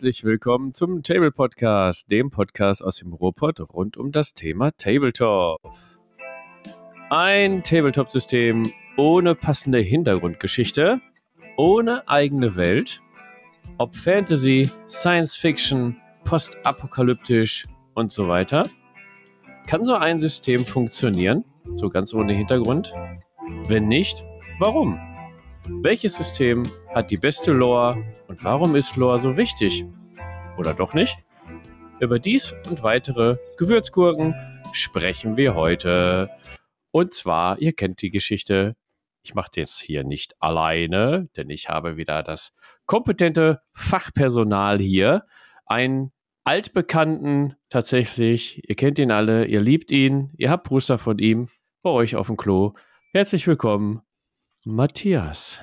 Herzlich willkommen zum Table Podcast, dem Podcast aus dem Ruhrpott rund um das Thema Tabletop. Ein Tabletop-System ohne passende Hintergrundgeschichte, ohne eigene Welt, ob Fantasy, Science Fiction, postapokalyptisch und so weiter. Kann so ein System funktionieren, so ganz ohne Hintergrund? Wenn nicht, warum? Welches System hat die beste Lore und warum ist Lore so wichtig? Oder doch nicht? Über dies und weitere Gewürzgurken sprechen wir heute. Und zwar, ihr kennt die Geschichte. Ich mache jetzt hier nicht alleine, denn ich habe wieder das kompetente Fachpersonal hier. Einen altbekannten tatsächlich. Ihr kennt ihn alle, ihr liebt ihn, ihr habt Brüster von ihm bei euch auf dem Klo. Herzlich willkommen, Matthias.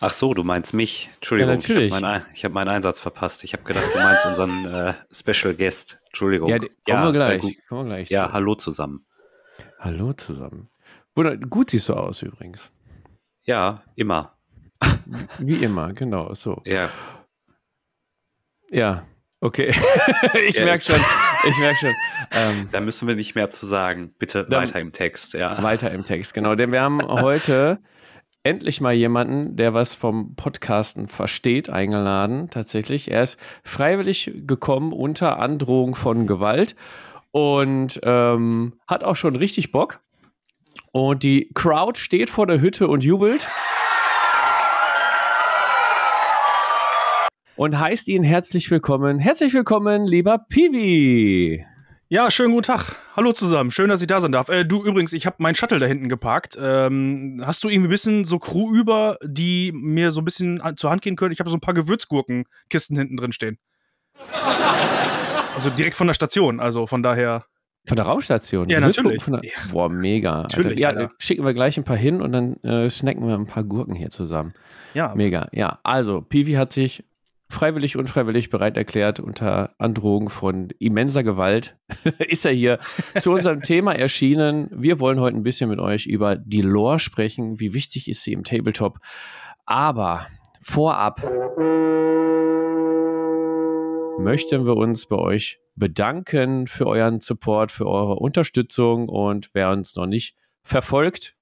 Ach so, du meinst mich. Entschuldigung, Ja, ich habe meinen, hab meinen Einsatz verpasst. Ich habe gedacht, du meinst unseren äh, Special Guest. Entschuldigung. Ja, kommen wir gleich. äh, kommen wir gleich ja zu. hallo zusammen. Hallo zusammen. Wunder- Gut siehst du aus übrigens. Ja, immer. Wie immer, genau, so. Ja, Ja, okay. ich Ja. merke schon, ich merke schon. Ähm, da müssen wir nicht mehr zu sagen. Bitte Dann- weiter im Text. Ja. weiter im Text, genau. Denn wir haben heute endlich mal jemanden, der was vom Podcasten versteht, eingeladen. Tatsächlich. Er ist freiwillig gekommen unter Androhung von Gewalt und ähm, hat auch schon richtig Bock. Und die Crowd steht vor der Hütte und jubelt. Und heißt ihn herzlich willkommen. Herzlich willkommen, lieber Piwi. Ja, schönen guten Tag. Hallo zusammen. Schön, dass ich da sein darf. Äh, du übrigens, ich habe meinen Shuttle da hinten geparkt. Ähm, hast du irgendwie ein bisschen so Crew über, die mir so ein bisschen an, zur Hand gehen können? Ich habe so ein paar Gewürzgurkenkisten hinten drin stehen. Also direkt von der Station, also von daher. Von der Raumstation? Ja, natürlich. Der, Ja. Boah, mega. Alter. Natürlich, Ja, Alter. schicken wir gleich ein paar hin und dann äh, snacken wir ein paar Gurken hier zusammen. Ja, Mega. Ja, also, Piwi hat sich freiwillig, unfreiwillig bereit erklärt, unter Androhung von immenser Gewalt ist er hier zu unserem Thema erschienen. Wir wollen heute ein bisschen mit euch über die Lore sprechen. Wie wichtig ist sie im Tabletop? Aber vorab möchten wir uns bei euch bedanken für euren Support, für eure Unterstützung und wer uns noch nicht verfolgt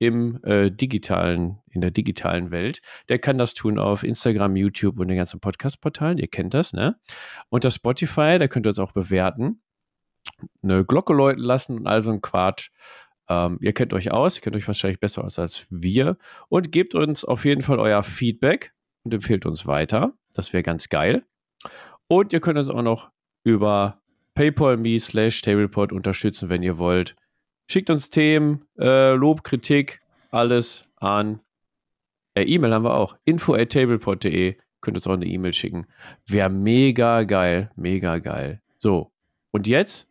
im äh, digitalen, in der digitalen Welt, der kann das tun auf Instagram, YouTube und den ganzen Podcast-Portalen. Ihr kennt das, ne? Unter Spotify, da könnt ihr uns auch bewerten, eine Glocke läuten lassen und all so ein Quatsch. Ähm, ihr kennt euch aus, ihr kennt euch wahrscheinlich besser aus als wir und gebt uns auf jeden Fall euer Feedback und empfehlt uns weiter. Das wäre ganz geil. Und ihr könnt uns auch noch über paypal.me slash tablepod unterstützen, wenn ihr wollt. Schickt uns Themen, äh, Lob, Kritik, alles an. Äh, E-Mail haben wir auch. info at tablepod.de. Könnt uns auch eine E-Mail schicken. Wäre mega geil. Mega geil. So. Und jetzt,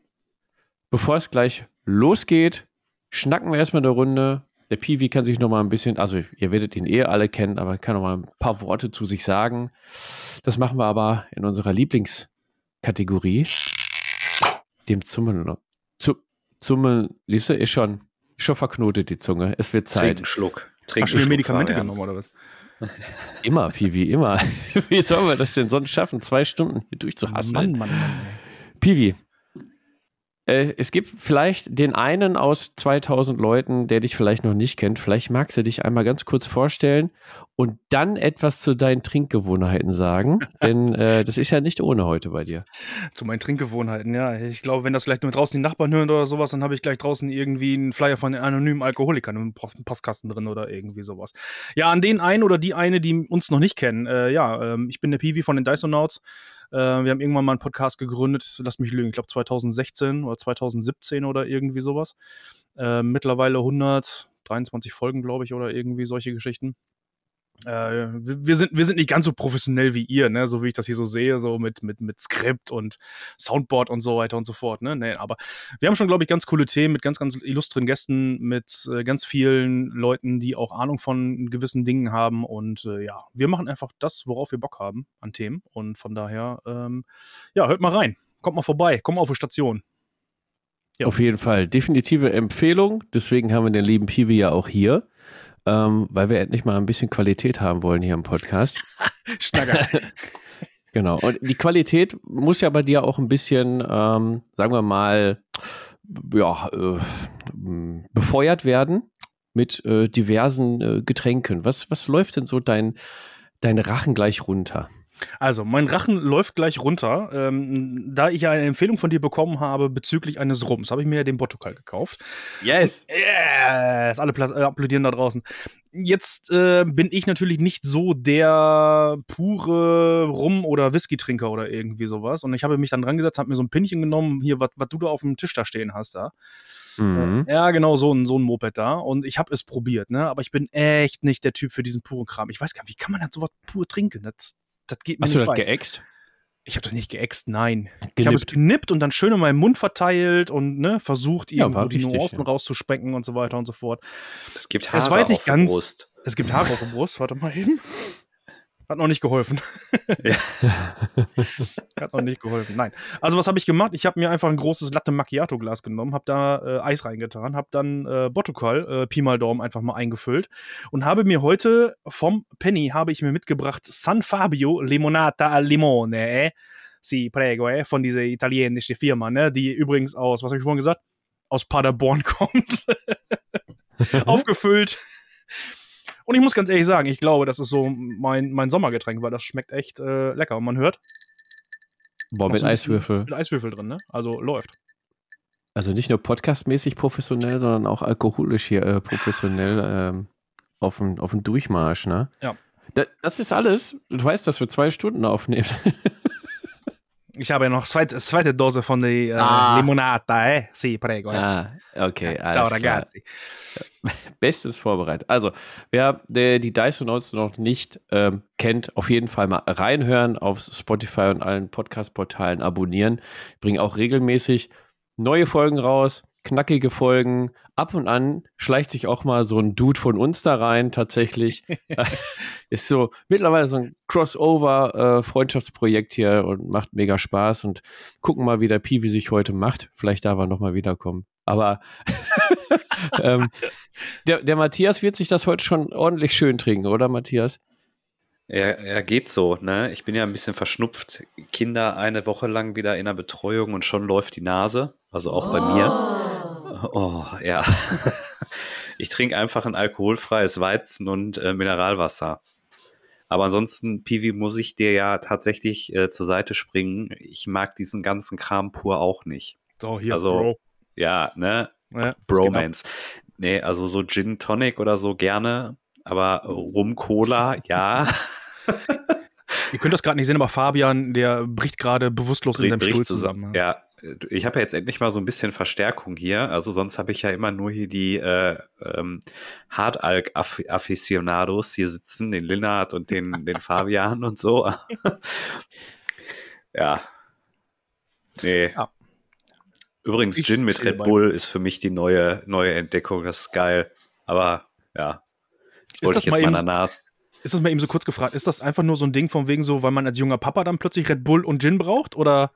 bevor es gleich losgeht, schnacken wir erstmal eine Runde. Der Piwi kann sich noch mal ein bisschen, also ihr werdet ihn eh alle kennen, aber kann noch mal ein paar Worte zu sich sagen. Das machen wir aber in unserer Lieblingskategorie, dem Zummeln. Zu, Zummeln, Lisse ist schon, ist schon verknotet die Zunge. Es wird Trink Zeit. einen Schluck. Trink hast du Medikamente Fabian. genommen oder was? Immer, Piwi, immer. Wie sollen wir das denn sonst schaffen, zwei Stunden hier durchzuhasseln? Mann, Mann, Mann. Piwi, äh, es gibt vielleicht den einen aus 2000 Leuten, der dich vielleicht noch nicht kennt. Vielleicht magst du dich einmal ganz kurz vorstellen und dann etwas zu deinen Trinkgewohnheiten sagen, denn äh, das ist ja nicht ohne heute bei dir. Zu meinen Trinkgewohnheiten, ja. Ich glaube, wenn das vielleicht nur draußen die Nachbarn hören oder sowas, dann habe ich gleich draußen irgendwie einen Flyer von den anonymen Alkoholikern im Post Postkasten drin oder irgendwie sowas. Ja, an den einen oder die eine, die uns noch nicht kennen. Äh, ja, ähm, ich bin der Piwi von den Dysonauts. Äh, wir haben irgendwann mal einen Podcast gegründet, lass mich lügen, ich glaube 2016 oder 2017 oder irgendwie sowas. Äh, mittlerweile 123 Folgen, glaube ich, oder irgendwie solche Geschichten. Äh, wir, sind, wir sind nicht ganz so professionell wie ihr, ne? so wie ich das hier so sehe, so mit, mit, mit Skript und Soundboard und so weiter und so fort. Ne? Nee, aber wir haben schon, glaube ich, ganz coole Themen mit ganz, ganz illustren Gästen, mit äh, ganz vielen Leuten, die auch Ahnung von gewissen Dingen haben. Und äh, ja, wir machen einfach das, worauf wir Bock haben an Themen. Und von daher, ähm, ja, hört mal rein. Kommt mal vorbei, kommt mal auf die Station. Ja. Auf jeden Fall. Definitive Empfehlung. Deswegen haben wir den lieben Piwi ja auch hier. Ähm, weil wir endlich mal ein bisschen Qualität haben wollen hier im Podcast. Schnacker. Genau. Und die Qualität muss ja bei dir auch ein bisschen, ähm, sagen wir mal, ja, äh, befeuert werden mit äh, diversen äh, Getränken. Was, was läuft denn so dein, dein Rachen gleich runter? Also, mein Rachen läuft gleich runter. Ähm, da ich ja eine Empfehlung von dir bekommen habe bezüglich eines Rums, habe ich mir ja den Botokal gekauft. Yes! Yes! Alle äh, applaudieren da draußen. Jetzt äh, bin ich natürlich nicht so der pure Rum- oder Whisky-Trinker oder irgendwie sowas. Und ich habe mich dann dran gesetzt, habe mir so ein Pinchen genommen, hier, was du da auf dem Tisch da stehen hast da. Mhm. Ja, genau, so ein, so ein Moped da. Und ich habe es probiert, ne? Aber ich bin echt nicht der Typ für diesen puren Kram. Ich weiß gar nicht, wie kann man das sowas pur trinken? Das, das geht mir Hast du nicht das bei. geäxt? Ich habe das nicht geäxt, nein. Ich habe Genippt. es genippt und dann schön in meinem Mund verteilt und ne, versucht, Ja, irgendwo war die richtig, Nuancen ja. rauszuspecken und so weiter und so fort. Es gibt Es Haare war jetzt nicht auf der ganz- Brust. Es gibt Haare auf der Brust, warte mal eben. Hat noch nicht geholfen. Ja. Hat noch nicht geholfen. Nein. Also was habe ich gemacht? Ich habe mir einfach ein großes Latte Macchiato Glas genommen, habe da äh, Eis reingetan, habe dann äh, Botokal, äh, Pi mal Daumen einfach mal eingefüllt und habe mir heute vom Penny habe ich mir mitgebracht San Fabio Limonata al Limone. Eh? Si, prego, eh? von dieser italienischen Firma, ne? die übrigens aus, was habe ich vorhin gesagt? Aus Paderborn kommt. Aufgefüllt. Und ich muss ganz ehrlich sagen, ich glaube, das ist so mein, mein Sommergetränk, weil das schmeckt echt äh, lecker. Und man hört, Boah, mit Eiswürfel. mit Eiswürfel drin, ne? Also läuft. Also nicht nur podcastmäßig professionell, sondern auch alkoholisch hier äh, professionell ähm, auf dem Durchmarsch, ne? Ja. Da, das ist alles. Du weißt, dass wir zwei Stunden aufnehmen. Ich habe ja noch zweite, zweite Dose von der äh, Ah. Limonata, eh? Si, prego. eh. ah, okay, Ja, Ciao, klar. ragazzi. Bestes vorbereitet. Also, wer der, die Dice Notes noch nicht ähm, kennt, auf jeden Fall mal reinhören auf Spotify und allen Podcast-Portalen abonnieren. Bringen auch regelmäßig neue Folgen raus, knackige Folgen. Ab und an schleicht sich auch mal so ein Dude von uns da rein, tatsächlich. Ist so mittlerweile so ein Crossover-Freundschaftsprojekt hier und macht mega Spaß. Und gucken mal, wie der Piwi sich heute macht. Vielleicht darf er nochmal wiederkommen. Aber ähm, der, der Matthias wird sich das heute schon ordentlich schön trinken, oder Matthias? Ja, ja, geht so, ne? Ich bin ja ein bisschen verschnupft. Kinder eine Woche lang wieder in der Betreuung und schon läuft die Nase. Also auch bei mir. Oh, ja. Ich trinke einfach ein alkoholfreies Weizen und äh, Mineralwasser. Aber ansonsten, Piwi, muss ich dir ja tatsächlich äh, zur Seite springen. Ich mag diesen ganzen Kram pur auch nicht. So, hier, Also, Bro. Ja, ne? Ja. Bromance. Nee, also so Gin Tonic oder so gerne, aber Rum Cola, ja. Ihr könnt das gerade nicht sehen, aber Fabian, der bricht gerade bewusstlos in seinem bricht Stuhl zusammen. Ja, ich habe ja jetzt endlich mal so ein bisschen Verstärkung hier. Also sonst habe ich ja immer nur hier die äh, ähm, Hardalk-Afficionados hier sitzen, den Linnard und den, den Fabian und so. ja. Nee. Ja. Übrigens, Ich Gin mit Red. Bull ist für mich die neue, neue Entdeckung. Das ist geil. Aber ja. Das Ist wollte das ich jetzt mal danach. Ist das mal eben so kurz gefragt? Ist das einfach nur so ein Ding von wegen so, weil man als junger Papa dann plötzlich Red Bull und Gin braucht? Oder?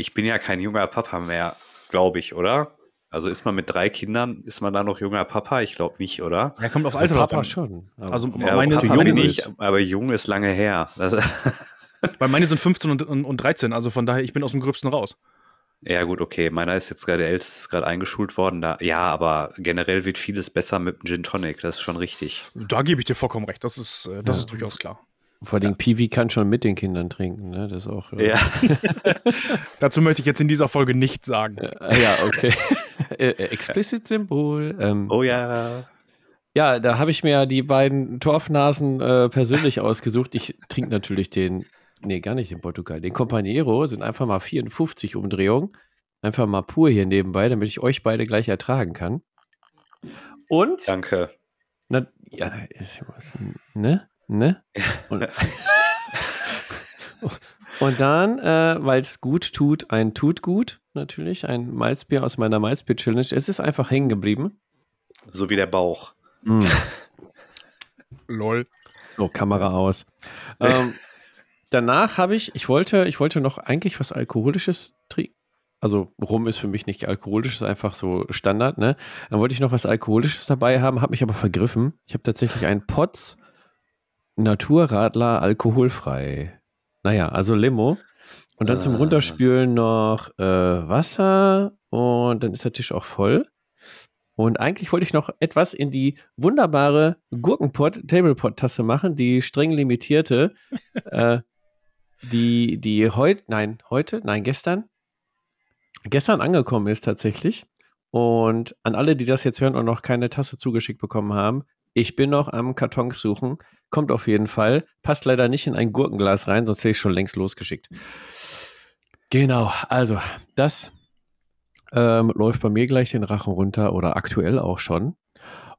Ich bin ja kein junger Papa mehr, glaube ich, oder? Also ist man mit drei Kindern, ist man da noch junger Papa? Ich glaube nicht, oder? Er kommt auf Also Alter Papa schon. Aber- Also Ja, meine, Papa sind, ich, aber jung ist lange her. Weil meine sind 15 und, und, und 13, also von daher, ich bin aus dem Gröbsten raus. ja gut, okay. Meiner ist jetzt gerade, der Älteste ist gerade eingeschult worden. Da, ja, aber generell wird vieles besser mit dem Gin Tonic. Das ist schon richtig. Da gebe ich dir vollkommen recht, das ist, äh, das Ja. ist durchaus klar. Vor allem Piwi kann schon mit den Kindern trinken, ne? Das ist auch. äh, Ja. Dazu möchte ich jetzt in dieser Folge nichts sagen. Ja, okay. äh, äh, Explicit Symbol. Ähm, Oh ja. Ja, da habe ich mir ja die beiden Torfnasen äh, persönlich ausgesucht. Ich trinke natürlich den, nee, gar nicht den Portugal. Den Companiero sind einfach mal 54 Umdrehungen. Einfach mal pur hier nebenbei, damit ich euch beide gleich ertragen kann. Und, Danke. na, ja, da ist was, ne? Ne? Und, und dann, äh, weil es gut tut, ein tut gut, natürlich, ein Malzbier aus meiner Malzbier-Challenge. Es ist einfach hängen geblieben. So wie der Bauch. Mm. Lol. Oh, Kamera aus. ähm, danach habe ich, ich wollte, ich wollte noch eigentlich was Alkoholisches trinken. Also Rum ist für mich nicht alkoholisch, ist einfach so Standard, ne? Dann wollte ich noch was Alkoholisches dabei haben, habe mich aber vergriffen. Ich habe tatsächlich einen Potz Naturradler alkoholfrei. Naja, also Limo. Und dann zum Ah. Runterspülen noch äh, Wasser und dann ist der Tisch auch voll. Und eigentlich wollte ich noch etwas in die wunderbare Gurkenpot-Tablepot-Tasse machen, die streng limitierte, äh, die, die heute, nein, heute, nein, gestern, gestern angekommen ist tatsächlich. Und an alle, die das jetzt hören und noch keine Tasse zugeschickt bekommen haben, ich bin noch am Kartons suchen. Kommt auf jeden Fall. Passt leider nicht in ein Gurkenglas rein, sonst hätte ich schon längst losgeschickt. Genau, also das ähm, läuft bei mir gleich den Rachen runter oder aktuell auch schon.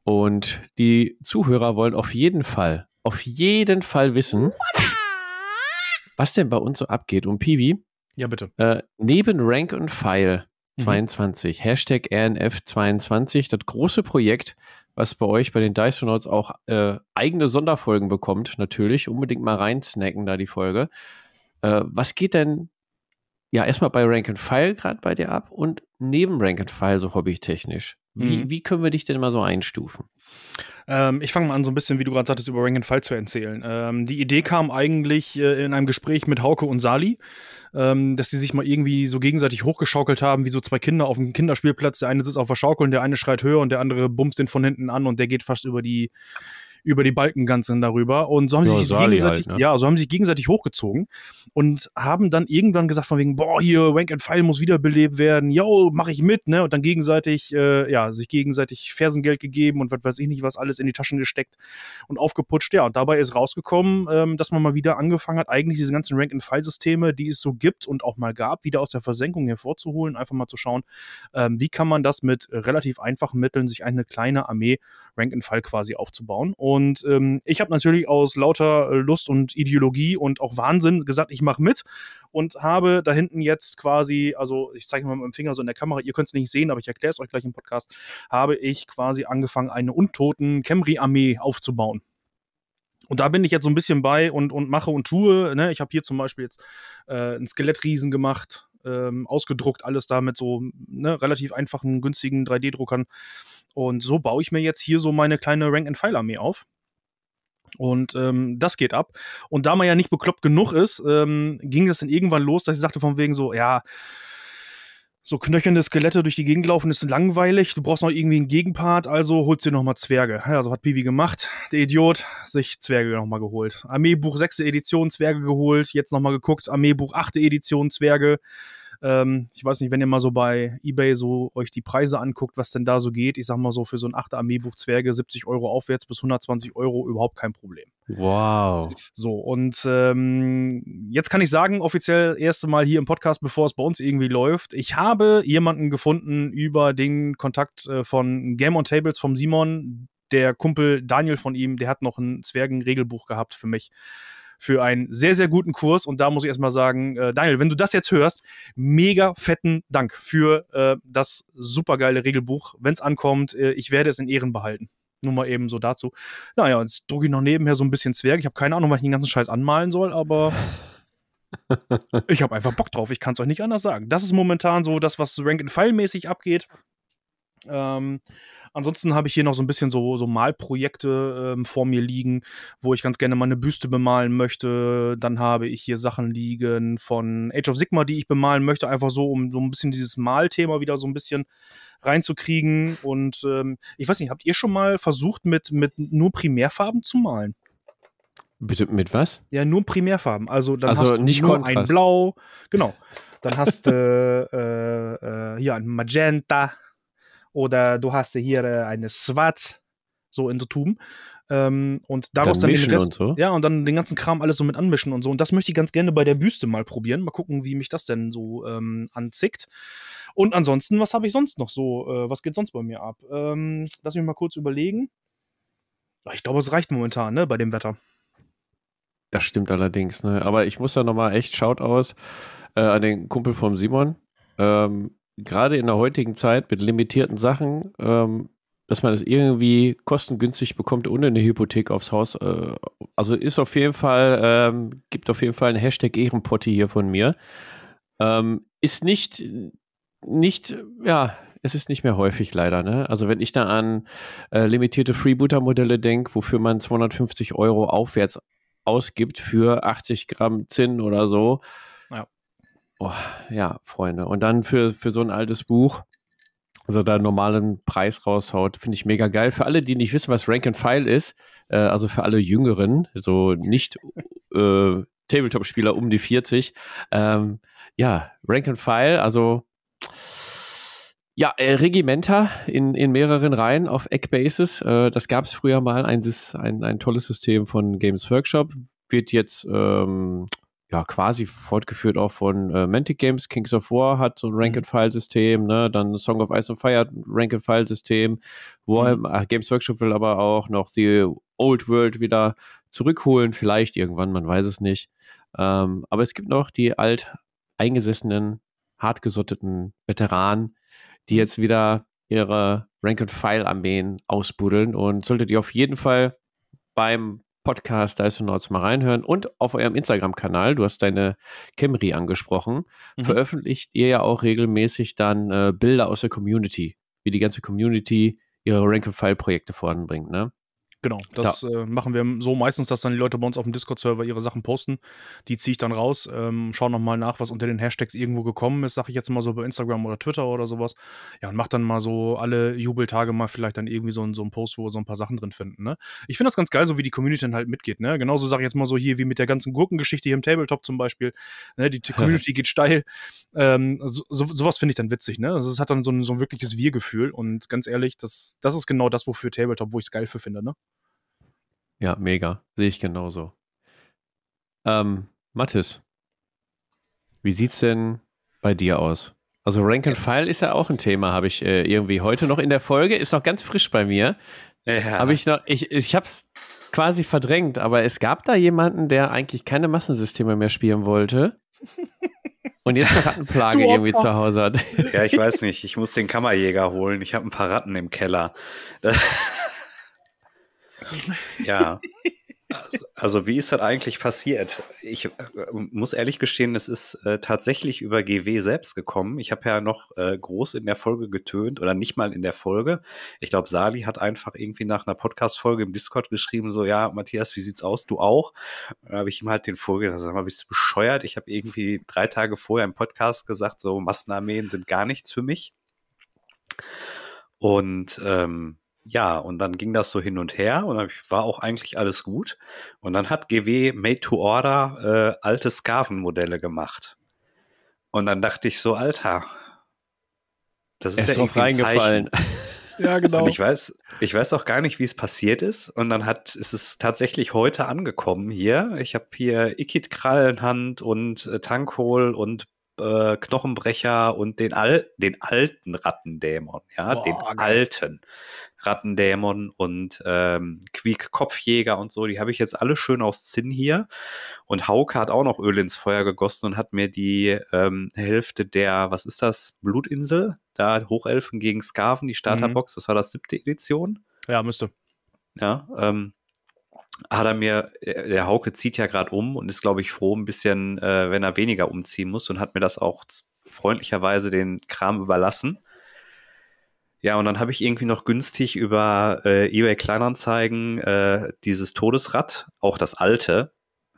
Und die Zuhörer wollen auf jeden Fall, auf jeden Fall wissen, was denn bei uns so abgeht. Und Piwi, Ja, bitte. äh, neben Rank und File 22, Hashtag RNF22, das große Projekt, was bei euch bei den Dicronauts auch äh, eigene Sonderfolgen bekommt, natürlich. Unbedingt mal reinsnacken da die Folge. Äh, was geht denn ja erstmal bei Rank and File gerade bei dir ab und neben Rank and File so hobbytechnisch? Wie, Mhm. wie können wir dich denn mal so einstufen? Ähm, ich fange mal an, so ein bisschen, wie du gerade sagtest, über Rank and File zu erzählen. Ähm, die Idee kam eigentlich äh, in einem Gespräch mit Hauke und Sali, ähm, dass sie sich mal irgendwie so gegenseitig hochgeschaukelt haben, wie so zwei Kinder auf dem Kinderspielplatz. Der eine sitzt auf der Schaukel und der eine schreit höher und der andere bumst den von hinten an und der geht fast über die über die Balken ganz darüber und so haben Ja, sie sich Sali gegenseitig, halt, ne? ja, so haben sie sich gegenseitig hochgezogen und haben dann irgendwann gesagt von wegen, boah, hier Rank and File muss wiederbelebt werden, yo, mach ich mit, ne, und dann gegenseitig, äh, ja, sich gegenseitig Fersengeld gegeben und was weiß ich nicht, was alles in die Taschen gesteckt und aufgeputscht, ja, und dabei ist rausgekommen, ähm, dass man mal wieder angefangen hat, eigentlich diese ganzen Rank and File Systeme, die es so gibt und auch mal gab, wieder aus der Versenkung hervorzuholen, einfach mal zu schauen, ähm, wie kann man das mit relativ einfachen Mitteln sich eine kleine Armee Rank and File quasi aufzubauen. Und ähm, ich habe natürlich aus lauter äh, Lust und Ideologie und auch Wahnsinn gesagt, ich mache mit und habe da hinten jetzt quasi, also ich zeige mal mit dem Finger so in der Kamera, ihr könnt es nicht sehen, aber ich erkläre es euch gleich im Podcast, habe ich quasi angefangen, eine untoten Camry-Armee aufzubauen. Und da bin ich jetzt so ein bisschen bei und, und mache und tue. Ne? Ich habe hier zum Beispiel jetzt äh, einen Skelettriesen gemacht, ähm, ausgedruckt, alles da mit so ne, relativ einfachen, günstigen 3D-Druckern. Und so baue ich mir jetzt hier so meine kleine Rank-and-File-Armee auf. Und ähm, das geht ab. Und da man ja nicht bekloppt genug ist, ähm, ging es dann irgendwann los, dass ich sagte von wegen so, ja, so knöchernde Skelette durch die Gegend laufen ist langweilig. Du brauchst noch irgendwie einen Gegenpart, also holst dir nochmal Zwerge. Ja, so hat Piwi gemacht. Der Idiot sich Zwerge nochmal geholt. Armeebuch 6. Edition Zwerge geholt. Jetzt nochmal geguckt. Armeebuch 8. Edition Zwerge. Ähm, ich weiß nicht, wenn ihr mal so bei Ebay so euch die Preise anguckt, was denn da so geht. Ich sag mal so, für so ein 8. Armeebuch Zwerge 70 Euro aufwärts bis 120 Euro überhaupt kein Problem. Wow. So, und ähm, jetzt kann ich sagen, offiziell erste Mal hier im Podcast, bevor es bei uns irgendwie läuft. Ich habe jemanden gefunden über den Kontakt äh, von Game on Tables vom Simon. Der Kumpel Daniel von ihm, der hat noch ein Zwergen-Regelbuch gehabt für mich. Für einen sehr, sehr guten Kurs. Und da muss ich erstmal sagen, äh, Daniel, wenn du das jetzt hörst, mega fetten Dank für äh, das supergeile Regelbuch. Wenn es ankommt, äh, ich werde es in Ehren behalten. Nur mal eben so dazu. Naja, jetzt drucke ich noch nebenher so ein bisschen Zwerg. Ich habe keine Ahnung, was ich den ganzen Scheiß anmalen soll, aber ich habe einfach Bock drauf. Ich kann es euch nicht anders sagen. Das ist momentan so das, was Rank-and-File-mäßig abgeht. Ähm, ansonsten habe ich hier noch so ein bisschen so, so Malprojekte ähm, vor mir liegen, wo ich ganz gerne mal eine Büste bemalen möchte. Dann habe ich hier Sachen liegen von Age of Sigma, die ich bemalen möchte, einfach so, um so ein bisschen dieses Malthema wieder so ein bisschen reinzukriegen. Und ähm, ich weiß nicht, habt ihr schon mal versucht, mit, mit nur Primärfarben zu malen? Bitte mit was? Ja, nur Primärfarben. Also dann Also hast du nicht nur ein. Blau, genau. Dann hast du äh, äh, hier ein Magenta oder du hast hier äh, eine Schwarz, so in der Tuben. Ähm, und daraus Dann dann, den Rest, und so? ja, und dann den ganzen Kram alles so mit anmischen und so. Und das möchte ich ganz gerne bei der Büste mal probieren. Mal gucken, wie mich das denn so ähm, anzickt. Und ansonsten, was habe ich sonst noch so? Äh, was geht sonst bei mir ab? Ähm, lass mich mal kurz überlegen. Ja, Ich glaube, es reicht momentan, ne, bei dem Wetter. Das stimmt allerdings, ne? Aber ich muss da nochmal echt Shout aus äh, an den Kumpel vom Simon. Ähm, Gerade in der heutigen Zeit mit limitierten Sachen, ähm, dass man es irgendwie kostengünstig bekommt, ohne eine Hypothek aufs Haus. Äh, also ist auf jeden Fall, ähm, gibt auf jeden Fall einen Hashtag Ehrenpotti hier von mir. Ähm, ist nicht, nicht, ja, es ist nicht mehr häufig leider. Ne? Also wenn ich da an äh, limitierte Freebooter-Modelle denke, wofür man 250 Euro aufwärts ausgibt für 80 Gramm Zinn oder so. Oh, ja, Freunde. Und dann für, für so ein altes Buch, also da einen normalen Preis raushaut, finde ich mega geil. Für alle, die nicht wissen, was Rank and File ist, äh, also für alle Jüngeren, so nicht äh, Tabletop-Spieler um die 40, ähm, ja, Rank and File, also ja, äh, Regimenter in, in mehreren Reihen auf Eckbasis. Äh, das gab es früher mal, ein, ein, ein tolles System von Games Workshop. Wird jetzt ähm, ja quasi fortgeführt auch von äh, Mantic Games. Kings of War hat so ein Rank-and-File-System, ne? dann Song of Ice and Fire Rank-and-File-System. Mhm. Äh, Games Workshop will aber auch noch die Old World wieder zurückholen, vielleicht irgendwann, man weiß es nicht. Ähm, aber es gibt noch die alt eingesessenen, hartgesotteten Veteranen, die mhm. jetzt wieder ihre Rank-and-File-Armeen ausbuddeln und solltet ihr auf jeden Fall beim Podcast Dysonauts mal reinhören und auf eurem Instagram-Kanal, du hast deine Camry angesprochen, mhm. veröffentlicht ihr ja auch regelmäßig dann äh, Bilder aus der Community, wie die ganze Community ihre Rank-and-File-Projekte voranbringt, ne? Genau, das äh, machen wir so meistens, dass dann die Leute bei uns auf dem Discord-Server ihre Sachen posten. Die ziehe ich dann raus, ähm, schaue nochmal nach, was unter den Hashtags irgendwo gekommen ist, sage ich jetzt mal so bei Instagram oder Twitter oder sowas. Ja, und mach dann mal so alle Jubeltage mal vielleicht dann irgendwie so, so einen Post, wo wir so ein paar Sachen drin finden. Ne? Ich finde das ganz geil, so wie die Community dann halt mitgeht. Ne? Genauso sage ich jetzt mal so hier wie mit der ganzen Gurkengeschichte hier im Tabletop zum Beispiel. Ne? Die, die Community geht steil. Ähm, so, so, sowas finde ich dann witzig. Ne? Also es hat dann so ein, so ein wirkliches Wir-Gefühl und ganz ehrlich, das, das ist genau das, wofür Tabletop, wo ich es geil für finde. Ne? Ja, mega. Sehe ich genauso. Ähm, Mathis, wie sieht's denn bei dir aus? Also Rank and File ist ja auch ein Thema, habe ich äh, irgendwie heute noch in der Folge, ist noch ganz frisch bei mir. Ja. Habe ich noch, ich, ich habe es quasi verdrängt, aber es gab da jemanden, der eigentlich keine Massensysteme mehr spielen wollte. Und jetzt eine Rattenplage irgendwie zu Hause hat. Ja, ich weiß nicht. Ich muss den Kammerjäger holen. Ich habe ein paar Ratten im Keller. Ja. Also, wie ist das eigentlich passiert? Ich äh, muss ehrlich gestehen, es ist äh, tatsächlich über GW selbst gekommen. Ich habe ja noch äh, groß in der Folge getönt oder nicht mal in der Folge. Ich glaube, Sali hat einfach irgendwie nach einer Podcast-Folge im Discord geschrieben, so, ja, Matthias, wie sieht's aus? Du auch? Da habe ich ihm halt den Folge gesagt, sag mal, bist du bescheuert? Ich habe irgendwie drei Tage vorher im Podcast gesagt, so Massenarmeen sind gar nichts für mich. Und ähm, ja, und dann ging das so hin und her und dann war auch eigentlich alles gut. Und dann hat GW Made to Order äh, alte Skaven-Modelle gemacht. Und dann dachte ich so, Alter, das ist, ist ja irgendwie reingefallen. ja, genau. Und ich weiß, ich weiß auch gar nicht, wie es passiert ist. Und dann hat, ist es tatsächlich heute angekommen hier. Ich habe hier Ikit Krallenhand und äh, Tankhol und äh, Knochenbrecher und den, Al den alten Rattendämon, ja, Boah, den geil. alten. Rattendämon und ähm, Quiek Kopfjäger und so, die habe ich jetzt alle schön aus Zinn hier. Und Hauke hat auch noch Öl ins Feuer gegossen und hat mir die ähm, Hälfte der, was ist das, Blutinsel, da Hochelfen gegen Skaven, die Starterbox, mhm. das war das siebte Edition. Ja, müsste. Ja, ähm, hat er mir, äh, der Hauke zieht ja gerade um und ist, glaube ich, froh ein bisschen, äh, wenn er weniger umziehen muss und hat mir das auch freundlicherweise den Kram überlassen. Ja, und dann habe ich irgendwie noch günstig über äh, eBay Kleinanzeigen äh, dieses Todesrad, auch das alte,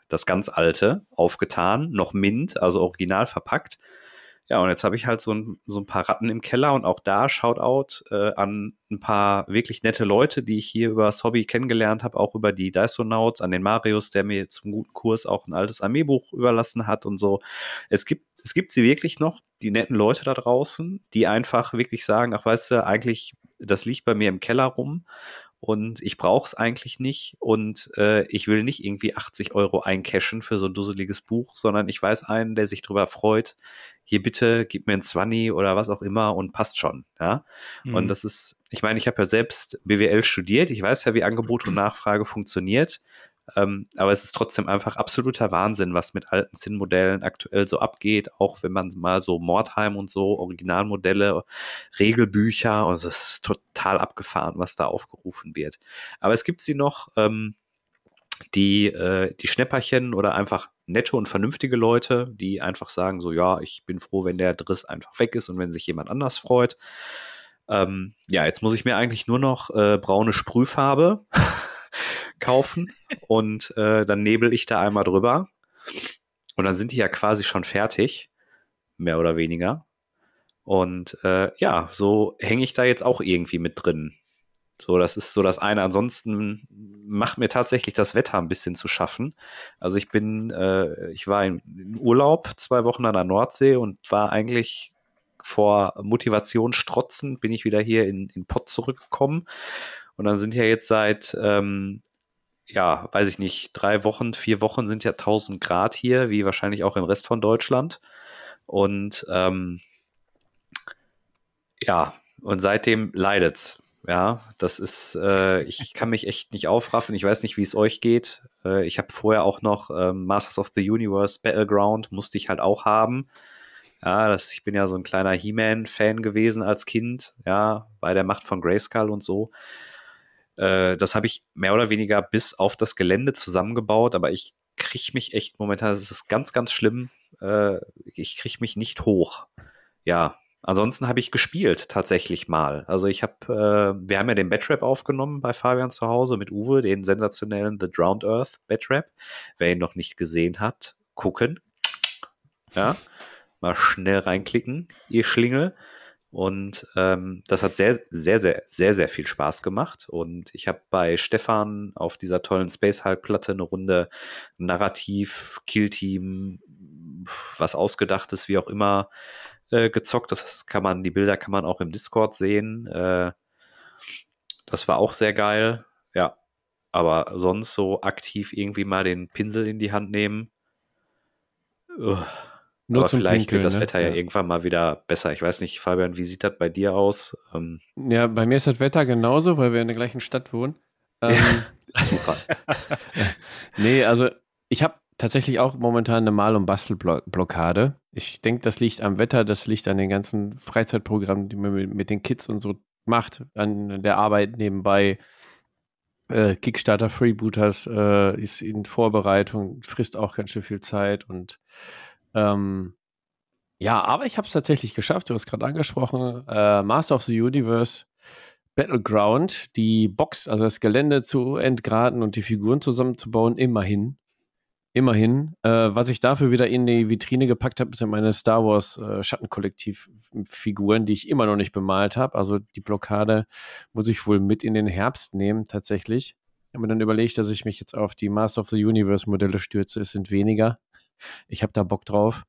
das ganz alte, aufgetan, noch mint, also original verpackt. Ja, und jetzt habe ich halt so ein, so ein paar Ratten im Keller und auch da Shoutout äh, an ein paar wirklich nette Leute, die ich hier über das Hobby kennengelernt habe, auch über die Dysonauts, an den Marius, der mir zum guten Kurs auch ein altes Armeebuch überlassen hat und so. Es gibt es gibt sie wirklich noch, die netten Leute da draußen, die einfach wirklich sagen, ach weißt du, eigentlich, das liegt bei mir im Keller rum und ich brauche es eigentlich nicht und äh, ich will nicht irgendwie 80 Euro eincashen für so ein dusseliges Buch, sondern ich weiß einen, der sich drüber freut, hier bitte gib mir ein 20 oder was auch immer und passt schon, ja. Mhm. Und das ist, ich meine, ich habe ja selbst BWL studiert, ich weiß ja, wie Angebot und Nachfrage funktioniert. Ähm, aber es ist trotzdem einfach absoluter Wahnsinn, was mit alten Zinnmodellen aktuell so abgeht, auch wenn man mal so Mordheim und so, Originalmodelle, Regelbücher, und es ist total abgefahren, was da aufgerufen wird. Aber es gibt sie noch, ähm, die, äh, die Schnäpperchen oder einfach nette und vernünftige Leute, die einfach sagen so, ja, ich bin froh, wenn der Driss einfach weg ist und wenn sich jemand anders freut. Ähm, ja, jetzt muss ich mir eigentlich nur noch äh, braune Sprühfarbe kaufen und äh, dann nebel ich da einmal drüber. Und dann sind die ja quasi schon fertig, mehr oder weniger. Und äh, ja, so hänge ich da jetzt auch irgendwie mit drin. So, das ist so das eine. Ansonsten macht mir tatsächlich das Wetter ein bisschen zu schaffen. Also ich bin, äh, ich war in Urlaub zwei Wochen an der Nordsee und war eigentlich vor Motivation strotzend, bin ich wieder hier in, in Pott zurückgekommen. Und dann sind ja jetzt seit, ähm, ja, weiß ich nicht, drei Wochen, vier Wochen sind ja 1000 Grad hier, wie wahrscheinlich auch im Rest von Deutschland. Und ähm, ja, und seitdem leidet's. Ja, das ist, äh, ich kann mich echt nicht aufraffen. Ich weiß nicht, wie es euch geht. Äh, ich habe vorher auch noch äh, Masters of the Universe Battleground, musste ich halt auch haben. Ja, das, ich bin ja so ein kleiner He-Man-Fan gewesen als Kind, ja, bei der Macht von Grayskull und so. Äh, das habe ich mehr oder weniger bis auf das Gelände zusammengebaut, aber ich kriege mich echt momentan, das ist ganz, ganz schlimm. Äh, ich kriege mich nicht hoch. Ja, Ansonsten habe ich gespielt tatsächlich mal. Also ich habe, äh, wir haben ja den Batrap aufgenommen bei Fabian zu Hause mit Uwe, den sensationellen The Drowned Earth Batrap. Wer ihn noch nicht gesehen hat, gucken. Ja, mal schnell reinklicken, ihr Schlingel. Und ähm, das hat sehr, sehr, sehr, sehr, sehr viel Spaß gemacht. Und ich habe bei Stefan auf dieser tollen Space Hulk Platte eine Runde Narrativ, Killteam, was ausgedachtes, wie auch immer, äh, gezockt. Das kann man, die Bilder kann man auch im Discord sehen. Äh, das war auch sehr geil. Ja. Aber sonst so aktiv irgendwie mal den Pinsel in die Hand nehmen. Uh. Nur Aber vielleicht Pinkeln, wird das ne? Wetter ja, ja, irgendwann mal wieder besser. Ich weiß nicht, Fabian, wie sieht das bei dir aus? Ähm, ja, bei mir ist das Wetter genauso, weil wir in der gleichen Stadt wohnen. Ähm, Zufall. nee, also ich habe tatsächlich auch momentan eine Mal- und Bastelblockade. Ich denke, das liegt am Wetter, das liegt an den ganzen Freizeitprogrammen, die man mit den Kids und so macht, an der Arbeit nebenbei. Äh, Kickstarter Freebooters äh, ist in Vorbereitung, frisst auch ganz schön viel Zeit und ähm, ja, aber ich habe es tatsächlich geschafft. Du hast gerade angesprochen, äh, Master of the Universe Battleground, die Box, also das Gelände zu entgraten und die Figuren zusammenzubauen, immerhin. Immerhin. Äh, was ich dafür wieder in die Vitrine gepackt habe, sind meine Star Wars äh, Schattenkollektiv-Figuren, die ich immer noch nicht bemalt habe. Also die Blockade muss ich wohl mit in den Herbst nehmen, tatsächlich. Ich habe mir dann überlegt, dass ich mich jetzt auf die Master of the Universe Modelle stürze. Es sind weniger. Ich habe da Bock drauf.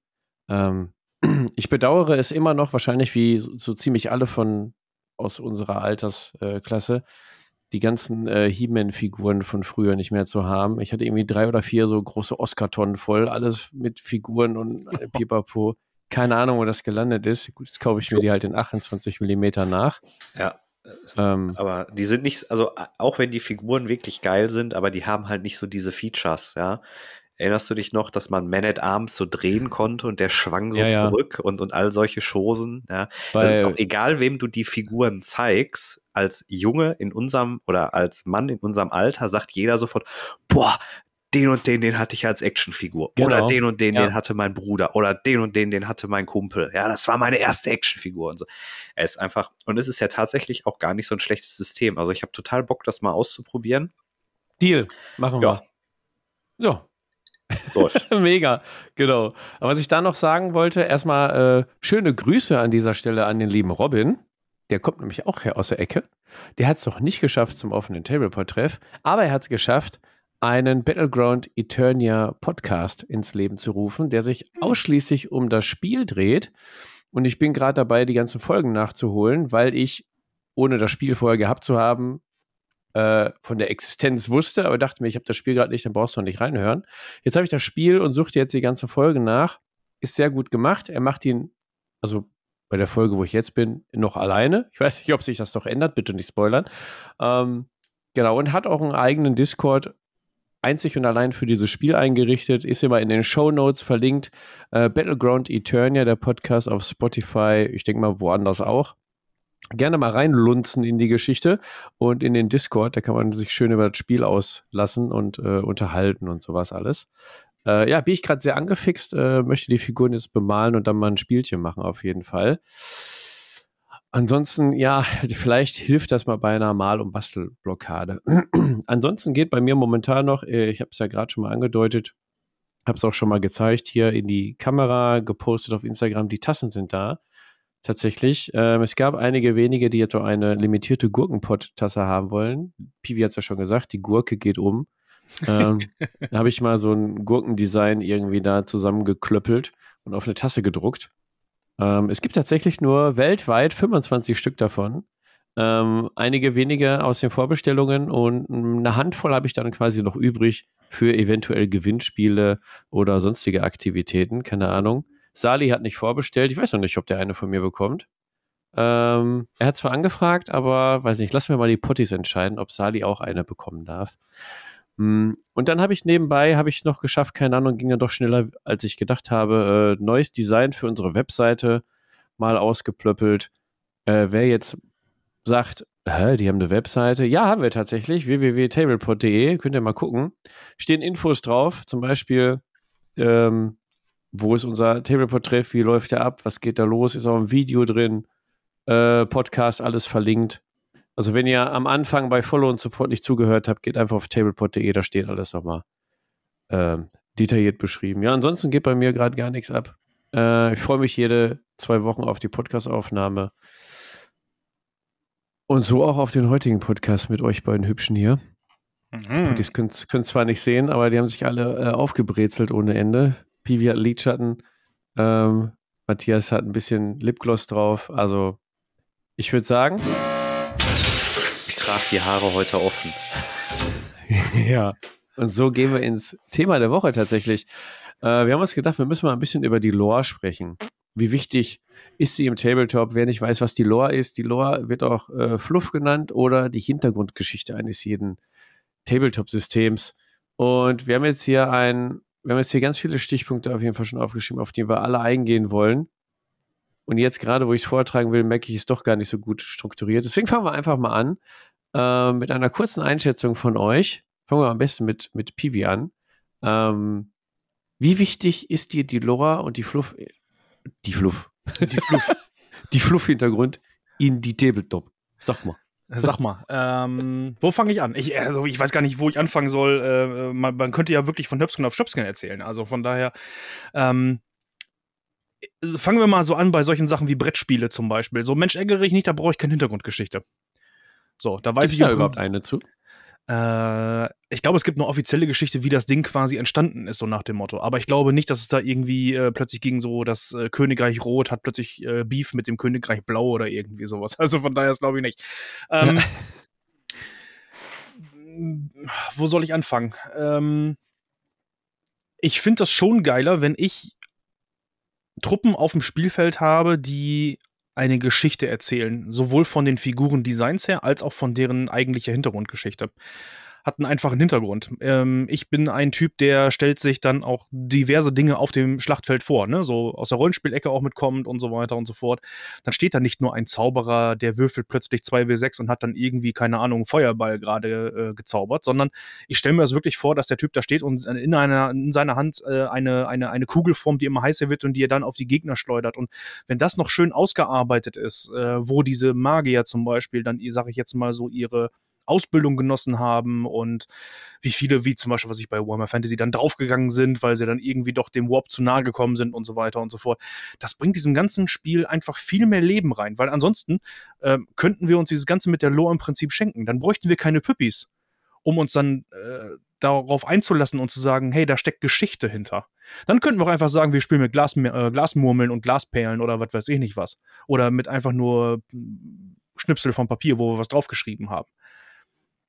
Ähm, ich bedauere es immer noch, wahrscheinlich wie so, so ziemlich alle von aus unserer Altersklasse, äh, die ganzen äh, He-Man-Figuren von früher nicht mehr zu haben. Ich hatte irgendwie drei oder vier so große Oscar-Tonnen voll, alles mit Figuren und äh, Pipapo. Keine Ahnung, wo das gelandet ist. Gut, jetzt kaufe ich mir die halt in 28 Millimeter nach. Ja. Ähm, aber die sind nicht, also auch wenn die Figuren wirklich geil sind, aber die haben halt nicht so diese Features, ja. Erinnerst du dich noch, dass man Man at Arms so drehen konnte und der schwang so ja, ja. zurück und, und all solche Chosen? Ja. Weil, das ist auch egal, wem du die Figuren zeigst, als Junge in unserem oder als Mann in unserem Alter sagt jeder sofort, boah, den und den, den hatte ich als Actionfigur. Genau. Oder den und den, ja. den hatte mein Bruder. Oder den und den, den hatte mein Kumpel. Ja, das war meine erste Actionfigur und so. Er ist einfach, und es ist ja tatsächlich auch gar nicht so ein schlechtes System. Also ich habe total Bock, das mal auszuprobieren. Deal, machen wir. Ja. Mega, genau. Aber was ich da noch sagen wollte, erstmal äh, schöne Grüße an dieser Stelle an den lieben Robin. Der kommt nämlich auch her aus der Ecke. Der hat es noch nicht geschafft zum offenen Tableport-Treff, aber er hat es geschafft, einen Battleground Eternia Podcast ins Leben zu rufen, der sich hm. ausschließlich um das Spiel dreht. Und ich bin gerade dabei, die ganzen Folgen nachzuholen, weil ich, ohne das Spiel vorher gehabt zu haben, äh, von der Existenz wusste, aber dachte mir, ich habe das Spiel gerade nicht, dann brauchst du noch nicht reinhören. Jetzt habe ich das Spiel und suchte jetzt die ganze Folge nach. Ist sehr gut gemacht. Er macht ihn, also bei der Folge, wo ich jetzt bin, noch alleine. Ich weiß nicht, ob sich das noch ändert, bitte nicht spoilern. Ähm, genau, und hat auch einen eigenen Discord einzig und allein für dieses Spiel eingerichtet. Ist immer in den Show Notes verlinkt. Äh, Battleground Eternia, der Podcast auf Spotify, ich denke mal woanders auch gerne mal reinlunzen in die Geschichte und in den Discord, da kann man sich schön über das Spiel auslassen und äh, unterhalten und sowas alles. Äh, ja, bin ich gerade sehr angefixt, äh, möchte die Figuren jetzt bemalen und dann mal ein Spielchen machen, auf jeden Fall. Ansonsten, ja, vielleicht hilft das mal bei einer Mal- und Bastelblockade. Ansonsten geht bei mir momentan noch, äh, ich habe es ja gerade schon mal angedeutet, habe es auch schon mal gezeigt, hier in die Kamera gepostet auf Instagram, die Tassen sind da. Tatsächlich. Ähm, es gab einige wenige, die jetzt auch eine limitierte Gurkenpott-Tasse haben wollen. Pivi hat es ja schon gesagt, die Gurke geht um. ähm, da habe ich mal so ein Gurkendesign irgendwie da zusammengeklöppelt und auf eine Tasse gedruckt. Ähm, es gibt tatsächlich nur weltweit 25 Stück davon. Ähm, einige wenige aus den Vorbestellungen und eine Handvoll habe ich dann quasi noch übrig für eventuell Gewinnspiele oder sonstige Aktivitäten. Keine Ahnung. Sali hat nicht vorbestellt. Ich weiß noch nicht, ob der eine von mir bekommt. Ähm, er hat zwar angefragt, aber weiß nicht, lassen wir mal die Potties entscheiden, ob Sali auch eine bekommen darf. Mm, und dann habe ich nebenbei, habe ich noch geschafft, keine Ahnung, ging ja doch schneller, als ich gedacht habe, äh, neues Design für unsere Webseite mal ausgeplöppelt. Äh, wer jetzt sagt, hä, die haben eine Webseite? Ja, haben wir tatsächlich, www.tablepod.de, könnt ihr mal gucken. Stehen Infos drauf, zum Beispiel, ähm, wo ist unser Tablepod-Treff, wie läuft der ab, was geht da los, ist auch ein Video drin, äh, Podcast, alles verlinkt. Also wenn ihr am Anfang bei Follow und Support nicht zugehört habt, geht einfach auf tablepod.de, da steht alles nochmal ähm, detailliert beschrieben. Ja, ansonsten geht bei mir gerade gar nichts ab. Äh, ich freue mich jede zwei Wochen auf die Podcast-Aufnahme. Und so auch auf den heutigen Podcast mit euch beiden Hübschen hier. Mhm. Die können es zwar nicht sehen, aber die haben sich alle äh, aufgebrezelt ohne Ende. Pivi hat Lidschatten. Ähm, Matthias hat ein bisschen Lipgloss drauf. Also, ich würde sagen. Ich trage die Haare heute offen. ja. Und so gehen wir ins Thema der Woche tatsächlich. Äh, wir haben uns gedacht, wir müssen mal ein bisschen über die Lore sprechen. Wie wichtig ist sie im Tabletop? Wer nicht weiß, was die Lore ist, die Lore wird auch äh, Fluff genannt oder die Hintergrundgeschichte eines jeden Tabletop-Systems. Und wir haben jetzt hier ein wir haben jetzt hier ganz viele Stichpunkte auf jeden Fall schon aufgeschrieben, auf die wir alle eingehen wollen. Und jetzt gerade, wo ich es vortragen will, merke ich es doch gar nicht so gut strukturiert. Deswegen fangen wir einfach mal an äh, mit einer kurzen Einschätzung von euch. Fangen wir am besten mit, mit Pivi an. Ähm, wie wichtig ist dir die Lora und die Fluff, die Fluff, die Fluff, die Fluff-Hintergrund in die Tabletop? Sag mal. Sag mal, ähm, wo fange ich an? Ich, also ich weiß gar nicht, wo ich anfangen soll. Äh, man, man, könnte ja wirklich von Höpsken auf Schöpsken erzählen. Also von daher, ähm, fangen wir mal so an bei solchen Sachen wie Brettspiele zum Beispiel. So Mensch ärgere ich nicht, da brauche ich keine Hintergrundgeschichte. So, da weiß Gibt's ich ja überhaupt eine zu. Äh, ich glaube, es gibt eine offizielle Geschichte, wie das Ding quasi entstanden ist, so nach dem Motto. Aber ich glaube nicht, dass es da irgendwie äh, plötzlich ging, so das äh, Königreich Rot hat plötzlich äh, Beef mit dem Königreich Blau oder irgendwie sowas. Also von daher glaube ich nicht. Ähm, wo soll ich anfangen? Ähm, ich finde das schon geiler, wenn ich Truppen auf dem Spielfeld habe, die eine Geschichte erzählen, sowohl von den Figuren-Designs her als auch von deren eigentlicher Hintergrundgeschichte hat einen einfachen Hintergrund. Ähm, ich bin ein Typ, der stellt sich dann auch diverse Dinge auf dem Schlachtfeld vor, ne? so aus der Rollenspielecke auch mitkommt und so weiter und so fort. Dann steht da nicht nur ein Zauberer, der würfelt plötzlich 2W6 und hat dann irgendwie, keine Ahnung, Feuerball gerade äh, gezaubert, sondern ich stelle mir das wirklich vor, dass der Typ da steht und in, einer, in seiner Hand äh, eine, eine, eine Kugel formt, die immer heißer wird und die er dann auf die Gegner schleudert. Und wenn das noch schön ausgearbeitet ist, äh, wo diese Magier zum Beispiel dann, sage ich jetzt mal so, ihre Ausbildung genossen haben und wie viele, wie zum Beispiel, was ich bei Warhammer Fantasy dann draufgegangen sind, weil sie dann irgendwie doch dem Warp zu nahe gekommen sind und so weiter und so fort. Das bringt diesem ganzen Spiel einfach viel mehr Leben rein, weil ansonsten äh, könnten wir uns dieses Ganze mit der Lore im Prinzip schenken. Dann bräuchten wir keine Püppis, um uns dann äh, darauf einzulassen und zu sagen, hey, da steckt Geschichte hinter. Dann könnten wir auch einfach sagen, wir spielen mit Glas, äh, Glasmurmeln und Glasperlen oder was weiß ich nicht was. Oder mit einfach nur hm, Schnipsel vom Papier, wo wir was draufgeschrieben haben.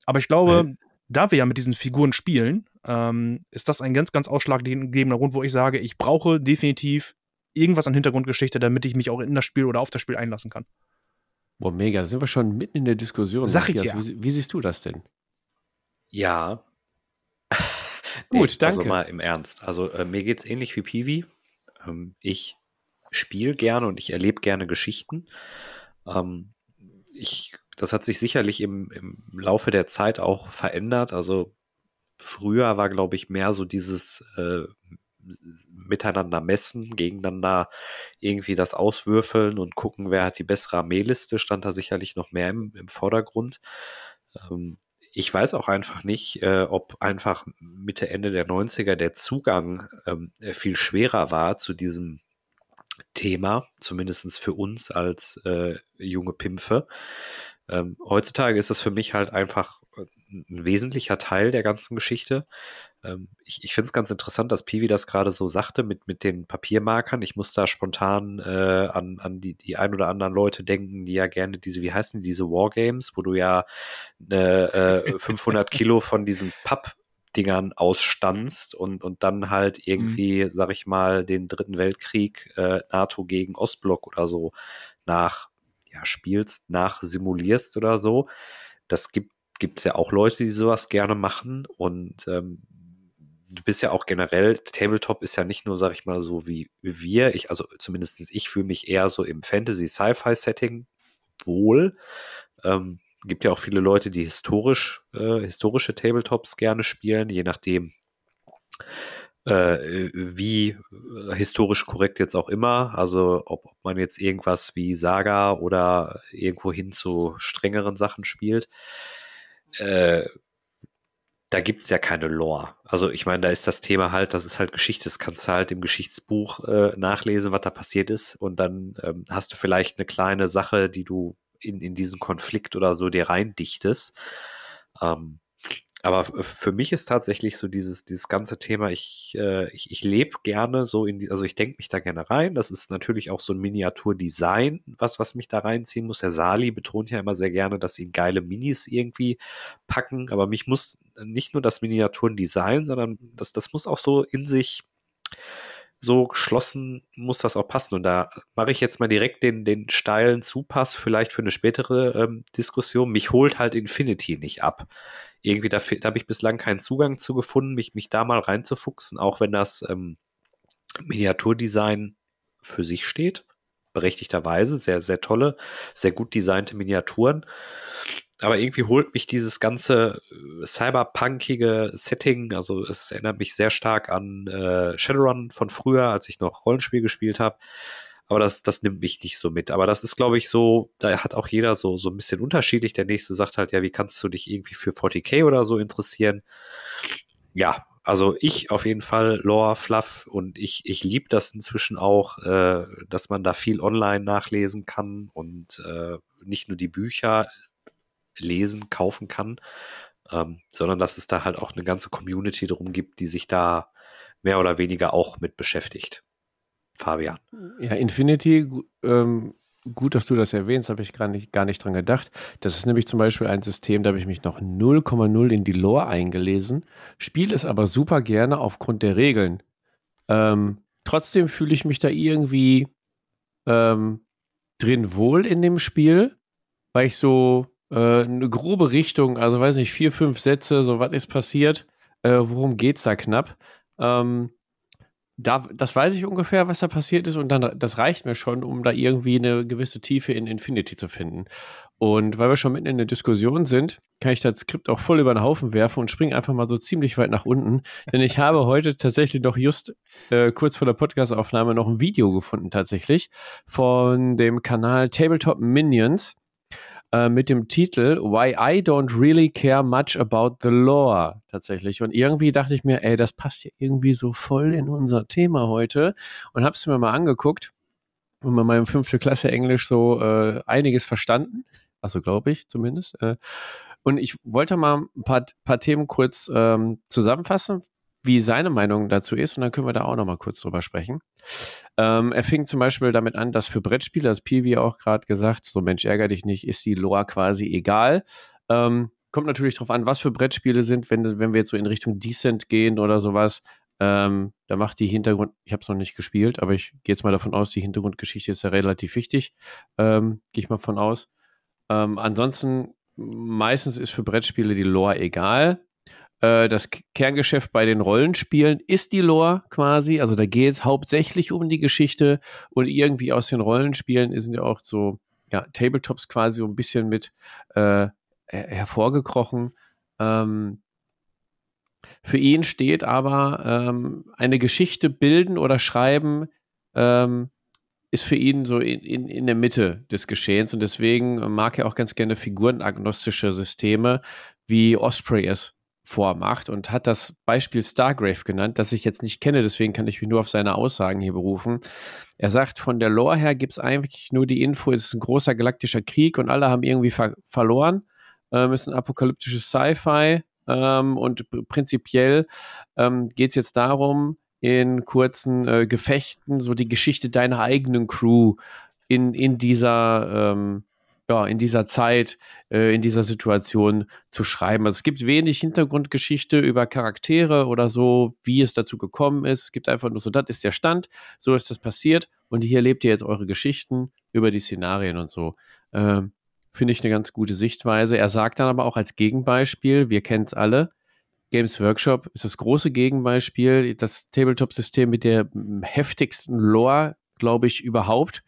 Aber ich glaube, äh. da wir ja mit diesen Figuren spielen, ähm, ist das ein ganz, ganz ausschlaggebender Grund, wo ich sage, ich brauche definitiv irgendwas an Hintergrundgeschichte, damit ich mich auch in das Spiel oder auf das Spiel einlassen kann. Boah, mega. Da sind wir schon mitten in der Diskussion. Sag ich ja. Wie, wie, siehst du das denn? Ja. Gut, nee, danke. Also mal im Ernst. Also äh, mir geht es ähnlich wie Piwi. Ähm, ich spiele gerne und ich erlebe gerne Geschichten. Ähm, ich das hat sich sicherlich im, im Laufe der Zeit auch verändert. Also früher war, glaube ich, mehr so dieses äh, miteinander messen, gegeneinander irgendwie das auswürfeln und gucken, wer hat die bessere Armeeliste, stand da sicherlich noch mehr im, im Vordergrund. Ähm, ich weiß auch einfach nicht, äh, ob einfach Mitte, Ende der 90er der Zugang ähm, viel schwerer war zu diesem Thema, zumindestens für uns als äh, junge Pimpfe. Ähm, heutzutage ist das für mich halt einfach ein wesentlicher Teil der ganzen Geschichte. Ähm, ich ich finde es ganz interessant, dass Piwi das gerade so sagte mit, mit den Papiermarkern. Ich muss da spontan äh, an, an die, die ein oder anderen Leute denken, die ja gerne diese, wie heißen die, diese Wargames, wo du ja äh, 500 Kilo von diesen Pappdingern ausstanzt und, und dann halt mhm. irgendwie, mhm. sag ich mal, den dritten Weltkrieg äh, NATO gegen Ostblock oder so nach ja, spielst, nach simulierst oder so. Das gibt es ja auch Leute, die sowas gerne machen und ähm, du bist ja auch generell, Tabletop ist ja nicht nur, sag ich mal, so wie wir, ich, also zumindest ich fühle mich eher so im Fantasy-Sci-Fi-Setting wohl. Ähm, gibt ja auch viele Leute, die historisch, äh, historische Tabletops gerne spielen, je nachdem, äh, wie äh, historisch korrekt jetzt auch immer. Also ob, ob man jetzt irgendwas wie Saga oder irgendwo hin zu strengeren Sachen spielt. Äh, da gibt's ja keine Lore. Also ich meine, da ist das Thema halt, das ist halt Geschichte, das kannst du halt im Geschichtsbuch äh, nachlesen, was da passiert ist. Und dann ähm, hast du vielleicht eine kleine Sache, die du in, in diesen Konflikt oder so dir reindichtest. Ähm, aber für mich ist tatsächlich so dieses, dieses ganze Thema, ich, äh, ich, ich lebe gerne so in die, also ich denke mich da gerne rein. Das ist natürlich auch so ein Miniaturdesign, was, was mich da reinziehen muss. Herr Sali betont ja immer sehr gerne, dass sie geile Minis irgendwie packen, aber mich muss nicht nur das Miniaturendesign, sondern das, das muss auch so in sich so geschlossen muss das auch passen. Und da mache ich jetzt mal direkt den, den steilen Zupass, vielleicht für eine spätere ähm, Diskussion. Mich holt halt Infinity nicht ab irgendwie, da, da habe ich bislang keinen Zugang zu gefunden, mich, mich da mal reinzufuchsen, auch wenn das ähm, Miniaturdesign für sich steht. Berechtigterweise, sehr, sehr tolle, sehr gut designte Miniaturen. Aber irgendwie holt mich dieses ganze äh, cyberpunkige Setting, also es erinnert mich sehr stark an äh, Shadowrun von früher, als ich noch Rollenspiel gespielt habe. Aber das, das nimmt mich nicht so mit. Aber das ist, glaube ich, so, da hat auch jeder so, so ein bisschen unterschiedlich. Der nächste sagt halt, ja, wie kannst du dich irgendwie für 40k oder so interessieren? Ja, also ich auf jeden Fall Lore, Fluff und ich, ich liebe das inzwischen auch, äh, dass man da viel online nachlesen kann und äh, nicht nur die Bücher lesen, kaufen kann, ähm, sondern dass es da halt auch eine ganze Community drum gibt, die sich da mehr oder weniger auch mit beschäftigt. Fabian. Ja, Infinity, ähm, gut, dass du das erwähnst, habe ich gar nicht, gar nicht dran gedacht. Das ist nämlich zum Beispiel ein System, da habe ich mich noch 0,0 in die Lore eingelesen, spiele es aber super gerne aufgrund der Regeln. Ähm, trotzdem fühle ich mich da irgendwie ähm, drin wohl in dem Spiel, weil ich so äh, eine grobe Richtung, also weiß nicht, vier, fünf Sätze, so was ist passiert, äh, worum es da knapp, ähm, da, das weiß ich ungefähr, was da passiert ist, und dann das reicht mir schon, um da irgendwie eine gewisse Tiefe in Infinity zu finden. Und weil wir schon mitten in der Diskussion sind, kann ich das Skript auch voll über den Haufen werfen und springe einfach mal so ziemlich weit nach unten. Denn ich habe heute tatsächlich noch just äh, kurz vor der Podcastaufnahme noch ein Video gefunden, tatsächlich, von dem Kanal Tabletop Minions. Äh, mit dem Titel Why I Don't Really Care Much About the Lore tatsächlich. Und irgendwie dachte ich mir, ey, das passt ja irgendwie so voll in unser Thema heute und habe es mir mal angeguckt und mit meinem fünfte Klasse Englisch so äh, einiges verstanden. Also glaube ich zumindest. Äh, und ich wollte mal ein paar, paar Themen kurz ähm, zusammenfassen, wie seine Meinung dazu ist und dann können wir da auch noch mal kurz drüber sprechen. Ähm, er fing zum Beispiel damit an, dass für Brettspiele, das Piwi auch gerade gesagt, so Mensch, ärger dich nicht, ist die Lore quasi egal. Ähm, kommt natürlich darauf an, was für Brettspiele sind, wenn, wenn wir jetzt so in Richtung Decent gehen oder sowas. Ähm, da macht die Hintergrund, ich habe es noch nicht gespielt, aber ich gehe jetzt mal davon aus, die Hintergrundgeschichte ist ja relativ wichtig. Ähm, gehe ich mal von aus. Ähm, ansonsten, meistens ist für Brettspiele die Lore egal. Äh, das Kerngeschäft bei den Rollenspielen ist die Lore quasi. Also da geht es hauptsächlich um die Geschichte und irgendwie aus den Rollenspielen sind ja auch so ja, Tabletops quasi so ein bisschen mit äh, hervorgekrochen. Ähm, für ihn steht aber ähm, eine Geschichte bilden oder schreiben ähm, ist für ihn so in, in, in der Mitte des Geschehens und deswegen mag er auch ganz gerne figurenagnostische Systeme, wie Osprey es vormacht und hat das Beispiel Stargrave genannt, das ich jetzt nicht kenne, deswegen kann ich mich nur auf seine Aussagen hier berufen. Er sagt, von der Lore her gibt es eigentlich nur die Info, es ist ein großer galaktischer Krieg und alle haben irgendwie ver verloren. Ähm, es ist ein apokalyptisches Sci-Fi ähm, und prinzipiell ähm, geht es jetzt darum, in kurzen äh, Gefechten so die Geschichte deiner eigenen Crew in, in dieser ähm, ja, in dieser Zeit, äh, in dieser Situation zu schreiben. Also es gibt wenig Hintergrundgeschichte über Charaktere oder so, wie es dazu gekommen ist. Es gibt einfach nur so, das ist der Stand, so ist das passiert und hier lebt ihr jetzt eure Geschichten über die Szenarien und so. Ähm, Finde ich eine ganz gute Sichtweise. Er sagt dann aber auch als Gegenbeispiel, wir kennen es alle, Games Workshop ist das große Gegenbeispiel, das Tabletop-System mit der heftigsten Lore, glaube ich, überhaupt.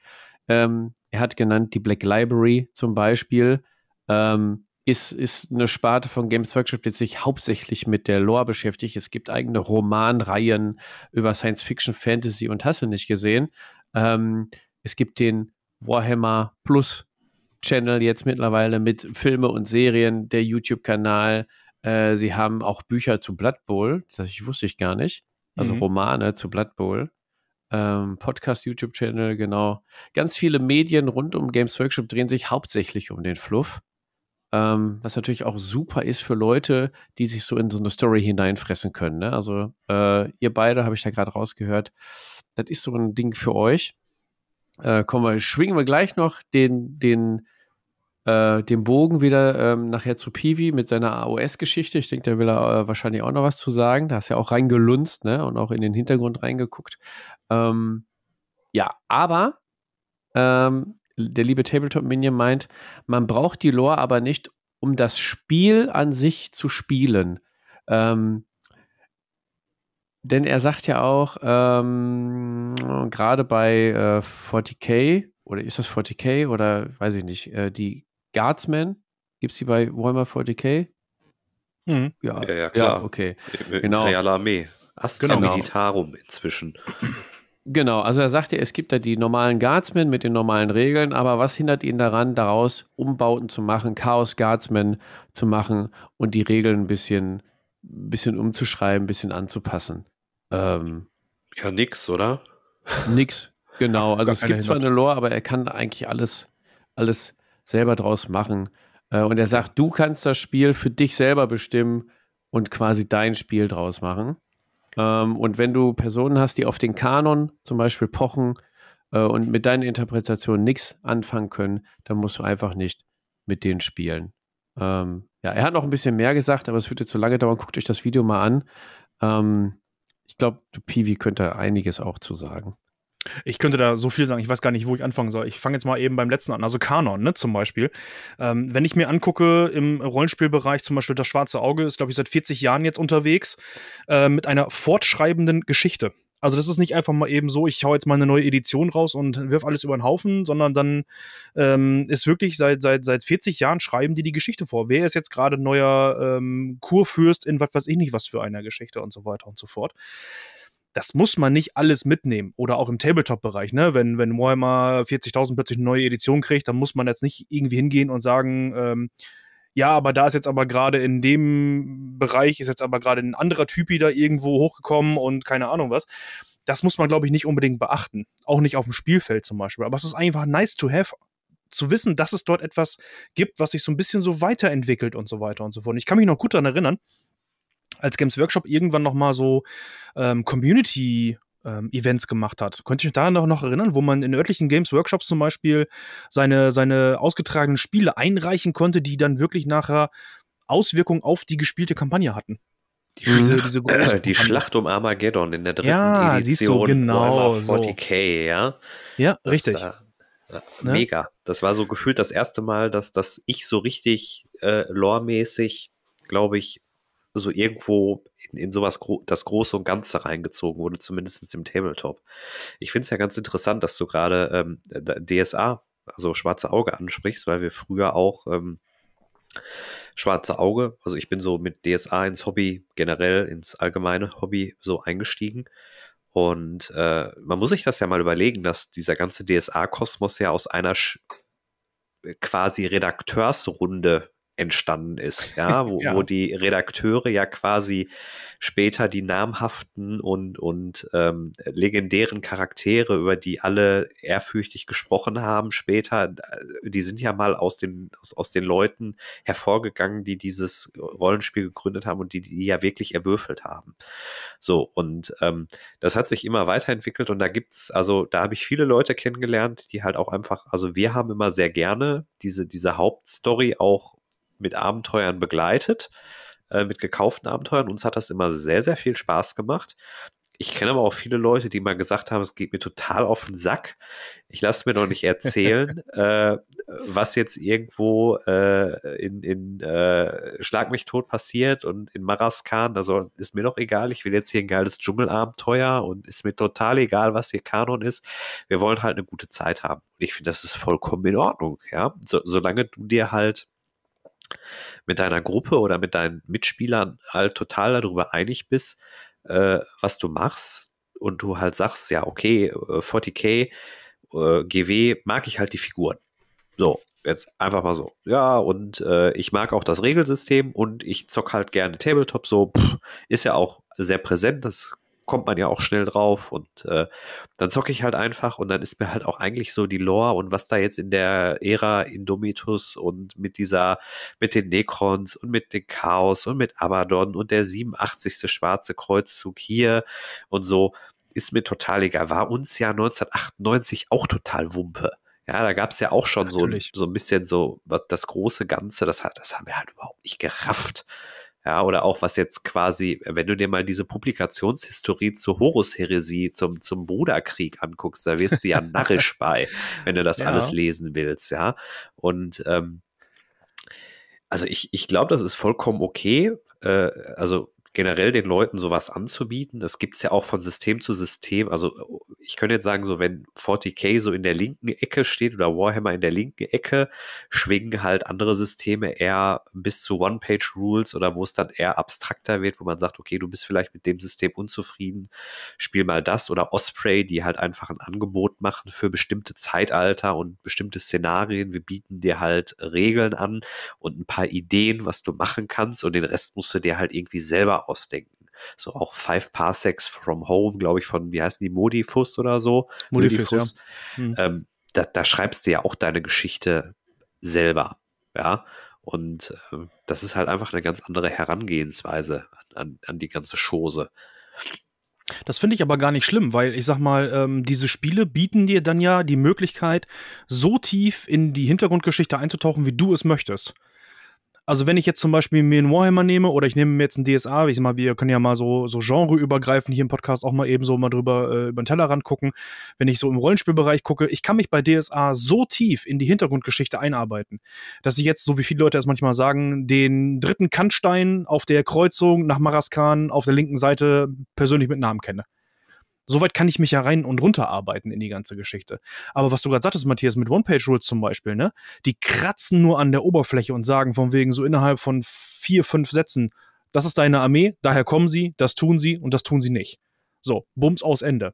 Ähm, er hat genannt die Black Library zum Beispiel. Ähm, ist, ist eine Sparte von Games Workshop, die sich hauptsächlich mit der Lore beschäftigt. Es gibt eigene Romanreihen über Science Fiction, Fantasy und hast du nicht gesehen. Ähm, es gibt den Warhammer Plus Channel jetzt mittlerweile mit Filme und Serien, der YouTube-Kanal. Äh, sie haben auch Bücher zu Blood Bowl, das ich wusste ich gar nicht. Also mhm. Romane zu Blood Bowl. Ähm, Podcast, YouTube-Channel, genau. Ganz viele Medien rund um Games Workshop drehen sich hauptsächlich um den Fluff. Ähm, was natürlich auch super ist für Leute, die sich so in so eine Story hineinfressen können. Ne? Also äh, ihr beide, habe ich da gerade rausgehört, das ist so ein Ding für euch. Äh, kommen wir, schwingen wir gleich noch den, den äh, den Bogen wieder ähm, nachher zu Piwi mit seiner AOS-Geschichte. Ich denke, da will er äh, wahrscheinlich auch noch was zu sagen. Da hast du ja auch reingelunzt ne? und auch in den Hintergrund reingeguckt. Ähm, ja, aber ähm, der liebe Tabletop-Minion meint, man braucht die Lore aber nicht, um das Spiel an sich zu spielen. Ähm, denn er sagt ja auch, ähm, gerade bei äh, 40k, oder ist das 40k oder weiß ich nicht, äh, die Guardsmen. Gibt es die bei Warhammer 40k? Mhm. Ja, ja, ja, klar. Ja, okay. Genau. Reale Armee. Astra genau. Militarum inzwischen. Genau, also er sagte, es gibt da die normalen Guardsmen mit den normalen Regeln, aber was hindert ihn daran, daraus Umbauten zu machen, Chaos Guardsmen zu machen und die Regeln ein bisschen, bisschen umzuschreiben, ein bisschen anzupassen? Ähm, ja, nix, oder? Nix, genau. Also es gibt zwar eine Lore, aber er kann eigentlich alles, alles selber draus machen. Äh, und er sagt, du kannst das Spiel für dich selber bestimmen und quasi dein Spiel draus machen. Ähm, und wenn du Personen hast, die auf den Kanon zum Beispiel pochen äh, und mit deinen Interpretationen nichts anfangen können, dann musst du einfach nicht mit denen spielen. Ähm, ja, er hat noch ein bisschen mehr gesagt, aber es würde zu lange dauern. Guckt euch das Video mal an. Ähm, ich glaube, Piwi könnte einiges auch zu sagen. Ich könnte da so viel sagen, ich weiß gar nicht, wo ich anfangen soll. Ich fange jetzt mal eben beim letzten an. Also Kanon, ne, zum Beispiel. Ähm, wenn ich mir angucke, im Rollenspielbereich zum Beispiel das Schwarze Auge ist, glaube ich, seit 40 Jahren jetzt unterwegs äh, mit einer fortschreibenden Geschichte. Also das ist nicht einfach mal eben so, ich hau jetzt mal eine neue Edition raus und wirf alles über den Haufen, sondern dann ähm, ist wirklich seit, seit, seit 40 Jahren schreiben die die Geschichte vor. Wer ist jetzt gerade neuer ähm, Kurfürst in was weiß ich nicht was für einer Geschichte und so weiter und so fort das muss man nicht alles mitnehmen. Oder auch im Tabletop-Bereich, ne? Wenn, wenn Warhammer 40.000 plötzlich eine neue Edition kriegt, dann muss man jetzt nicht irgendwie hingehen und sagen, ähm, ja, aber da ist jetzt aber gerade in dem Bereich ist jetzt aber gerade ein anderer Typ wieder irgendwo hochgekommen und keine Ahnung was. Das muss man, glaube ich, nicht unbedingt beachten. Auch nicht auf dem Spielfeld zum Beispiel. Aber es ist einfach nice to have, zu wissen, dass es dort etwas gibt, was sich so ein bisschen so weiterentwickelt und so weiter und so fort. Ich kann mich noch gut daran erinnern, als Games Workshop irgendwann noch mal so ähm, Community ähm, Events gemacht hat. Könnt ihr euch da noch, noch erinnern, wo man in örtlichen Games Workshops zum Beispiel seine, seine ausgetragenen Spiele einreichen konnte, die dann wirklich nachher Auswirkungen auf die gespielte Kampagne hatten? Die, diese, diese äh, die Schlacht um Armageddon in der dritten ja, Edition. Du, genau, 40k, so. ja. Ja, das richtig. Da, ja, ne? mega. Das war so gefühlt das erste Mal, dass, dass ich so richtig äh, loremäßig, glaube ich, so irgendwo in, in sowas gro das Große und Ganze reingezogen wurde, zumindest im Tabletop. Ich finde es ja ganz interessant, dass du gerade ähm, DSA, also Schwarze Auge ansprichst, weil wir früher auch ähm, schwarze Auge. Also ich bin so mit DSA ins Hobby, generell ins allgemeine Hobby so eingestiegen. Und äh, man muss sich das ja mal überlegen, dass dieser ganze DSA-Kosmos ja aus einer quasi Redakteursrunde entstanden ist, ja, wo, ja. wo die Redakteure ja quasi später die namhaften und, und ähm, legendären Charaktere, über die alle ehrfürchtig gesprochen haben, später, äh, die sind ja mal aus den, aus, aus den Leuten hervorgegangen, die dieses Rollenspiel gegründet haben und die, die ja wirklich erwürfelt haben. So, und ähm, das hat sich immer weiterentwickelt und da gibt's, also da habe ich viele Leute kennengelernt, die halt auch einfach, also wir haben immer sehr gerne diese, diese Hauptstory auch mit Abenteuern begleitet, äh, mit gekauften Abenteuern. Uns hat das immer sehr, sehr viel Spaß gemacht. Ich kenne aber auch viele Leute, die mal gesagt haben, es geht mir total auf den Sack. Ich lasse mir doch nicht erzählen, äh, was jetzt irgendwo äh, in, in äh, Schlag mich tot passiert und in Maraskan, soll, ist mir doch egal. Ich will jetzt hier ein geiles Dschungelabenteuer und ist mir total egal, was hier Kanon ist. Wir wollen halt eine gute Zeit haben. Und ich finde, das ist vollkommen in Ordnung, ja. So, solange du dir halt mit deiner Gruppe oder mit deinen Mitspielern halt total darüber einig bist, äh, was du machst und du halt sagst, ja, okay, 40k, äh, GW mag ich halt die Figuren. So, jetzt einfach mal so. Ja, und äh, ich mag auch das Regelsystem und ich zock halt gerne Tabletop so. Pff, ist ja auch sehr präsent, das kommt man ja auch schnell drauf und äh, dann zocke ich halt einfach und dann ist mir halt auch eigentlich so die Lore und was da jetzt in der Ära Indomitus und mit dieser, mit den Necrons und mit dem Chaos und mit Abaddon und der 87. schwarze Kreuzzug hier und so, ist mir total egal. War uns ja 1998 auch total Wumpe. Ja, da gab es ja auch schon so, so ein bisschen so das große Ganze, das, das haben wir halt überhaupt nicht gerafft. Ja, oder auch was jetzt quasi, wenn du dir mal diese Publikationshistorie zur Horus-Heresie, zum, zum Bruderkrieg anguckst, da wirst du ja narrisch bei, wenn du das ja. alles lesen willst, ja. Und ähm, also ich, ich glaube, das ist vollkommen okay. Äh, also generell den Leuten sowas anzubieten. Das gibt es ja auch von System zu System. Also ich könnte jetzt sagen, so wenn 40k so in der linken Ecke steht oder Warhammer in der linken Ecke, schwingen halt andere Systeme eher bis zu One-Page-Rules oder wo es dann eher abstrakter wird, wo man sagt, okay, du bist vielleicht mit dem System unzufrieden, spiel mal das oder Osprey, die halt einfach ein Angebot machen für bestimmte Zeitalter und bestimmte Szenarien. Wir bieten dir halt Regeln an und ein paar Ideen, was du machen kannst und den Rest musst du dir halt irgendwie selber ausdenken. So auch Five Parsecs from Home, glaube ich, von, wie heißen die, Modifus oder so? Modifus, Modifus. Ja. Hm. Ähm, da, da schreibst du ja auch deine Geschichte selber, ja. Und äh, das ist halt einfach eine ganz andere Herangehensweise an, an, an die ganze Chose. Das finde ich aber gar nicht schlimm, weil ich sag mal, ähm, diese Spiele bieten dir dann ja die Möglichkeit, so tief in die Hintergrundgeschichte einzutauchen, wie du es möchtest. Also wenn ich jetzt zum Beispiel mir einen Warhammer nehme oder ich nehme mir jetzt einen DSA, ich sag mal, wir können ja mal so, so genreübergreifend hier im Podcast auch mal eben so mal drüber äh, über den Tellerrand gucken. Wenn ich so im Rollenspielbereich gucke, ich kann mich bei DSA so tief in die Hintergrundgeschichte einarbeiten, dass ich jetzt, so wie viele Leute es manchmal sagen, den dritten Kantstein auf der Kreuzung nach Maraskan auf der linken Seite persönlich mit Namen kenne. Soweit kann ich mich ja rein und runter arbeiten in die ganze Geschichte. Aber was du gerade sagtest, Matthias, mit One-Page-Rules zum Beispiel, ne? Die kratzen nur an der Oberfläche und sagen von wegen so innerhalb von vier, fünf Sätzen, das ist deine Armee, daher kommen sie, das tun sie und das tun sie nicht. So, Bums aus Ende.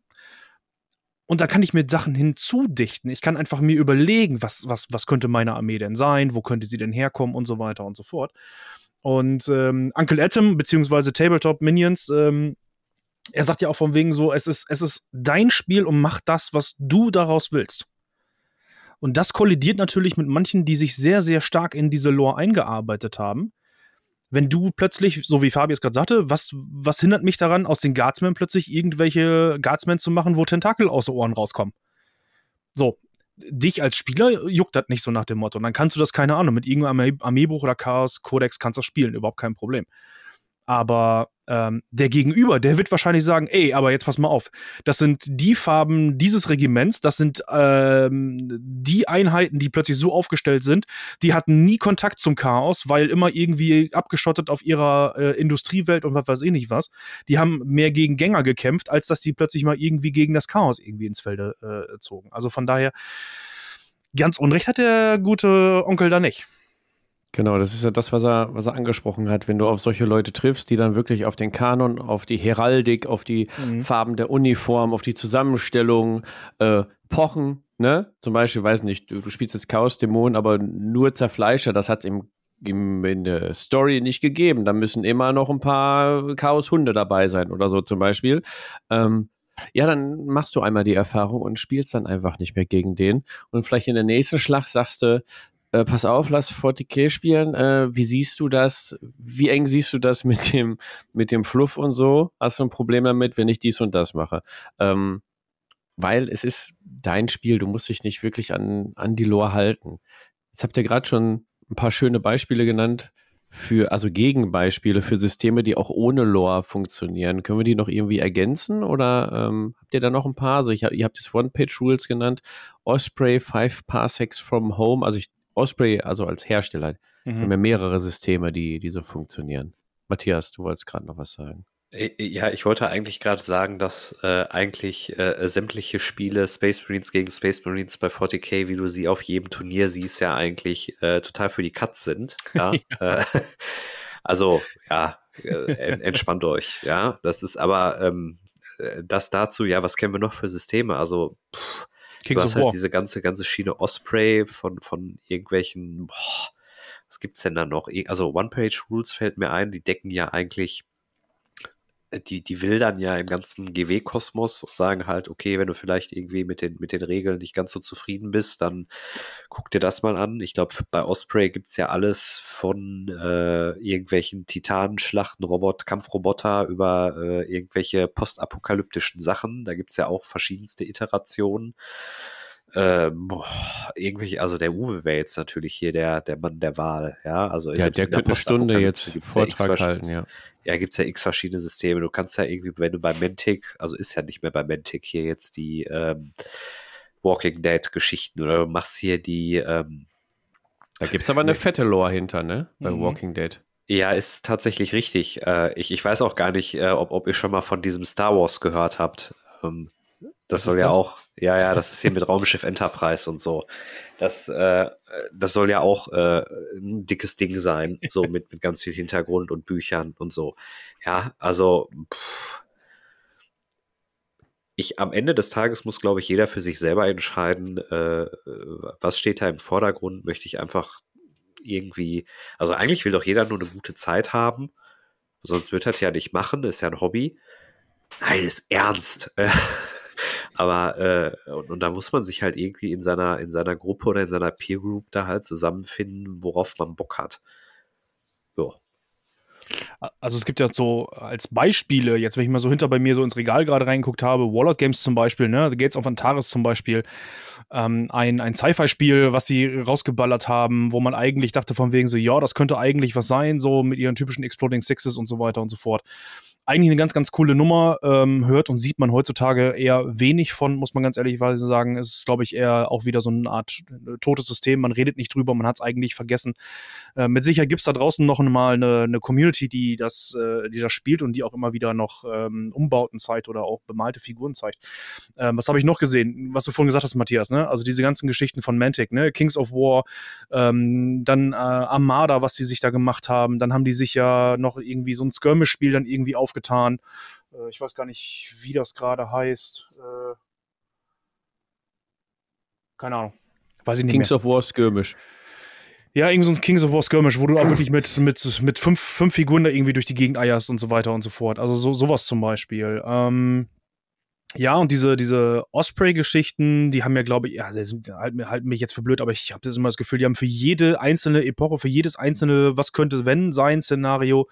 Und da kann ich mir Sachen hinzudichten. Ich kann einfach mir überlegen, was, was, was könnte meine Armee denn sein, wo könnte sie denn herkommen und so weiter und so fort. Und ähm, Uncle Atom beziehungsweise Tabletop Minions ähm, er sagt ja auch von wegen so, es ist, es ist dein Spiel und mach das, was du daraus willst. Und das kollidiert natürlich mit manchen, die sich sehr, sehr stark in diese Lore eingearbeitet haben. Wenn du plötzlich, so wie Fabi es gerade sagte, was, was hindert mich daran, aus den Guardsmen plötzlich irgendwelche Guardsmen zu machen, wo Tentakel aus den Ohren rauskommen? So, dich als Spieler juckt das nicht so nach dem Motto. Und dann kannst du das, keine Ahnung, mit irgendeinem Armeebuch oder Chaos Codex kannst du spielen, überhaupt kein Problem. Aber ähm, der Gegenüber, der wird wahrscheinlich sagen, ey, aber jetzt pass mal auf, das sind die Farben dieses Regiments, das sind ähm, die Einheiten, die plötzlich so aufgestellt sind, die hatten nie Kontakt zum Chaos, weil immer irgendwie abgeschottet auf ihrer äh, Industriewelt und was weiß ich nicht was. Die haben mehr gegen Gänger gekämpft, als dass die plötzlich mal irgendwie gegen das Chaos irgendwie ins Felde äh, zogen. Also von daher, ganz Unrecht hat der gute Onkel da nicht. Genau, das ist ja das, was er, was er angesprochen hat. Wenn du auf solche Leute triffst, die dann wirklich auf den Kanon, auf die Heraldik, auf die mhm. Farben der Uniform, auf die Zusammenstellung äh, pochen, ne? Zum Beispiel, weiß nicht, du, du spielst jetzt Chaos-Dämon, aber nur Zerfleischer, das hat es im, im, in der Story nicht gegeben. Da müssen immer noch ein paar Chaos-Hunde dabei sein oder so zum Beispiel. Ähm, ja, dann machst du einmal die Erfahrung und spielst dann einfach nicht mehr gegen den. Und vielleicht in der nächsten Schlacht sagst du, äh, pass auf, lass 40k spielen. Äh, wie siehst du das? Wie eng siehst du das mit dem, mit dem Fluff und so? Hast du ein Problem damit, wenn ich dies und das mache? Ähm, weil es ist dein Spiel, du musst dich nicht wirklich an, an die Lore halten. Jetzt habt ihr gerade schon ein paar schöne Beispiele genannt für, also Gegenbeispiele für Systeme, die auch ohne Lore funktionieren. Können wir die noch irgendwie ergänzen oder ähm, habt ihr da noch ein paar? Also ich, ihr habt das One-Page-Rules genannt, Osprey, Five Parsecs from Home. Also ich, Osprey, also als Hersteller, mhm. haben ja mehrere Systeme, die, die so funktionieren. Matthias, du wolltest gerade noch was sagen. Äh, äh, ja, ich wollte eigentlich gerade sagen, dass äh, eigentlich äh, sämtliche Spiele Space Marines gegen Space Marines bei 40k, wie du sie auf jedem Turnier siehst, ja eigentlich äh, total für die Cuts sind. Ja? ja. Äh, also, ja, entspannt euch. Ja, das ist aber ähm, das dazu, ja, was kennen wir noch für Systeme? Also, pff, du hast halt War. diese ganze, ganze Schiene Osprey von, von irgendwelchen, boah, was gibt's denn da noch? Also One-Page-Rules fällt mir ein, die decken ja eigentlich die, die wildern ja im ganzen GW-Kosmos und sagen halt, okay, wenn du vielleicht irgendwie mit den, mit den Regeln nicht ganz so zufrieden bist, dann guck dir das mal an. Ich glaube, bei Osprey gibt's ja alles von äh, irgendwelchen Titanenschlachten, Robot, Kampfroboter über äh, irgendwelche postapokalyptischen Sachen. Da gibt's ja auch verschiedenste Iterationen. Äh, boah, irgendwelche, also der Uwe wäre jetzt natürlich hier der, der Mann der Wahl, ja. Also ja, der könnte eine Stunde jetzt Vortrag halten, ja ja, gibt es ja x verschiedene Systeme. Du kannst ja irgendwie, wenn du bei Mantic, also ist ja nicht mehr bei Mantic hier jetzt die ähm, Walking Dead Geschichten oder du machst hier die. Ähm, da gibt es aber eine fette Lore hinter, ne? Bei mhm. Walking Dead. Ja, ist tatsächlich richtig. Äh, ich, ich weiß auch gar nicht, äh, ob, ob ihr schon mal von diesem Star Wars gehört habt. Ähm, das soll ja das? auch, ja, ja, das ist hier mit Raumschiff Enterprise und so. Das, äh, das soll ja auch äh, ein dickes Ding sein, so mit, mit ganz viel Hintergrund und Büchern und so. Ja, also pff, ich am Ende des Tages muss, glaube ich, jeder für sich selber entscheiden, äh, was steht da im Vordergrund. Möchte ich einfach irgendwie, also eigentlich will doch jeder nur eine gute Zeit haben, sonst wird er das ja nicht machen, ist ja ein Hobby. Nein, ist ernst. Aber äh, und, und, da muss man sich halt irgendwie in seiner, in seiner Gruppe oder in seiner Peer Group da halt zusammenfinden, worauf man Bock hat. Ja. Also es gibt ja so als Beispiele, jetzt wenn ich mal so hinter bei mir so ins Regal gerade reingeguckt habe, Warlord Games zum Beispiel, ne, The Gates of Antares zum Beispiel, ähm, ein, ein Sci-Fi-Spiel, was sie rausgeballert haben, wo man eigentlich dachte von wegen so, ja, das könnte eigentlich was sein, so mit ihren typischen Exploding Sixes und so weiter und so fort eigentlich eine ganz, ganz coole Nummer. Ähm, hört und sieht man heutzutage eher wenig von, muss man ganz ehrlich sagen. Es ist, glaube ich, eher auch wieder so eine Art äh, totes System. Man redet nicht drüber, man hat es eigentlich vergessen. Äh, mit Sicherheit gibt es da draußen noch mal eine, eine Community, die das, äh, die das spielt und die auch immer wieder noch ähm, Umbauten zeigt oder auch bemalte Figuren zeigt. Ähm, was habe ich noch gesehen? Was du vorhin gesagt hast, Matthias, ne? Also diese ganzen Geschichten von Mantic, ne? Kings of War, ähm, dann äh, Armada, was die sich da gemacht haben. Dann haben die sich ja noch irgendwie so ein Skirmish-Spiel dann irgendwie aufgebaut aufgetan. Äh, ich weiß gar nicht, wie das gerade heißt. Äh, keine Ahnung. Weiß ich nicht Kings mehr. of War Skirmish. Ja, irgend so ein Kings of War Skirmish, wo du auch wirklich mit, mit, mit fünf, fünf Figuren da irgendwie durch die Gegend eierst und so weiter und so fort. Also so, sowas zum Beispiel. Ähm, ja, und diese, diese Osprey-Geschichten, die haben ja, glaube ich, ja, halten, halten mich jetzt für blöd, aber ich habe das immer das Gefühl, die haben für jede einzelne Epoche, für jedes einzelne, was könnte wenn sein Szenario,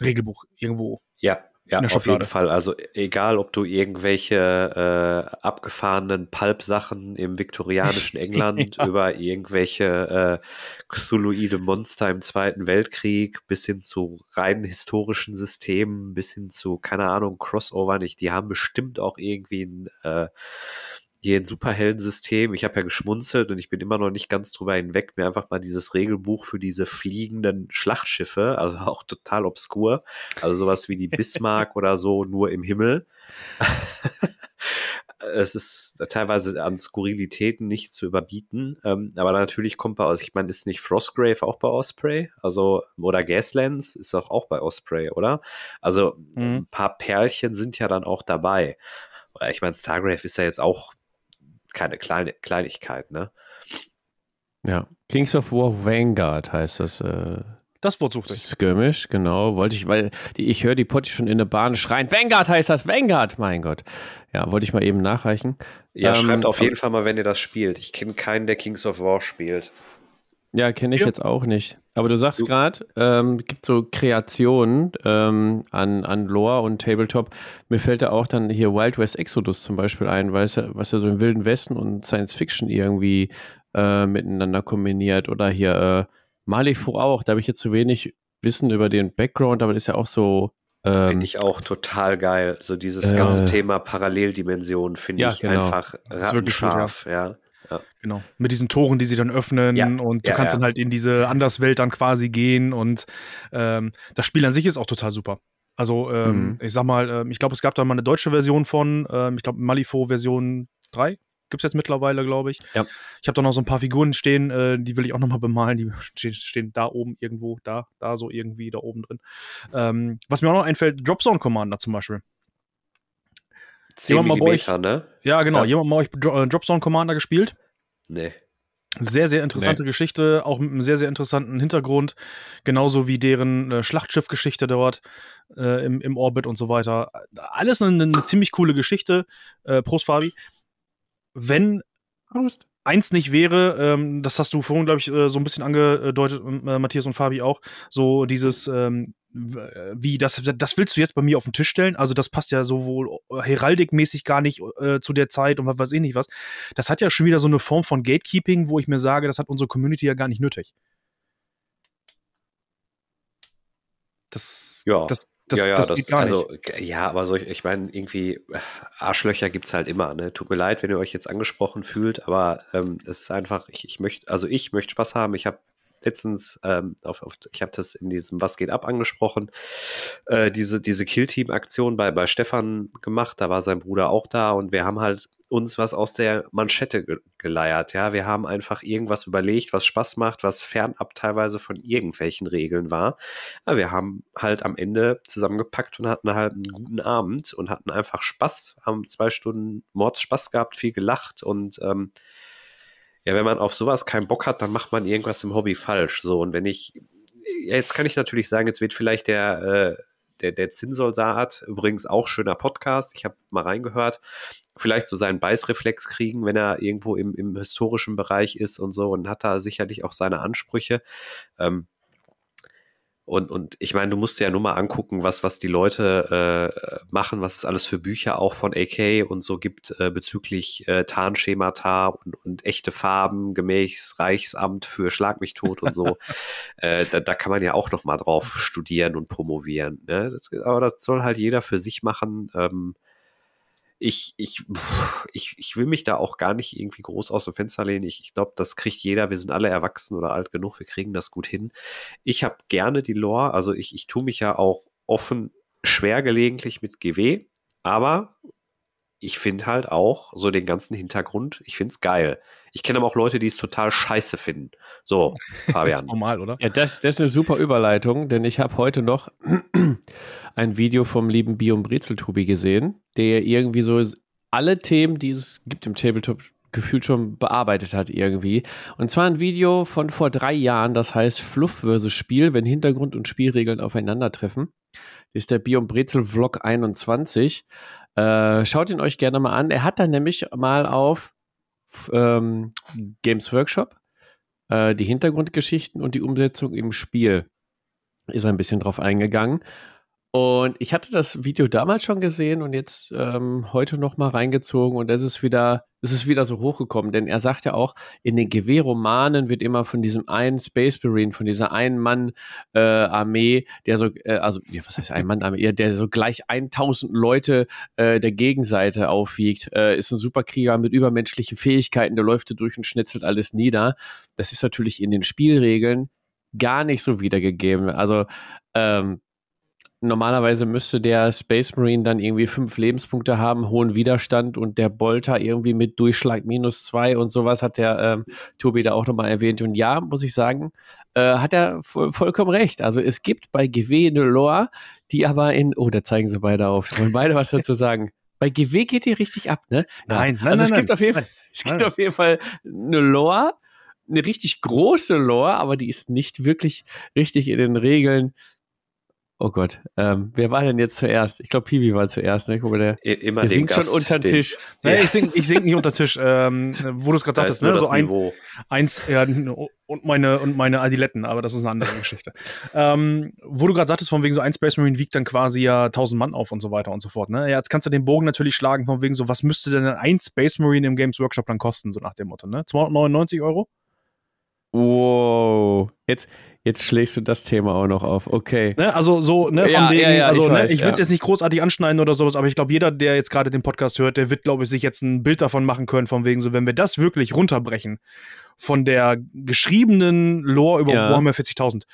Regelbuch irgendwo ja, ja, auf jeden Fall. Also egal, ob du irgendwelche äh, abgefahrenen Pulp-Sachen im viktorianischen England ja. über irgendwelche äh, Cthulhuide Monster im Zweiten Weltkrieg bis hin zu rein historischen Systemen, bis hin zu, keine Ahnung, Crossover nicht. Die haben bestimmt auch irgendwie ein äh, hier ein Superheldensystem. Ich habe ja geschmunzelt und ich bin immer noch nicht ganz drüber hinweg, mir einfach mal dieses Regelbuch für diese fliegenden Schlachtschiffe, also auch total obskur, also sowas wie die Bismarck oder so, nur im Himmel. es ist teilweise an Skurrilitäten nicht zu überbieten. Ähm, aber natürlich kommt bei, ich meine, ist nicht Frostgrave auch bei Osprey? Also, oder Gaslands ist auch, auch bei Osprey, oder? Also, mhm. ein paar Perlchen sind ja dann auch dabei. Ich meine, Stargrave ist ja jetzt auch keine kleine Kleinigkeit, ne? Ja, Kings of War Vanguard heißt das. Äh, das Wort sucht sich. Skirmish, genau. Wollte ich, weil die, ich höre die Potti schon in der Bahn schreien. Vanguard heißt das, Vanguard, mein Gott. Ja, wollte ich mal eben nachreichen. Ja, ähm, schreibt auf jeden Fall mal, wenn ihr das spielt. Ich kenne keinen, der Kings of War spielt. Ja, kenne ich ja. jetzt auch nicht. Aber du sagst gerade, ähm, gibt so Kreationen ähm, an, an Lore und Tabletop. Mir fällt da auch dann hier Wild West Exodus zum Beispiel ein, weil es ja, was ja so im Wilden Westen und Science Fiction irgendwie äh, miteinander kombiniert. Oder hier äh, Malifaux auch. Da habe ich jetzt zu wenig Wissen über den Background, aber das ist ja auch so. Ähm, finde ich auch total geil. So dieses äh, ganze Thema Paralleldimensionen finde ja, ich genau. einfach rattenscharf, ja. Ja. Genau. Mit diesen Toren, die sie dann öffnen ja. und du ja, kannst dann halt in diese Anderswelt dann quasi gehen und ähm, das Spiel an sich ist auch total super. Also ähm, mhm. ich sag mal, ähm, ich glaube, es gab da mal eine deutsche Version von, ähm, ich glaube Malifaux Version 3 gibt es jetzt mittlerweile, glaube ich. Ja. Ich habe da noch so ein paar Figuren stehen, äh, die will ich auch noch mal bemalen. Die stehen, stehen, da oben irgendwo, da, da so irgendwie, da oben drin. Ähm, was mir auch noch einfällt, Dropzone Commander zum Beispiel. 10 jemand mal euch, ne? Ja, genau. Ja. Jemand mal euch äh, Dropzone Commander gespielt? Nee. Sehr, sehr interessante nee. Geschichte, auch mit einem sehr, sehr interessanten Hintergrund. Genauso wie deren äh, Schlachtschiffgeschichte dort äh, im, im Orbit und so weiter. Alles eine, eine ziemlich coole Geschichte. Äh, Prost, Fabi wenn Prost. Eins nicht wäre, ähm, das hast du vorhin, glaube ich, äh, so ein bisschen angedeutet, äh, Matthias und Fabi auch, so dieses, ähm, äh, wie, das, das willst du jetzt bei mir auf den Tisch stellen? Also, das passt ja sowohl heraldikmäßig gar nicht äh, zu der Zeit und was weiß ich nicht was. Das hat ja schon wieder so eine Form von Gatekeeping, wo ich mir sage, das hat unsere Community ja gar nicht nötig. Das, ja. das, das, ja, ja, das, das geht gar also, nicht. Ja, aber so, ich meine, irgendwie, äh, Arschlöcher gibt es halt immer. Ne? Tut mir leid, wenn ihr euch jetzt angesprochen fühlt, aber ähm, es ist einfach, ich, ich möchte, also ich möchte Spaß haben. Ich habe letztens ähm, auf, auf, ich habe das in diesem Was geht ab angesprochen, äh, diese, diese Kill-Team-Aktion bei, bei Stefan gemacht, da war sein Bruder auch da und wir haben halt uns was aus der Manschette ge geleiert, ja, wir haben einfach irgendwas überlegt, was Spaß macht, was fernab teilweise von irgendwelchen Regeln war, aber wir haben halt am Ende zusammengepackt und hatten halt einen guten Abend und hatten einfach Spaß, haben zwei Stunden Mords gehabt, viel gelacht und ähm, ja, wenn man auf sowas keinen Bock hat, dann macht man irgendwas im Hobby falsch. So, und wenn ich, ja, jetzt kann ich natürlich sagen, jetzt wird vielleicht der, äh, der, der Zinssoldat, übrigens auch schöner Podcast, ich habe mal reingehört, vielleicht so seinen Beißreflex kriegen, wenn er irgendwo im, im historischen Bereich ist und so und hat da sicherlich auch seine Ansprüche. Ähm, und, und ich meine, du musst dir ja nur mal angucken, was, was die Leute äh, machen, was es alles für Bücher auch von AK und so gibt äh, bezüglich äh, Tarnschemata und, und echte Farben, gemäß Reichsamt für Schlag mich tot und so. äh, da, da kann man ja auch noch mal drauf studieren und promovieren. Ne? Das, aber das soll halt jeder für sich machen. Ähm, ich, ich, ich, ich will mich da auch gar nicht irgendwie groß aus dem Fenster lehnen. Ich, ich glaube, das kriegt jeder. Wir sind alle erwachsen oder alt genug. Wir kriegen das gut hin. Ich habe gerne die Lore. Also ich, ich tue mich ja auch offen schwer gelegentlich mit GW. Aber ich finde halt auch so den ganzen Hintergrund, ich finde es geil. Ich kenne aber auch Leute, die es total scheiße finden. So, Fabian. das ist normal, oder? Ja, das, das ist eine super Überleitung, denn ich habe heute noch ein Video vom lieben Biom Brezeltubi gesehen, der irgendwie so alle Themen, die es gibt im Tabletop, gefühlt schon bearbeitet hat irgendwie. Und zwar ein Video von vor drei Jahren, das heißt Fluff versus Spiel, wenn Hintergrund und Spielregeln aufeinandertreffen. Das ist der Biom Brezel Vlog 21. Äh, schaut ihn euch gerne mal an. Er hat dann nämlich mal auf ähm, Games Workshop äh, die Hintergrundgeschichten und die Umsetzung im Spiel ist ein bisschen drauf eingegangen. Und ich hatte das Video damals schon gesehen und jetzt ähm, heute noch mal reingezogen und es ist wieder, es ist wieder so hochgekommen, denn er sagt ja auch, in den GW-Romanen wird immer von diesem einen Space Marine, von dieser einen Mann-Armee, äh, der so, äh, also ja, was heißt ein Mann-Armee, der so gleich 1000 Leute äh, der Gegenseite aufwiegt, äh, ist ein Superkrieger mit übermenschlichen Fähigkeiten, der läuft durch und schnetzelt alles nieder. Das ist natürlich in den Spielregeln gar nicht so wiedergegeben. Also ähm, normalerweise müsste der Space Marine dann irgendwie fünf Lebenspunkte haben, hohen Widerstand und der Bolter irgendwie mit Durchschlag minus zwei und sowas hat der ähm, Tobi da auch nochmal erwähnt. Und ja, muss ich sagen, äh, hat er voll, vollkommen recht. Also es gibt bei GW eine Lore, die aber in, oh, da zeigen sie beide auf. Wollen beide was dazu sagen? Bei GW geht die richtig ab, ne? Nein, nein, also nein, es gibt nein, auf jeden Fall, es gibt auf jeden Fall eine Lore, eine richtig große Lore, aber die ist nicht wirklich richtig in den Regeln. Oh Gott, ähm, wer war denn jetzt zuerst? Ich glaube, Piwi war zuerst. Ne? Guck mal, der, I- Immer der den singt schon Gast, unter den den- Tisch. Nee, Ja. ich sing, ich sing nicht unter Tisch, ähm, wo du es gerade Da sagtest, ne? So ein, Niveau. eins, ja, und meine, und meine Adiletten, aber das ist eine andere Geschichte. Ähm, wo du gerade sagtest, von wegen so ein Space Marine wiegt dann quasi ja 1000 Mann auf und so weiter und so fort, ne? Ja, jetzt kannst du den Bogen natürlich schlagen, von wegen so, was müsste denn ein Space Marine im Games Workshop dann kosten, so nach dem Motto, ne? 299 Euro? Wow. Jetzt, jetzt schlägst du das Thema auch noch auf. Okay. Ne? Also so, ne, von Ja, wegen, ja, ja, also ich ne, ich will es jetzt nicht großartig anschneiden oder sowas, aber ich glaube, jeder, der jetzt gerade den Podcast hört, der wird, glaube ich, sich jetzt ein Bild davon machen können, von wegen so, wenn wir das wirklich runterbrechen, von der geschriebenen Lore über. Warhammer 40.000,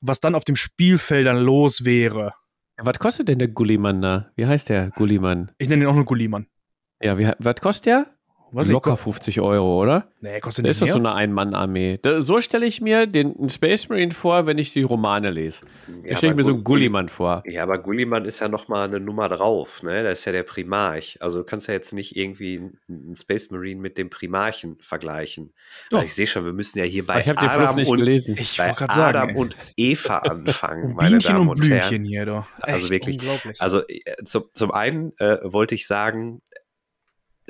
was dann auf dem Spielfeld dann los wäre. Was kostet denn der Gulliman da? Wie heißt der Gulliman? Ich nenne ihn auch nur Gulliman. Ja, wie, was kostet der? Was Locker Ich, 50 Euro, oder? nee, kostet Das ist nicht doch so eine Ein-Mann-Armee. Da- So stelle ich mir den Space Marine vor, wenn ich die Romane lese. Da Ja, stelle ich mir so einen Gulliman vor. Ja, aber Gulliman ist ja noch mal eine Nummer drauf, ne? Das ist ja der Primarch. Also du kannst ja jetzt nicht irgendwie einen Space Marine mit dem Primarchen vergleichen. Doch. Aber ich sehe schon, wir müssen ja hier bei ich habe den Fluch Adam nicht und gelesen. Ich bei wollte gerade sagen, Adam ey. und Eva anfangen, Und meine Damen und und Herren. Hier, doch. Also wirklich. Unglaublich. Also äh, zum, zum einen äh, wollte ich sagen,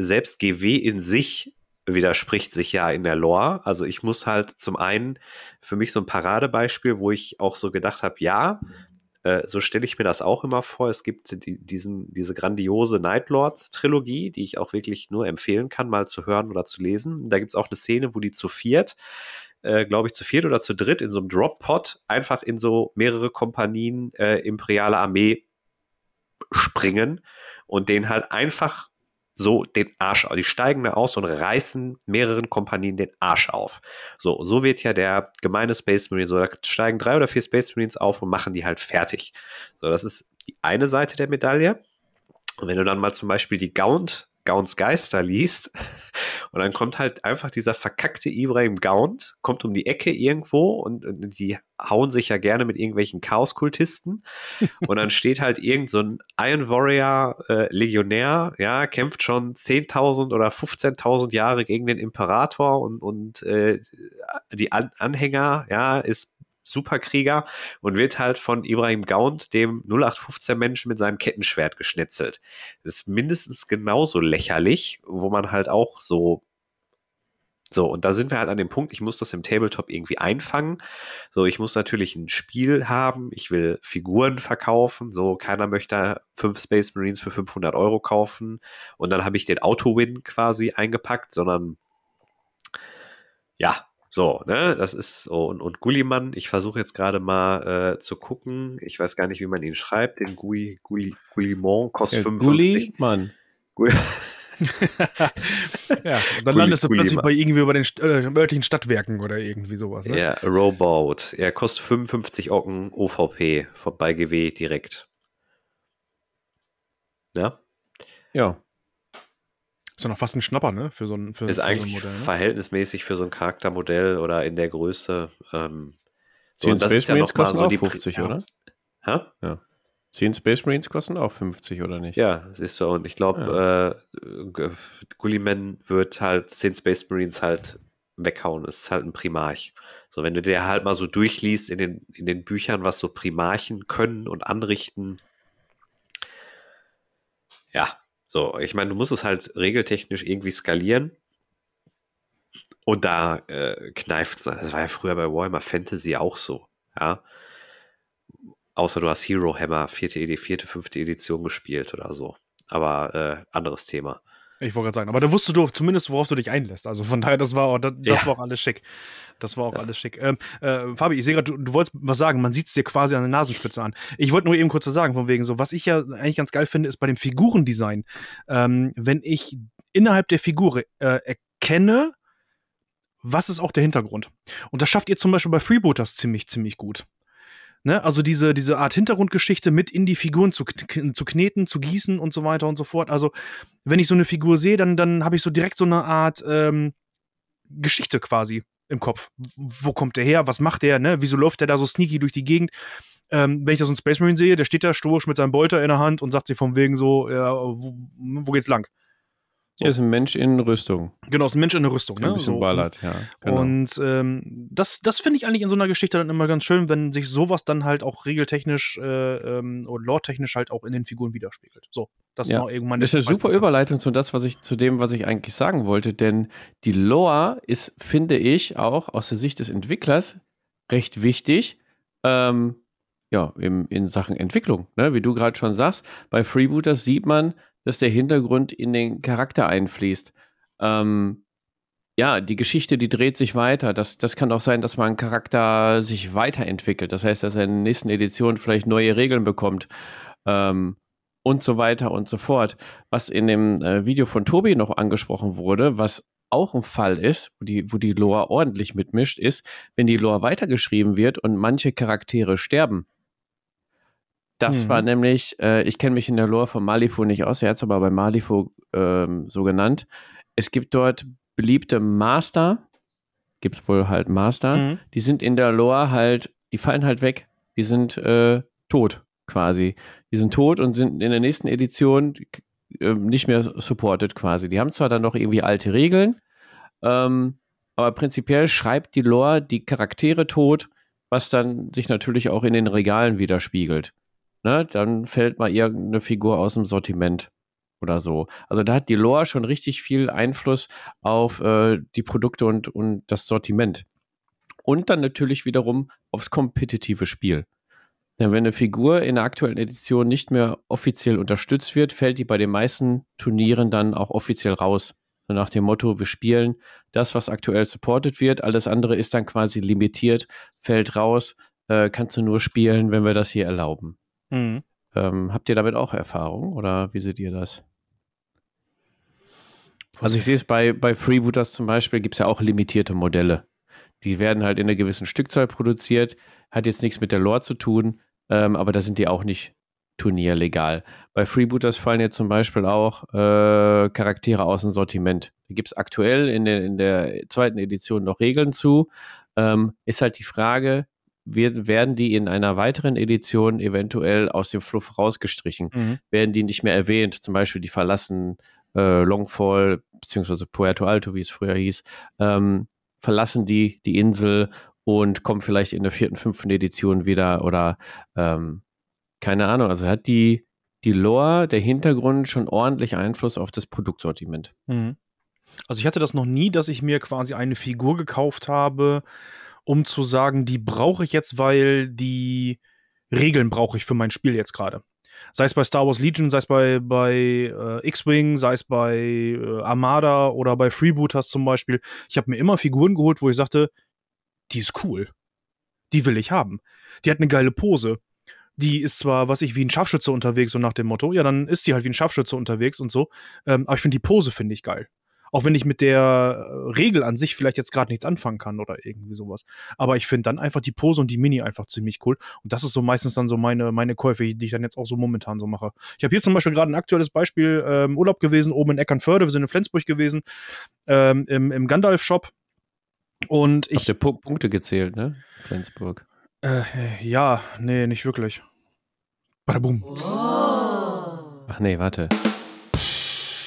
selbst GW in sich widerspricht sich ja in der Lore. Also ich muss halt zum einen für mich so ein Paradebeispiel, wo ich auch so gedacht habe, ja, äh, so stelle ich mir das auch immer vor. Es gibt die, diesen, diese grandiose Night Lords Trilogie, die ich auch wirklich nur empfehlen kann, mal zu hören oder zu lesen. Da gibt es auch eine Szene, wo die zu viert äh, glaube ich, zu viert oder zu dritt in so einem Drop-Pod einfach in so mehrere Kompanien äh, imperiale Armee springen und den halt einfach so den Arsch auf. Die steigen da aus und reißen mehreren Kompanien den Arsch auf. So, so wird ja der gemeine Space Marine, so, da steigen drei oder vier Space Marines auf und machen die halt fertig. So, das ist die eine Seite der Medaille. Und wenn du dann mal zum Beispiel die Gaunt, Gaunts Geister liest, und dann kommt halt einfach dieser verkackte Ibrahim Gaunt, kommt um die Ecke irgendwo und, und die hauen sich ja gerne mit irgendwelchen Chaos-Kultisten. und dann steht halt irgend so ein Iron Warrior äh, Legionär, ja, kämpft schon 10.000 oder 15.000 Jahre gegen den Imperator und, und äh, die An Anhänger, ja, ist Superkrieger und wird halt von Ibrahim Gaunt, dem 0815 Menschen mit seinem Kettenschwert geschnetzelt. Das ist mindestens genauso lächerlich, wo man halt auch so so, und da sind wir halt an dem Punkt, ich muss das im Tabletop irgendwie einfangen. So, ich muss natürlich ein Spiel haben, ich will Figuren verkaufen, so, keiner möchte fünf Space Marines für 500 Euro kaufen und dann habe ich den Auto-Win quasi eingepackt, sondern ja, so, ne, das ist so. Und, und Gulliman, ich versuche jetzt gerade mal äh, zu gucken. Ich weiß gar nicht, wie man ihn schreibt. Den Gui, Gulli, Gullimon kostet Ja, 55. Gulliman. Gulli ja, und dann landest du plötzlich bei irgendwie über den äh, örtlichen Stadtwerken oder irgendwie sowas. Ne? Ja, Rowboat. Er kostet 55 Ocken OVP bei GW direkt. Ja, Ja. Ist ja noch fast ein Schnapper, ne? Für so ein, für, ist für eigentlich so ein Modell. Ne? verhältnismäßig für so ein Charaktermodell oder in der Größe. Ähm, so, Zehn und das Space ist ja Marines noch mal kosten so auch die 50, ja. oder? Hä? Zehn Space Marines kosten auch 50, oder nicht? Ja, siehst du, und ich glaube, äh, G- Gulliman wird halt 10 Space Marines halt weghauen. Das ist halt ein Primarch. So, wenn du dir halt mal so durchliest in den, in den Büchern, was so Primarchen können und anrichten. Ja, so, ich meine, du musst es halt regeltechnisch irgendwie skalieren. Und da äh, kneift es. Das war ja früher bei Warhammer Fantasy auch so. Ja. Außer du hast Hero Hammer, vierte, vierte, fünfte Edition gespielt oder so. Aber äh, anderes Thema. Ich wollte gerade sagen, aber da wusstest du zumindest, worauf du dich einlässt. Also von daher, das war auch, das, das Ja. war auch alles schick. Das war auch alles schick. Ähm, äh, Fabi, ich sehe gerade, du, du wolltest was sagen. Man sieht es dir quasi an der Nasenspitze an. Ich wollte nur eben kurz sagen, von wegen so, was ich ja eigentlich ganz geil finde, ist bei dem Figurendesign, ähm, wenn ich innerhalb der Figur äh, erkenne, was ist auch der Hintergrund. Und das schafft ihr zum Beispiel bei Freebooters ziemlich, ziemlich gut. Ne? Also diese, diese Art Hintergrundgeschichte mit in die Figuren zu, zu kneten, zu gießen und so weiter und so fort. Also, wenn ich so eine Figur sehe, dann, dann habe ich so direkt so eine Art ähm, Geschichte quasi im Kopf. Wo kommt der her? Was macht der? Ne? Wieso läuft der da so sneaky durch die Gegend? Ähm, wenn ich da so einen Space Marine sehe, der steht da stoisch mit seinem Bolter in der Hand und sagt sich vom Wegen so, ja, wo, wo geht's lang? So. Er ist ein Mensch in Rüstung. Genau, ist ein Mensch in der Rüstung. Ne? Ein bisschen so. ballert, ja. Genau. Und ähm, das, das finde ich eigentlich in so einer Geschichte dann immer ganz schön, wenn sich sowas dann halt auch regeltechnisch äh, ähm, oder lore-technisch halt auch in den Figuren widerspiegelt. So, das ja. war irgendwann. Das ist eine super Überleitung zu das, was ich zu dem, was ich eigentlich sagen wollte, denn die Lore ist, finde ich, auch aus der Sicht des Entwicklers recht wichtig. Ähm, ja, im, in Sachen Entwicklung. Ne? Wie du gerade schon sagst, bei Freebooters sieht man, dass der Hintergrund in den Charakter einfließt. Ähm, ja, die Geschichte, die dreht sich weiter. Das, das kann auch sein, dass man ein Charakter sich weiterentwickelt. Das heißt, dass er in der nächsten Edition vielleicht neue Regeln bekommt. Ähm, und so weiter und so fort. Was in dem äh, Video von Tobi noch angesprochen wurde, was auch ein Fall ist, wo die, wo die Lore ordentlich mitmischt, ist, wenn die Lore weitergeschrieben wird und manche Charaktere sterben. Das mhm. war nämlich, äh, ich kenne mich in der Lore von Malifaux nicht aus, er hat es aber bei Malifaux ähm, so genannt. Es gibt dort beliebte Master, gibt es wohl halt Master, mhm. die sind in der Lore halt, die fallen halt weg, die sind äh, tot quasi. Die sind tot und sind in der nächsten Edition äh, nicht mehr supported quasi. Die haben zwar dann noch irgendwie alte Regeln, ähm, aber prinzipiell schreibt die Lore die Charaktere tot, was dann sich natürlich auch in den Regalen widerspiegelt ne, dann fällt mal irgendeine Figur aus dem Sortiment oder so. Also da hat die Lore schon richtig viel Einfluss auf äh, die Produkte und, und das Sortiment. Und dann natürlich wiederum aufs kompetitive Spiel. Denn wenn eine Figur in der aktuellen Edition nicht mehr offiziell unterstützt wird, fällt die bei den meisten Turnieren dann auch offiziell raus. So nach dem Motto, wir spielen das, was aktuell supported wird, alles andere ist dann quasi limitiert, fällt raus, äh, kannst du nur spielen, wenn wir das hier erlauben. Mhm. Ähm, habt ihr damit auch Erfahrung oder wie seht ihr das? Also ich sehe es bei, bei Freebooters zum Beispiel, gibt es ja auch limitierte Modelle. Die werden halt in einer gewissen Stückzahl produziert, hat jetzt nichts mit der Lore zu tun, ähm, aber da sind die auch nicht turnierlegal. Bei Freebooters fallen jetzt zum Beispiel auch äh, Charaktere aus dem Sortiment. Da gibt es aktuell in der, in der zweiten Edition noch Regeln zu. Ähm, ist halt die Frage, wird, werden die in einer weiteren Edition eventuell aus dem Fluff rausgestrichen? Mhm. Werden die nicht mehr erwähnt? Zum Beispiel, die verlassen äh, Longfall, beziehungsweise Puerto Alto, wie es früher hieß, ähm, verlassen die die Insel und kommen vielleicht in der vierten, fünften Edition wieder oder ähm, keine Ahnung. Also hat die, die Lore, der Hintergrund schon ordentlich Einfluss auf das Produktsortiment. Mhm. Also ich hatte das noch nie, dass ich mir quasi eine Figur gekauft habe, um zu sagen, die brauche ich jetzt, weil die Regeln brauche ich für mein Spiel jetzt gerade. Sei es bei Star Wars Legion, sei es bei, bei äh, X-Wing, sei es bei äh, Armada oder bei Freebooters zum Beispiel. Ich habe mir immer Figuren geholt, wo ich sagte, die ist cool. Die will ich haben. Die hat eine geile Pose. Die ist zwar, was ich, wie ein Scharfschütze unterwegs, so nach dem Motto. Ja, dann ist die halt wie ein Scharfschütze unterwegs und so. Ähm, aber ich finde die Pose finde ich geil. Auch wenn ich mit der äh, Regel an sich vielleicht jetzt gerade nichts anfangen kann oder irgendwie sowas. Aber ich finde dann einfach die Pose und die Mini einfach ziemlich cool. Und das ist so meistens dann so meine, meine Käufe, die ich dann jetzt auch so momentan so mache. Ich habe hier zum Beispiel gerade ein aktuelles Beispiel ähm, Urlaub gewesen, oben in Eckernförde. Wir sind in Flensburg gewesen, ähm, im, im Gandalf-Shop. Und ich. Habt ihr P Punkte gezählt, ne? Flensburg. Äh, ja, nee, nicht wirklich. Badabum. Oh. Ach nee, warte.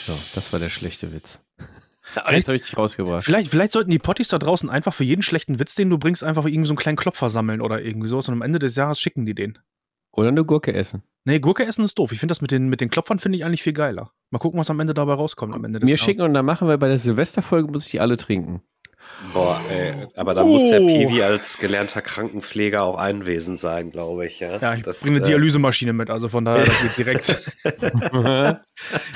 So, das war der schlechte Witz. Jetzt habe ich dich rausgebracht. Vielleicht, vielleicht sollten die Potties da draußen einfach für jeden schlechten Witz, den du bringst, einfach irgendwie so einen kleinen Klopfer sammeln oder irgendwie sowas und am Ende des Jahres schicken die den. Oder eine Gurke essen. Nee, Gurke essen ist doof. Ich finde das mit den, mit den Klopfern finde ich eigentlich viel geiler. Mal gucken, was am Ende dabei rauskommt. Am Ende des Mir schicken und dann machen wir bei der Silvesterfolge, muss ich die alle trinken. Boah, ey, aber da oh. muss der Piwi als gelernter Krankenpfleger auch einwesend sein, glaube ich. Ja, ja ich das, bringe eine äh, Dialysemaschine mit, also von daher, das geht direkt.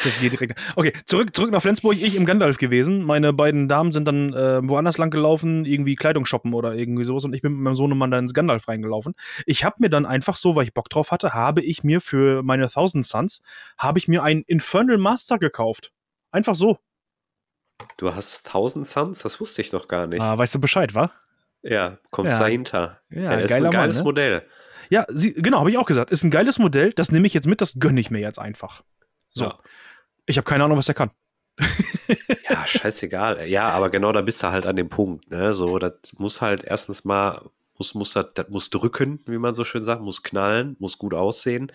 das geht direkt. Okay, zurück, zurück nach Flensburg. Ich im Gandalf gewesen. Meine beiden Damen sind dann äh, woanders lang gelaufen, irgendwie Kleidung shoppen oder irgendwie sowas. Und ich bin mit meinem Sohnemann dann ins Gandalf reingelaufen. Ich habe mir dann einfach so, weil ich Bock drauf hatte, habe ich mir für meine Thousand Suns, habe ich mir einen Infernal Master gekauft. Einfach so. Du hast 1000 Suns? Das wusste ich noch gar nicht. Ah, weißt du Bescheid, wa? Ja, kommst ja. dahinter. Ja, ja ist ein geiles Mann, ne? Modell. Ja, sie, genau, habe ich auch gesagt. Ist ein geiles Modell, das nehme ich jetzt mit, das gönne ich mir jetzt einfach. So. Ja. Ich habe keine Ahnung, was der kann. ja, scheißegal. Ja, aber genau da bist du halt an dem Punkt. Ne? So, das muss halt erstens mal, muss, muss das, das muss drücken, wie man so schön sagt, muss knallen, muss gut aussehen.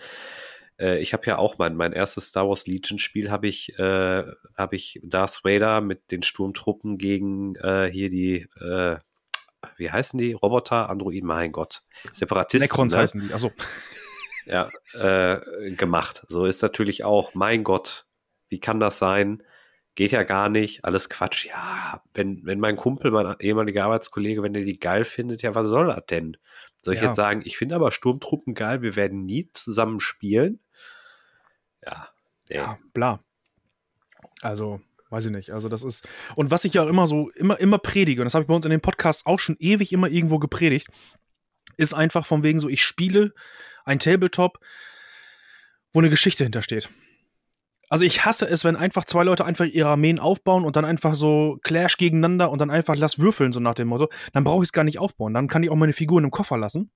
Äh, ich habe ja auch mein, mein erstes Star Wars Legion Spiel habe ich, äh, habe ich Darth Vader mit den Sturmtruppen gegen äh, hier die, äh, wie heißen die? Roboter, Androiden, mein Gott. Separatisten. Necrons ne? heißen die, achso. Ja, äh, gemacht. So ist natürlich auch, mein Gott, wie kann das sein? Geht ja gar nicht, alles Quatsch. Ja, wenn, wenn mein Kumpel, mein ehemaliger Arbeitskollege, wenn der die geil findet, ja, was soll das denn? Soll ich ja. jetzt sagen, ich finde aber Sturmtruppen geil, wir werden nie zusammen spielen? Ja. Ja, bla. Also, weiß ich nicht. Also, das ist. Und was ich ja immer so, immer, immer predige, und das habe ich bei uns in den Podcasts auch schon ewig immer irgendwo gepredigt, ist einfach von wegen so, ich spiele ein Tabletop, wo eine Geschichte hintersteht. Also ich hasse es, wenn einfach zwei Leute einfach ihre Armeen aufbauen und dann einfach so Clash gegeneinander und dann einfach lass würfeln, so nach dem Motto. Dann brauche ich es gar nicht aufbauen. Dann kann ich auch meine Figuren im Koffer lassen.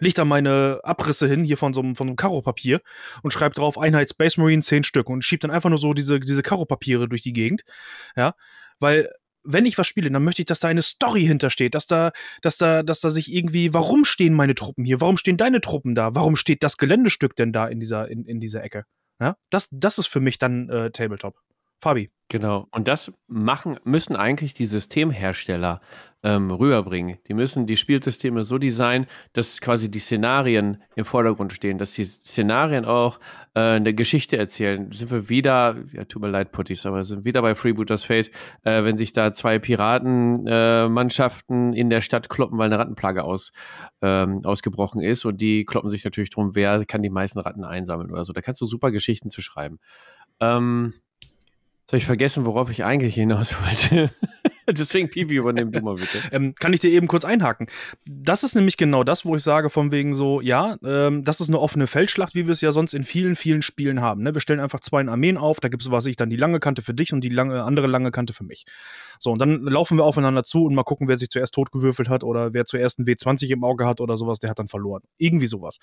Leg da meine Abrisse hin, hier von so einem, von so einem Karo-Papier und schreibe drauf Einheit Space Marine 10 Stück und schieb dann einfach nur so diese, diese Karo-Papiere durch die Gegend. Ja, weil wenn ich was spiele, dann möchte ich, dass da eine Story hintersteht, dass da, dass da, dass da sich irgendwie, warum stehen meine Truppen hier? Warum stehen deine Truppen da? Warum steht das Geländestück denn da in dieser, in, in dieser Ecke? Ja, das, das ist für mich dann äh, Tabletop. Fabi. Genau. Und das machen, müssen eigentlich die Systemhersteller ähm, rüberbringen. Die müssen die Spielsysteme so designen, dass quasi die Szenarien im Vordergrund stehen, dass die Szenarien auch äh, eine Geschichte erzählen. Sind wir wieder, ja, tut mir leid, Puttis, aber sind wieder bei Freebooters Fate, äh, wenn sich da zwei Piratenmannschaften äh, in der Stadt kloppen, weil eine Rattenplage aus, ähm, ausgebrochen ist und die kloppen sich natürlich drum, wer kann die meisten Ratten einsammeln oder so. Da kannst du super Geschichten zu schreiben. Ähm, Jetzt habe ich vergessen, worauf ich eigentlich hinaus wollte. Deswegen, Pipi, übernimm du mal bitte. Ähm, kann ich dir eben kurz einhaken? Das ist nämlich genau das, wo ich sage, von wegen so, ja, ähm, das ist eine offene Feldschlacht, wie wir es ja sonst in vielen, vielen Spielen haben. Ne? Wir stellen einfach zwei Armeen auf, da gibt es, was ich, dann die lange Kante für dich und die lange, andere lange Kante für mich. So, und dann laufen wir aufeinander zu und mal gucken, wer sich zuerst totgewürfelt hat oder wer zuerst einen W20 im Auge hat oder sowas, der hat dann verloren. Irgendwie sowas.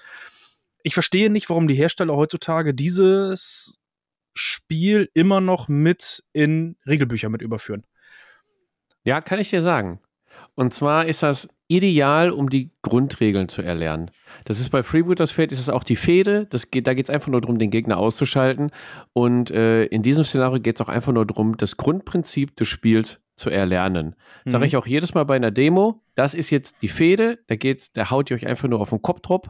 Ich verstehe nicht, warum die Hersteller heutzutage dieses Spiel immer noch mit in Regelbücher mit überführen. Ja, kann ich dir sagen. Und zwar ist das ideal, um die Grundregeln zu erlernen. Das ist bei Freebooters Fate, ist es auch die Fehde. Das geht, da geht es einfach nur darum, den Gegner auszuschalten. Und äh, in diesem Szenario geht es auch einfach nur darum, das Grundprinzip des Spiels zu erlernen. Mhm. Sage ich auch jedes Mal bei einer Demo, das ist jetzt die Fehde, da geht's, da haut ihr euch einfach nur auf den Kopf drauf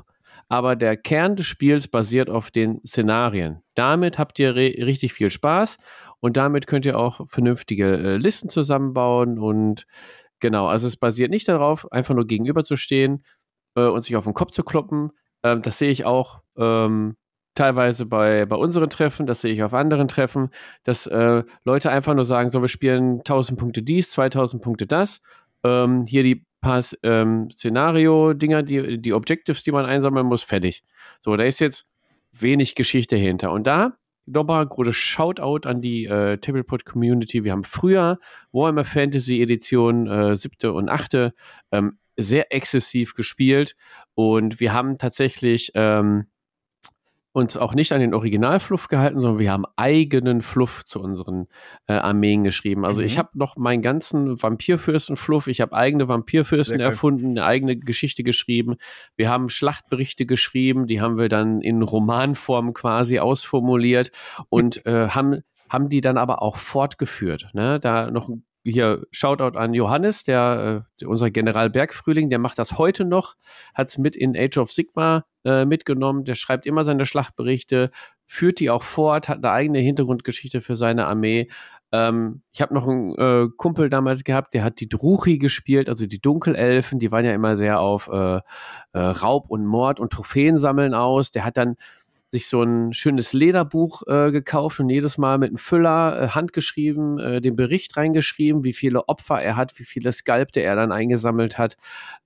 aber der Kern des Spiels basiert auf den Szenarien. Damit habt ihr richtig viel Spaß und damit könnt ihr auch vernünftige äh, Listen zusammenbauen und genau, also es basiert nicht darauf, einfach nur gegenüberzustehen äh, und sich auf den Kopf zu kloppen. Ähm, das sehe ich auch ähm, teilweise bei, bei unseren Treffen, das sehe ich auf anderen Treffen, dass äh, Leute einfach nur sagen, so, wir spielen 1000 Punkte dies, 2000 Punkte das. Ähm, hier die paar ähm, Szenario-Dinger, die, die Objectives, die man einsammeln muss, fertig. So, da ist jetzt wenig Geschichte hinter. Und da nochmal großes Shoutout an die äh, Tablepod-Community. Wir haben früher Warhammer Fantasy Edition äh, siebte und achte ähm, sehr exzessiv gespielt und wir haben tatsächlich ähm, uns auch nicht an den Originalfluff gehalten, sondern wir haben eigenen Fluff zu unseren äh, Armeen geschrieben. Also mhm. ich habe noch meinen ganzen Vampirfürsten-Fluff, ich habe eigene Vampirfürsten erfunden, eine eigene Geschichte geschrieben. Wir haben Schlachtberichte geschrieben, die haben wir dann in Romanform quasi ausformuliert und äh, haben haben die dann aber auch fortgeführt. Ne? Da noch ein hier Shoutout an Johannes, der, äh, unser General Bergfrühling, der macht das heute noch, hat es mit in Age of Sigma äh, mitgenommen, der schreibt immer seine Schlachtberichte, führt die auch fort, hat eine eigene Hintergrundgeschichte für seine Armee. Ähm, ich habe noch einen äh, Kumpel damals gehabt, der hat die Druchi gespielt, also die Dunkelelfen, die waren ja immer sehr auf äh, äh, Raub und Mord und Trophäen sammeln aus. Der hat dann sich so ein schönes Lederbuch äh, gekauft und jedes Mal mit einem Füller äh, handgeschrieben, äh, den Bericht reingeschrieben, wie viele Opfer er hat, wie viele Skalpte er dann eingesammelt hat.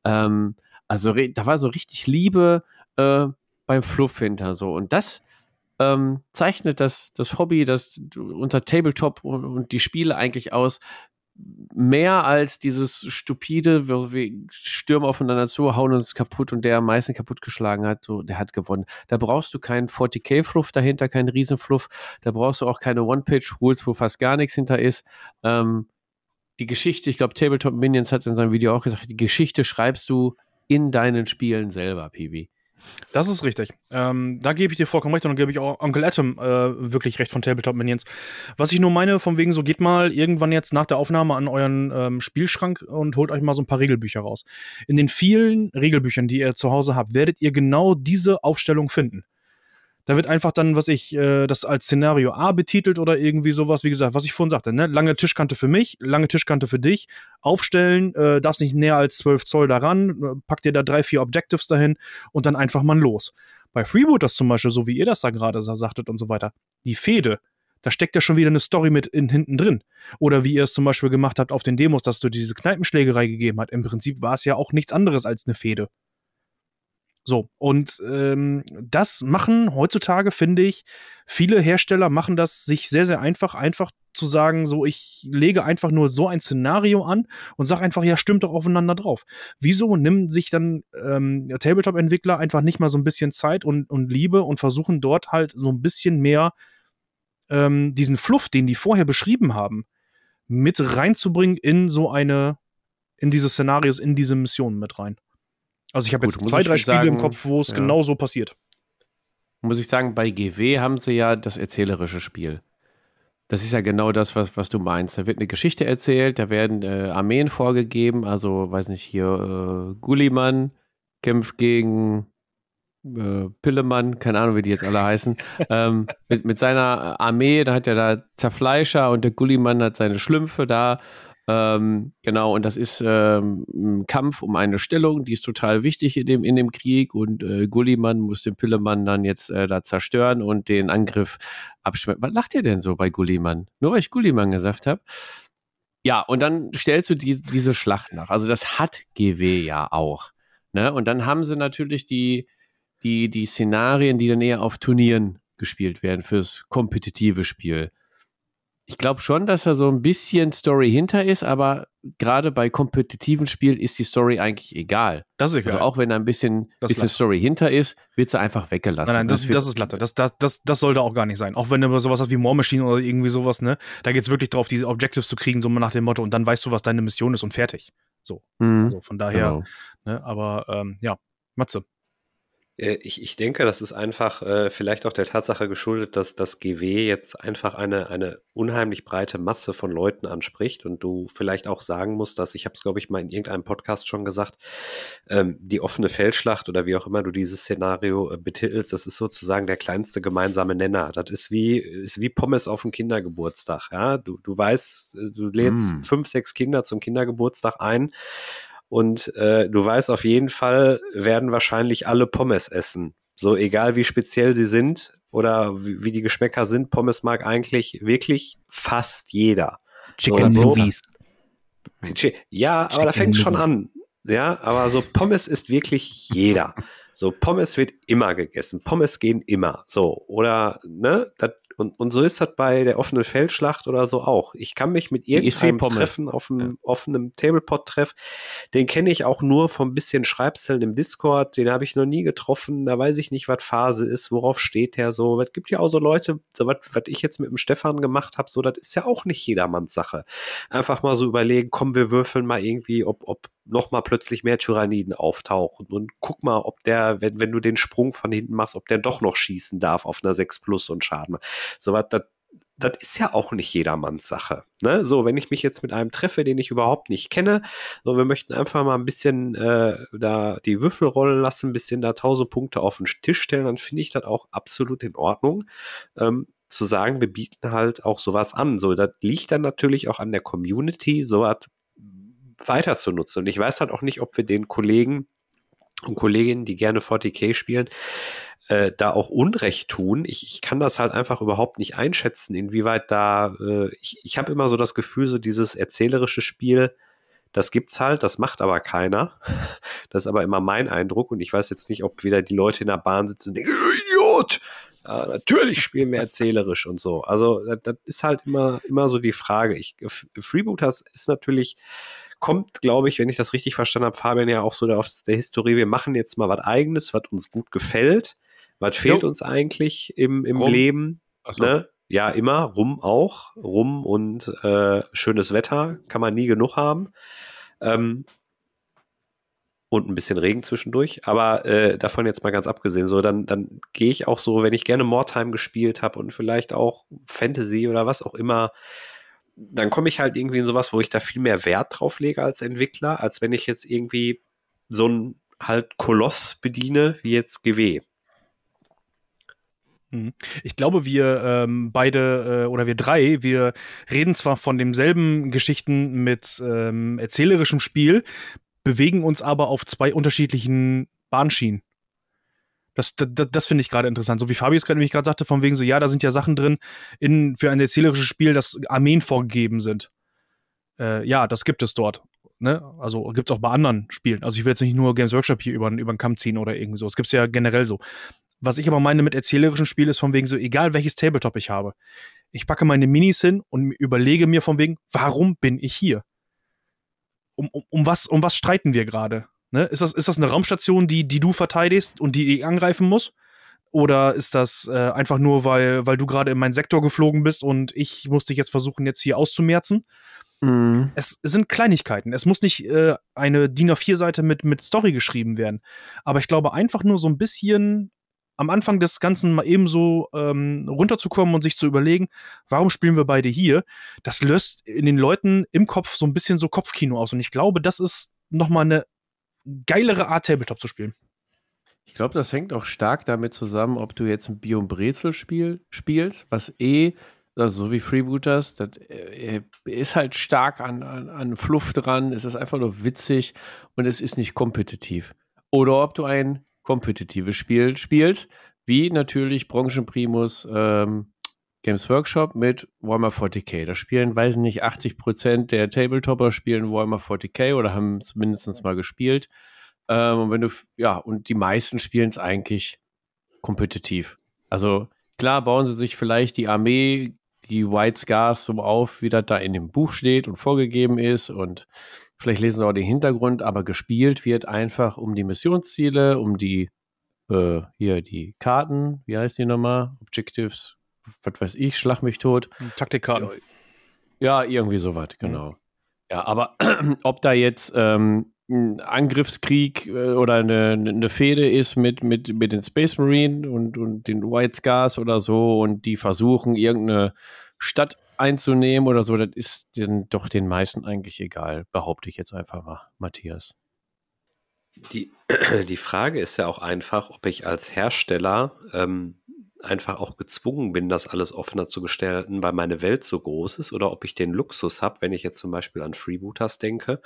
Ähm, also da war so richtig Liebe äh, beim Fluff hinter so. Und das ähm, zeichnet das, das Hobby, das unter Tabletop und, und die Spiele eigentlich aus, mehr als dieses stupide, wir, stürmen aufeinander zu, hauen uns kaputt und der am meisten kaputtgeschlagen hat, so, der hat gewonnen. Da brauchst du keinen 40k-Fluff dahinter, keinen Riesenfluff. Da brauchst du auch keine One-Page-Rules, wo fast gar nichts hinter ist. Ähm, die Geschichte, ich glaube, Tabletop Minions hat in seinem Video auch gesagt, die Geschichte schreibst du in deinen Spielen selber, Pibi. Das ist richtig. Ähm, da gebe ich dir vollkommen recht und dann gebe ich auch Onkel Atom äh, wirklich recht von Tabletop Minions. Was ich nur meine, von wegen so, geht mal irgendwann jetzt nach der Aufnahme an euren ähm, Spielschrank und holt euch mal so ein paar Regelbücher raus. In den vielen Regelbüchern, die ihr zu Hause habt, werdet ihr genau diese Aufstellung finden. Da wird einfach dann, was ich, äh, das als Szenario A betitelt oder irgendwie sowas, wie gesagt, was ich vorhin sagte, ne? Lange Tischkante für mich, lange Tischkante für dich, aufstellen, äh, darfst nicht näher als 12 Zoll daran, äh, pack dir da drei, vier Objectives dahin und dann einfach mal los. Bei Freebooters zum Beispiel, so wie ihr das da gerade sagtet und so weiter, die Fehde, da steckt ja schon wieder eine Story mit in, hinten drin. Oder wie ihr es zum Beispiel gemacht habt auf den Demos, dass du diese Kneipenschlägerei gegeben hat. Im Prinzip war es ja auch nichts anderes als eine Fehde. So, und ähm, das machen heutzutage, finde ich, viele Hersteller machen das sich sehr, sehr einfach, einfach zu sagen, so, ich lege einfach nur so ein Szenario an und sage einfach, ja, stimmt doch aufeinander drauf. Wieso nimmt sich dann ähm, Tabletop-Entwickler einfach nicht mal so ein bisschen Zeit und, und Liebe und versuchen dort halt so ein bisschen mehr ähm, diesen Fluff, den die vorher beschrieben haben, mit reinzubringen in so eine, in diese Szenarios, in diese Missionen mit rein? Also ich habe jetzt zwei, drei Spiele sagen, im Kopf, wo es ja. genau so passiert. Muss ich sagen, bei GW haben sie ja das erzählerische Spiel. Das ist ja genau das, was, was du meinst. Da wird eine Geschichte erzählt, da werden äh, Armeen vorgegeben, also weiß nicht, hier äh, Gulliman kämpft gegen äh, Pillemann, keine Ahnung, wie die jetzt alle heißen, ähm, mit, mit seiner Armee, da hat er da Zerfleischer und der Gulliman hat seine Schlümpfe da ähm, genau, und das ist ähm, ein Kampf um eine Stellung, die ist total wichtig in dem, in dem Krieg und äh, Gulliman muss den Pillemann dann jetzt äh, da zerstören und den Angriff abschmecken. Was lacht ihr denn so bei Gulliman? Nur weil ich Gulliman gesagt habe. Ja, und dann stellst du die, diese Schlacht nach. Also das hat GW ja auch. Ne? Und dann haben sie natürlich die, die, die Szenarien, die dann eher auf Turnieren gespielt werden fürs kompetitive Spiel ich glaube schon, dass da so ein bisschen Story hinter ist, aber gerade bei kompetitiven Spielen ist die Story eigentlich egal. Das ist egal. Also auch wenn da ein bisschen, bisschen Story hinter ist, wird sie einfach weggelassen. Nein, nein, das, das ist Latte. Das, das, das, das sollte auch gar nicht sein. Auch wenn du sowas hast wie War Machine oder irgendwie sowas, ne? Da geht es wirklich drauf, diese Objectives zu kriegen, so nach dem Motto, und dann weißt du, was deine Mission ist und fertig. So. Mhm. Also von daher, genau. ne? Aber ähm, ja, Matze. Äh, ich, ich denke, das ist einfach äh, vielleicht auch der Tatsache geschuldet, dass das GW jetzt einfach eine, eine unheimlich breite Masse von Leuten anspricht und du vielleicht auch sagen musst, dass, ich habe es, glaube ich, mal in irgendeinem Podcast schon gesagt, ähm, die offene Feldschlacht oder wie auch immer du dieses Szenario äh, betitelst, das ist sozusagen der kleinste gemeinsame Nenner. Das ist wie, ist wie Pommes auf dem Kindergeburtstag. Ja? Du, du weißt, äh, du lädst mm. fünf, sechs Kinder zum Kindergeburtstag ein und äh, du weißt auf jeden Fall, werden wahrscheinlich alle Pommes essen. So egal wie speziell sie sind oder wie, wie die Geschmäcker sind, Pommes mag eigentlich wirklich fast jeder. Chicken so, so. Ja, aber da fängt es schon an. Ja, aber so Pommes ist wirklich jeder. So Pommes wird immer gegessen. Pommes gehen immer. So oder ne, das und, und so ist das bei der offenen Feldschlacht oder so auch. Ich kann mich mit irgendeinem treffen auf einem ja. offenen Tablepot-Treff. Den kenne ich auch nur vom bisschen Schreibzeln im Discord. Den habe ich noch nie getroffen. Da weiß ich nicht, was Phase ist, worauf steht der so. Es gibt ja auch so Leute, so was, was ich jetzt mit dem Stefan gemacht habe, so, das ist ja auch nicht jedermanns Sache. Einfach mal so überlegen, komm, wir würfeln mal irgendwie, ob, ob nochmal plötzlich mehr Tyranniden auftauchen und guck mal, ob der, wenn, wenn du den Sprung von hinten machst, ob der doch noch schießen darf auf einer 6 plus und Schaden. So was, das, ist ja auch nicht jedermanns Sache. Ne? So, wenn ich mich jetzt mit einem treffe, den ich überhaupt nicht kenne, so, wir möchten einfach mal ein bisschen äh, da die Würfel rollen lassen, ein bisschen da 1000 Punkte auf den Tisch stellen, dann finde ich das auch absolut in Ordnung. Ähm, zu sagen, wir bieten halt auch sowas an. So, das liegt dann natürlich auch an der Community, sowas weiter zu nutzen. Und ich weiß halt auch nicht, ob wir den Kollegen und Kolleginnen, die gerne 40k spielen, äh, da auch Unrecht tun. Ich, ich kann das halt einfach überhaupt nicht einschätzen, inwieweit da, äh, ich, ich habe immer so das Gefühl, so dieses erzählerische Spiel, das gibt's halt, das macht aber keiner. Das ist aber immer mein Eindruck und ich weiß jetzt nicht, ob wieder die Leute in der Bahn sitzen und denken, Idiot! äh, natürlich spielen wir erzählerisch und so. Also das, das ist halt immer, immer so die Frage. Ich, Freebooters ist natürlich, kommt, glaube ich, wenn ich das richtig verstanden habe, Fabian ja auch so aus der Historie, wir machen jetzt mal was eigenes, was uns gut gefällt. Was fehlt jo. uns eigentlich im, im Leben? So. Ne? Ja, immer, rum auch. Rum und äh, schönes Wetter kann man nie genug haben. Ähm, und ein bisschen Regen zwischendurch. Aber äh, davon jetzt mal ganz abgesehen, so dann, dann gehe ich auch so, wenn ich gerne Mordheim gespielt habe und vielleicht auch Fantasy oder was auch immer, dann komme ich halt irgendwie in sowas, wo ich da viel mehr Wert drauf lege als Entwickler, als wenn ich jetzt irgendwie so ein halt Koloss bediene, wie jetzt GW. Mhm. Ich glaube, wir ähm, beide äh, oder wir drei, wir reden zwar von demselben Geschichten mit ähm, erzählerischem Spiel, bewegen uns aber auf zwei unterschiedlichen Bahnschienen. Das, das, das finde ich gerade interessant. So wie Fabius gerade gerade sagte, von wegen so, ja, da sind ja Sachen drin in, für ein erzählerisches Spiel, dass Armeen vorgegeben sind. Äh, ja, das gibt es dort. Ne? Also gibt es auch bei anderen Spielen. Also ich will jetzt nicht nur Games Workshop hier über, über den Kamm ziehen oder irgendwie so. Es gibt es ja generell so. Was ich aber meine mit erzählerischen Spielen ist von wegen so, egal welches Tabletop ich habe. Ich packe meine Minis hin und überlege mir von wegen, warum bin ich hier? um, um, um, was, um was streiten wir gerade? Ne? Ist, das, ist das eine Raumstation, die, die du verteidigst und die ich angreifen muss? Oder ist das äh, einfach nur, weil, weil du gerade in meinen Sektor geflogen bist und ich muss dich jetzt versuchen, jetzt hier auszumerzen? Mhm. Es, es, sind Kleinigkeiten. Es muss nicht äh, eine DIN A4-Seite mit, mit Story geschrieben werden. Aber ich glaube, einfach nur so ein bisschen am Anfang des Ganzen mal ebenso ähm, runterzukommen und sich zu überlegen, warum spielen wir beide hier, das löst in den Leuten im Kopf so ein bisschen so Kopfkino aus. Und ich glaube, das ist nochmal eine geilere Art, Tabletop zu spielen. Ich glaube, das hängt auch stark damit zusammen, ob du jetzt ein Bio- und Brezel-Spiel spielst, was eh, also so wie Freebooters, das äh, ist halt stark an, an, an Fluff dran, es ist einfach nur witzig und es ist nicht kompetitiv. Oder ob du ein kompetitives Spiel spielst, wie natürlich Branchenprimus ähm, Games Workshop mit Warhammer 40k. Da spielen, weiß ich nicht, 80 Prozent der Tabletopper spielen Warhammer 40k oder haben es mindestens mal gespielt. Ähm, und wenn du, ja, und die meisten spielen es eigentlich kompetitiv. Also klar bauen sie sich vielleicht die Armee, die White Scars so auf, wie das da in dem Buch steht und vorgegeben ist und Vielleicht lesen sie auch den Hintergrund, aber gespielt wird einfach um die Missionsziele, um die, äh, hier, die Karten, wie heißt die nochmal? Objectives, was weiß ich, schlag mich tot. Taktikkarten. Ja, irgendwie sowas, mhm. genau. Mhm. Ja, aber ob da jetzt ähm, ein Angriffskrieg äh, oder eine, eine Fehde ist mit, mit, mit den Space Marine und, und den White Scars oder so und die versuchen, irgendeine Stadt einzunehmen oder so, das ist den, doch den meisten eigentlich egal, behaupte ich jetzt einfach mal, Matthias. Die, die Frage ist ja auch einfach, ob ich als Hersteller ähm, einfach auch gezwungen bin, das alles offener zu gestalten, weil meine Welt so groß ist, oder ob ich den Luxus habe, wenn ich jetzt zum Beispiel an Freebooters denke,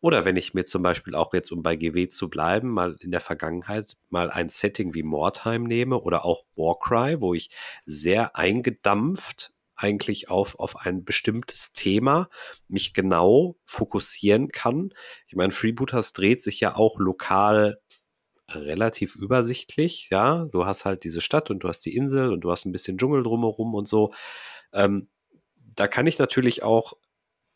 oder wenn ich mir zum Beispiel auch jetzt, um bei GW zu bleiben, mal in der Vergangenheit mal ein Setting wie Mordheim nehme oder auch Warcry, wo ich sehr eingedampft eigentlich auf, auf ein bestimmtes Thema mich genau fokussieren kann. Ich meine, Freebooters dreht sich ja auch lokal relativ übersichtlich, ja. Du hast halt diese Stadt und du hast die Insel und du hast ein bisschen Dschungel drumherum und so. Ähm, da kann ich natürlich auch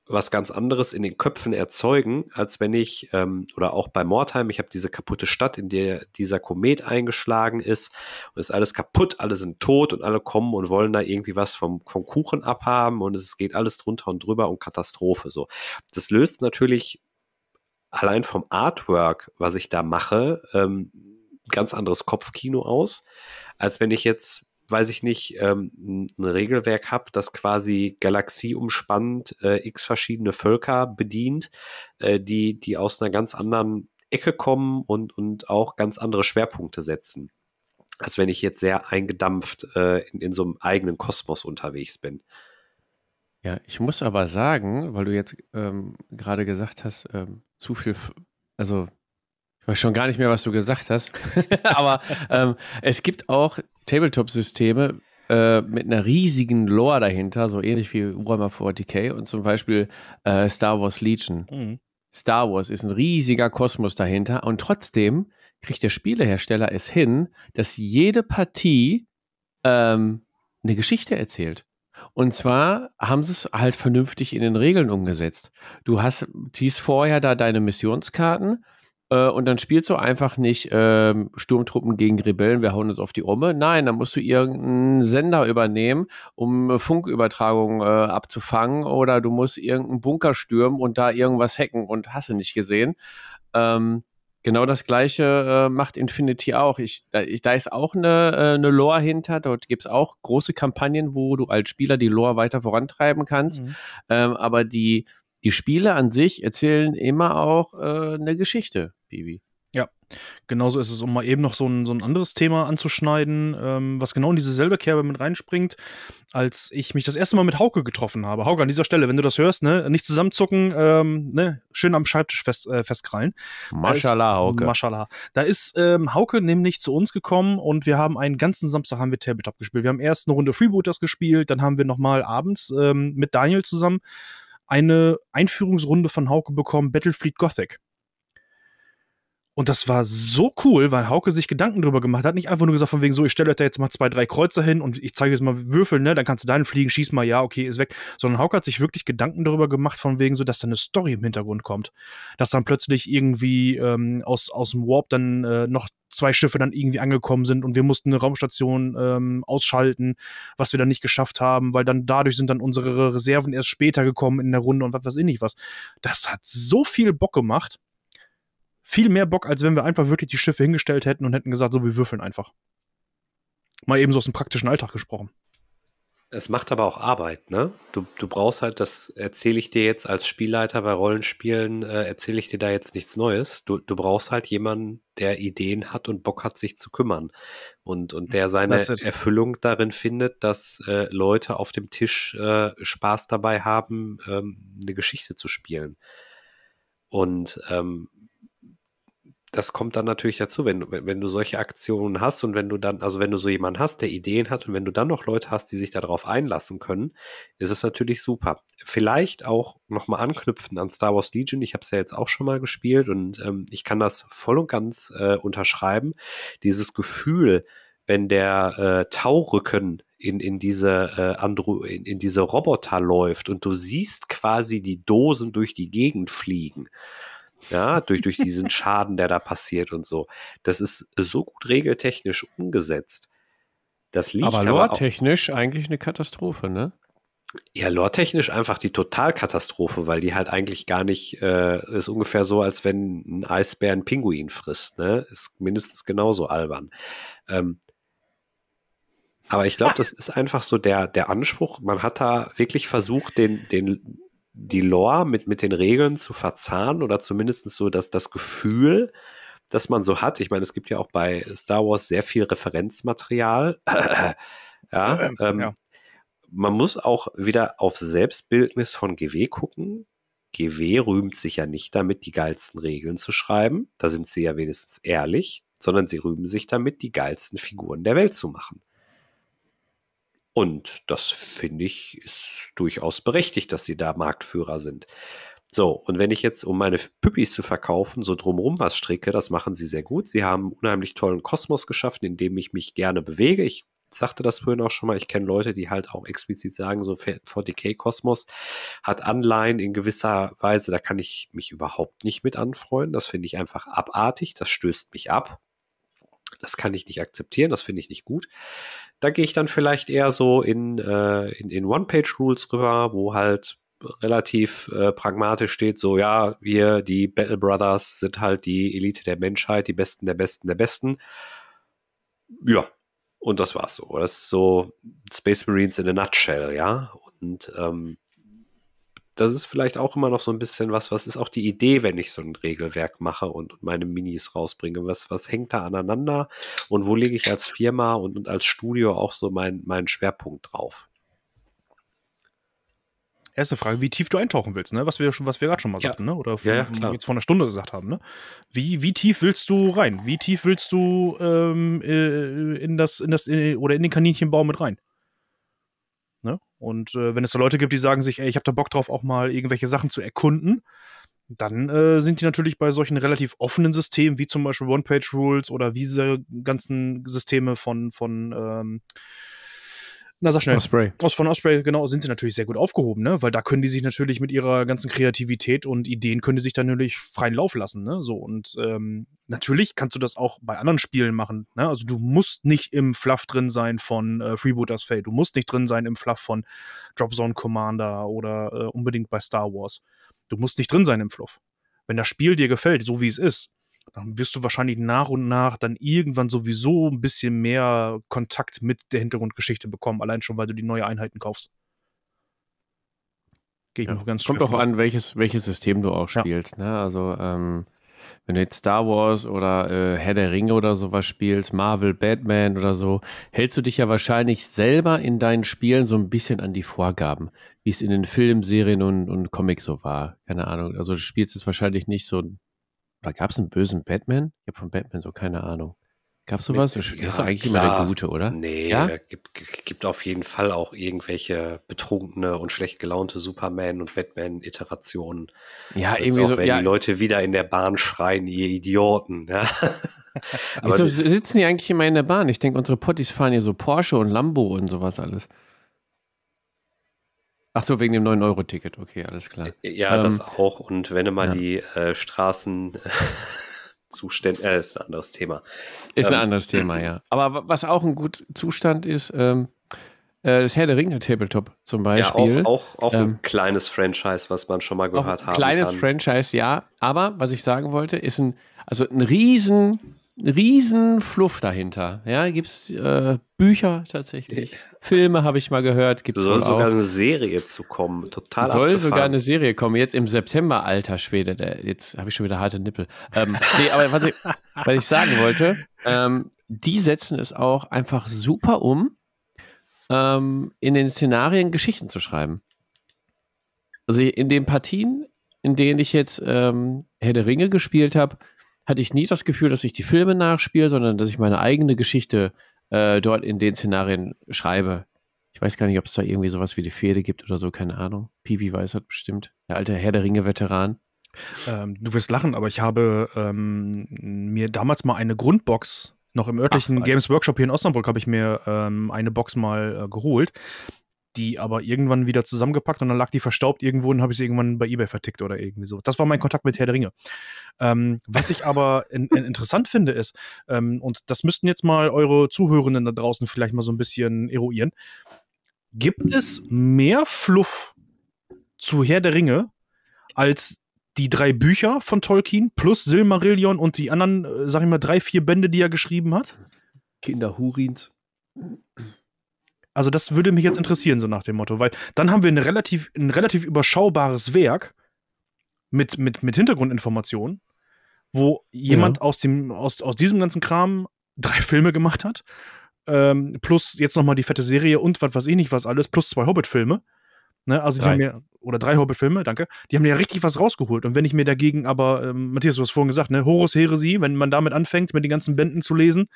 was ganz anderes in den Köpfen erzeugen, als wenn ich, ähm, oder auch bei Mordheim, ich habe diese kaputte Stadt, in der dieser Komet eingeschlagen ist und ist alles kaputt, alle sind tot und alle kommen und wollen da irgendwie was vom, vom Kuchen abhaben und es geht alles drunter und drüber und Katastrophe. So. Das löst natürlich allein vom Artwork, was ich da mache, ähm, ganz anderes Kopfkino aus, als wenn ich jetzt weiß ich nicht, ähm, ein Regelwerk habe, das quasi galaxieumspannend äh, x verschiedene Völker bedient, äh, die, die aus einer ganz anderen Ecke kommen und, und auch ganz andere Schwerpunkte setzen. Als wenn ich jetzt sehr eingedampft äh, in, in so einem eigenen Kosmos unterwegs bin. Ja, ich muss aber sagen, weil du jetzt ähm, gerade gesagt hast, ähm, zu viel, also ich weiß schon gar nicht mehr, was du gesagt hast. Aber ähm, es gibt auch Tabletop-Systeme äh, mit einer riesigen Lore dahinter, so ähnlich wie Warhammer 40k und zum Beispiel äh, Star Wars Legion. Mhm. Star Wars ist ein riesiger Kosmos dahinter und trotzdem kriegt der Spielehersteller es hin, dass jede Partie ähm, eine Geschichte erzählt. Und zwar haben sie es halt vernünftig in den Regeln umgesetzt. Du hast, ziehst vorher da deine Missionskarten äh, und dann spielst du einfach nicht äh, Sturmtruppen gegen Rebellen, wir hauen uns auf die Umme. Nein, dann musst du irgendeinen Sender übernehmen, um Funkübertragungen äh, abzufangen oder du musst irgendeinen Bunker stürmen und da irgendwas hacken und hast du nicht gesehen. Ähm, Genau das gleiche äh, macht Infinity auch. Ich, da, ich, da ist auch eine, äh, eine Lore hinter. Dort gibt es auch große Kampagnen, wo du als Spieler die Lore weiter vorantreiben kannst. Mhm. Ähm, aber die, die Spiele an sich erzählen immer auch äh, eine Geschichte, Bibi. Genauso ist es, um mal eben noch so ein, so ein anderes Thema anzuschneiden, ähm, was genau in diese selbe Kerbe mit reinspringt, als ich mich das erste Mal mit Hauke getroffen habe. Hauke, an dieser Stelle, wenn du das hörst, ne, nicht zusammenzucken, ähm, ne, schön am Schreibtisch fest, äh, festkrallen. Maschallah, Hauke. Maschallah. Da ist ähm, Hauke nämlich zu uns gekommen und wir haben einen ganzen Samstag haben wir Tabletop gespielt. Wir haben erst eine Runde Freebooters gespielt, dann haben wir nochmal abends ähm, mit Daniel zusammen eine Einführungsrunde von Hauke bekommen, Battlefleet Gothic. Und das war so cool, weil Hauke sich Gedanken drüber gemacht hat. Nicht einfach nur gesagt, von wegen so, ich stelle euch da jetzt mal zwei, drei Kreuzer hin und ich zeige jetzt mal Würfel, ne? Dann kannst du deinen fliegen, schieß mal, ja, okay, ist weg. Sondern Hauke hat sich wirklich Gedanken darüber gemacht, von wegen so, dass da eine Story im Hintergrund kommt. Dass dann plötzlich irgendwie ähm, aus, aus dem Warp dann äh, noch zwei Schiffe dann irgendwie angekommen sind und wir mussten eine Raumstation ähm, ausschalten, was wir dann nicht geschafft haben, weil dann dadurch sind dann unsere Reserven erst später gekommen in der Runde und was weiß ich nicht was. Das hat so viel Bock gemacht viel mehr Bock, als wenn wir einfach wirklich die Schiffe hingestellt hätten und hätten gesagt, so, wir würfeln einfach. Mal eben so aus dem praktischen Alltag gesprochen. Es macht aber auch Arbeit, ne? Du, du brauchst halt, das erzähle ich dir jetzt als Spielleiter bei Rollenspielen, äh, erzähle ich dir da jetzt nichts Neues. Du, du brauchst halt jemanden, der Ideen hat und Bock hat, sich zu kümmern. Und, und der seine Erfüllung darin findet, dass äh, Leute auf dem Tisch äh, Spaß dabei haben, ähm, eine Geschichte zu spielen. Und ähm, das kommt dann natürlich dazu, wenn, wenn, wenn du solche Aktionen hast und wenn du dann, also wenn du so jemanden hast, der Ideen hat und wenn du dann noch Leute hast, die sich darauf einlassen können, ist es natürlich super. Vielleicht auch nochmal anknüpfen an Star Wars Legion. Ich habe es ja jetzt auch schon mal gespielt und ähm, ich kann das voll und ganz äh, unterschreiben. Dieses Gefühl, wenn der äh, Taurücken in, in diese äh, Andro in, in diese Roboter läuft und du siehst quasi die Dosen durch die Gegend fliegen ja, durch, durch diesen Schaden, der da passiert und so. Das ist so gut regeltechnisch umgesetzt. Das liegt aber lore-technisch eigentlich eine Katastrophe, ne? Ja, lore-technisch einfach die Totalkatastrophe, weil die halt eigentlich gar nicht, äh, ist ungefähr so, als wenn ein Eisbär einen Pinguin frisst, ne? Ist mindestens genauso albern. Ähm, aber ich glaube, das ist einfach so der, der Anspruch. Man hat da wirklich versucht, den, den die Lore mit, mit den Regeln zu verzahnen oder zumindest so dass das Gefühl, das man so hat. Ich meine, es gibt ja auch bei Star Wars sehr viel Referenzmaterial. ja, ähm, ähm, ja, Man muss auch wieder auf Selbstbildnis von GW gucken. GW rühmt sich ja nicht damit, die geilsten Regeln zu schreiben. Da sind sie ja wenigstens ehrlich, sondern sie rühmen sich damit, die geilsten Figuren der Welt zu machen. Und das finde ich ist durchaus berechtigt, dass sie da Marktführer sind. So, und wenn ich jetzt, um meine Püppis zu verkaufen, so drumrum was stricke, das machen sie sehr gut. Sie haben unheimlich tollen Kosmos geschaffen, in dem ich mich gerne bewege. Ich sagte das vorhin auch schon mal, ich kenne Leute, die halt auch explizit sagen, so 40k-Kosmos hat Anleihen in gewisser Weise, da kann ich mich überhaupt nicht mit anfreunden. Das finde ich einfach abartig, das stößt mich ab. Das kann ich nicht akzeptieren, das finde ich nicht gut. Da gehe ich dann vielleicht eher so in, äh, in, in One-Page-Rules rüber, wo halt relativ äh, pragmatisch steht, so ja, wir, die Battle Brothers, sind halt die Elite der Menschheit, die Besten der Besten der Besten. Ja, und das war's so. Das ist so Space Marines in a nutshell, ja. Und ähm, das ist vielleicht auch immer noch so ein bisschen was, was ist auch die Idee, wenn ich so ein Regelwerk mache und, meine Minis rausbringe? Was, was hängt da aneinander und wo lege ich als Firma und, und als Studio auch so meinen mein Schwerpunkt drauf? Erste Frage, wie tief du eintauchen willst, ne? Was wir was wir gerade schon mal ja. sagten, ne? Oder ja, ja, jetzt vor einer Stunde gesagt haben, ne? Wie, wie tief willst du rein? Wie tief willst du ähm, äh, in das, in das, in, oder in den Kaninchenbau mit rein? Und äh, wenn es da Leute gibt, die sagen sich, ey, ich habe da Bock drauf, auch mal irgendwelche Sachen zu erkunden, dann äh, sind die natürlich bei solchen relativ offenen Systemen, wie zum Beispiel One-Page-Rules oder wie diese ganzen Systeme von, von ähm, Na, sag schnell. Osprey. Aus von Osprey, genau, sind sie natürlich sehr gut aufgehoben, ne? Weil da können die sich natürlich mit ihrer ganzen Kreativität und Ideen können die sich dann natürlich freien Lauf lassen, ne? So und ähm, natürlich kannst du das auch bei anderen Spielen machen, ne? Also du musst nicht im Fluff drin sein von äh, Freebooters Fate, du musst nicht drin sein im Fluff von Dropzone Commander oder äh, unbedingt bei Star Wars. Du musst nicht drin sein im Fluff. Wenn das Spiel dir gefällt, so wie es ist, dann wirst du wahrscheinlich nach und nach dann irgendwann sowieso ein bisschen mehr Kontakt mit der Hintergrundgeschichte bekommen, allein schon, weil du die neue Einheiten kaufst. Gehe ich Ja. noch ganz Kommt auch an, welches, welches System du auch Ja. spielst. Ne? Also, ähm, wenn du jetzt Star Wars oder äh, Herr der Ringe oder sowas spielst, Marvel, Batman oder so, hältst du dich ja wahrscheinlich selber in deinen Spielen so ein bisschen an die Vorgaben, wie es in den Filmen, Serien und, und Comics so war. Keine Ahnung. Also, du spielst es wahrscheinlich nicht so. Oder gab es einen bösen Batman? Ich habe von Batman so keine Ahnung. Gab es sowas? Du spielst doch eigentlich immer der klar. Gute, oder? Nee, Ja? es gibt, gibt auf jeden Fall auch irgendwelche betrunkene und schlecht gelaunte Superman- und Batman-Iterationen. Ja, Das ist irgendwie auch, so. wenn Ja, die Leute wieder in der Bahn schreien, ihr Idioten. Ja? Aber Wieso sitzen die eigentlich immer in der Bahn? Ich denke, unsere Potties fahren hier so Porsche und Lambo und sowas alles. Ach so, wegen dem 9-Euro-Ticket. Okay, alles klar. ja, ähm, das auch. Und wenn du mal ja. die äh, Straßenzustände, äh, ist ein anderes Thema. Ist ein ähm, anderes Thema, ja. Aber wa- was auch ein gut Zustand ist, ähm, äh, das Herr der Ringe Tabletop zum Ja, Beispiel. auch, auch, auch ähm, ein kleines Franchise, was man schon mal gehört ein hat. kleines Franchise, ja. Aber was ich sagen wollte, ist ein, also ein riesen, riesen Fluff dahinter. Ja, gibt es äh, Bücher tatsächlich. Filme habe ich mal gehört. Gibt es Soll sogar auch. eine Serie zu kommen. Total Soll abgefahren. sogar eine Serie kommen. Jetzt im September, alter Schwede. Der, jetzt habe ich schon wieder harte Nippel. Ähm, nee, aber was ich, was ich sagen wollte, ähm, die setzen es auch einfach super um, ähm, in den Szenarien Geschichten zu schreiben. Also in den Partien, in denen ich jetzt ähm, Herr der Ringe gespielt habe, hatte ich nie das Gefühl, dass ich die Filme nachspiele, sondern dass ich meine eigene Geschichte äh, dort in den Szenarien schreibe. Ich weiß gar nicht, ob es da irgendwie sowas wie die Fehde gibt oder so, keine Ahnung. Piwi weiß hat bestimmt. Der alte Herr der Ringe-Veteran. Ähm, du wirst lachen, aber ich habe ähm, mir damals mal eine Grundbox, noch im örtlichen Ach. Games Workshop hier in Osnabrück, habe ich mir ähm, eine Box mal äh, geholt, die aber irgendwann wieder zusammengepackt und dann lag die verstaubt irgendwo und habe ich sie irgendwann bei Ebay vertickt oder irgendwie so. Das war mein Kontakt mit Herr der Ringe. Ähm, was ich aber in, in interessant finde ist, ähm, und das müssten jetzt mal eure Zuhörenden da draußen vielleicht mal so ein bisschen eruieren, gibt es mehr Fluff zu Herr der Ringe als die drei Bücher von Tolkien plus Silmarillion und die anderen, äh, sag ich mal, drei, vier Bände, die er geschrieben hat? Kinder Hurins. Also das würde mich jetzt interessieren, so nach dem Motto, weil dann haben wir eine relativ, ein relativ überschaubares Werk mit, mit, mit Hintergrundinformationen, wo jemand aus, dem, aus, aus diesem ganzen Kram drei Filme gemacht hat, ähm, plus jetzt nochmal die fette Serie und was weiß ich nicht was alles, plus zwei Hobbit-Filme. Ne, also Drei. die haben mir, oder drei Hobbit-Filme, danke. Die haben ja richtig was rausgeholt. Und wenn ich mir dagegen aber, ähm, Matthias, du hast vorhin gesagt, ne, Horus Heresie, wenn man damit anfängt, mit den ganzen Bänden zu lesen,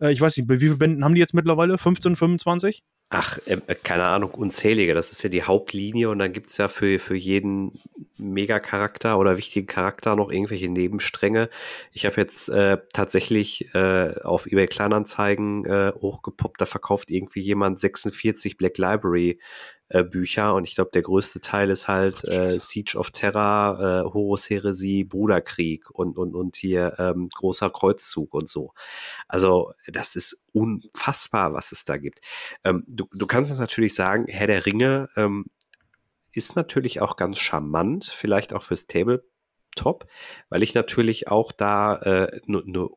äh, ich weiß nicht, wie vielen Bänden haben die jetzt mittlerweile? 15, 25? Ach, äh, keine Ahnung, unzählige. Das ist ja die Hauptlinie und dann gibt's ja für, für jeden Megacharakter oder wichtigen Charakter noch irgendwelche Nebenstränge. Ich habe jetzt äh, tatsächlich äh, auf eBay Kleinanzeigen äh, hochgepoppt, da verkauft irgendwie jemand 46 Black Library äh, Bücher und ich glaube, der größte Teil ist halt äh, Siege of Terror, äh, Horus Heresie, Bruderkrieg und, und, und hier ähm, großer Kreuzzug und so. Also das ist unfassbar, was es da gibt. Ähm, du, du kannst jetzt natürlich sagen, Herr der Ringe ähm, ist natürlich auch ganz charmant, vielleicht auch fürs Tabletop, weil ich natürlich auch da eine äh, ne ne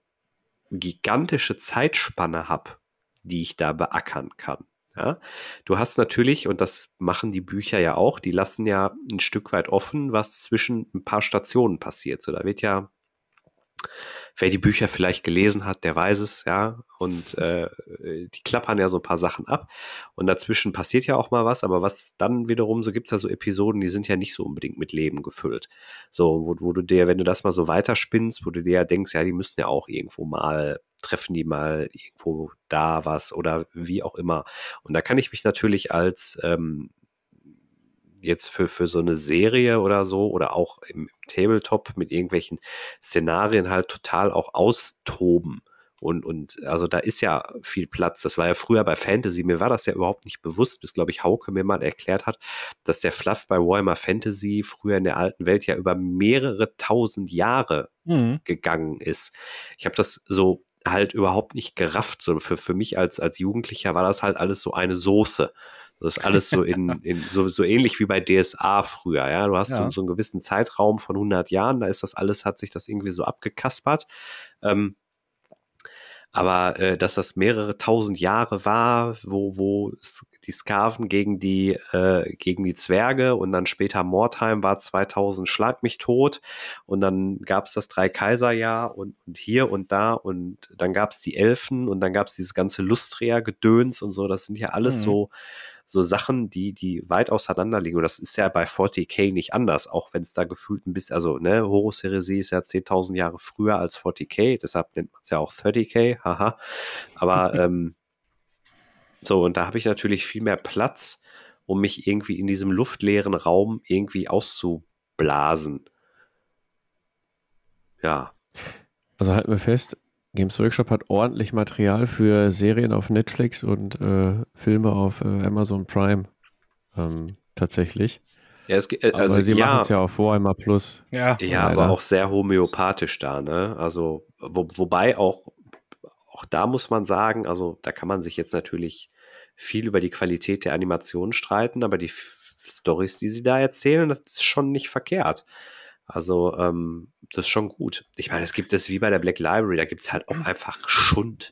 gigantische Zeitspanne habe, die ich da beackern kann. Ja, du hast natürlich, und das machen die Bücher ja auch, die lassen ja ein Stück weit offen, was zwischen ein paar Stationen passiert. So, da wird ja, wer die Bücher vielleicht gelesen hat, der weiß es, ja. Und äh, die klappern ja so ein paar Sachen ab. Und dazwischen passiert ja auch mal was, aber was dann wiederum, so gibt's ja so Episoden, die sind ja nicht so unbedingt mit Leben gefüllt. So, wo, wo du dir, wenn du das mal so weiterspinnst, wo du dir ja denkst, ja, die müssen ja auch irgendwo mal treffen die mal irgendwo da was oder wie auch immer. Und da kann ich mich natürlich als ähm, jetzt für, für so eine Serie oder so oder auch im Tabletop mit irgendwelchen Szenarien halt total auch austoben Und, und also da ist ja viel Platz. Das war ja früher bei Fantasy. Mir war das ja überhaupt nicht bewusst, bis, glaube ich, Hauke mir mal erklärt hat, dass der Fluff bei Warhammer Fantasy früher in der alten Welt ja über mehrere tausend Jahre mhm. gegangen ist. Ich habe das so halt überhaupt nicht gerafft. So für, für mich als, als Jugendlicher war das halt alles so eine Soße. Das ist alles so in, in so, so ähnlich wie bei DSA früher, ja. Du hast ja. so, so einen gewissen Zeitraum von 100 Jahren, da ist das alles, hat sich das irgendwie so abgekaspert. Ähm, aber äh, dass das mehrere tausend Jahre war, wo, wo die Skaven gegen die, äh, gegen die Zwerge und dann später Mordheim war 2000 Schlag mich tot und dann gab es das Drei-Kaiser-Jahr und, und hier und da und dann gab es die Elfen und dann gab es dieses ganze Lustrea-Gedöns und so. Das sind ja alles mhm. so so Sachen, die, die weit auseinander liegen. Und das ist ja bei 40k nicht anders, auch wenn es da gefühlt ein bisschen, also, ne, Horus Heresie ist ja 10.000 Jahre früher als 40k, deshalb nennt man es ja auch 30k, haha. Aber, ähm, so, und da habe ich natürlich viel mehr Platz, um mich irgendwie in diesem luftleeren Raum irgendwie auszublasen. Ja. Also halten wir fest, Games Workshop hat ordentlich Material für Serien auf Netflix und äh, Filme auf äh, Amazon Prime. Ähm, tatsächlich. Ja, es, äh, also, aber die ja, machen es ja auf Warhammer Plus. Ja, ja aber auch sehr homöopathisch da, ne? Also, wo, wobei auch, auch da muss man sagen, also da kann man sich jetzt natürlich viel über die Qualität der Animation streiten, aber die Stories, die sie da erzählen, das ist schon nicht verkehrt. Also, ähm, das ist schon gut. Ich meine, es gibt es wie bei der Black Library, da gibt es halt auch einfach Schund.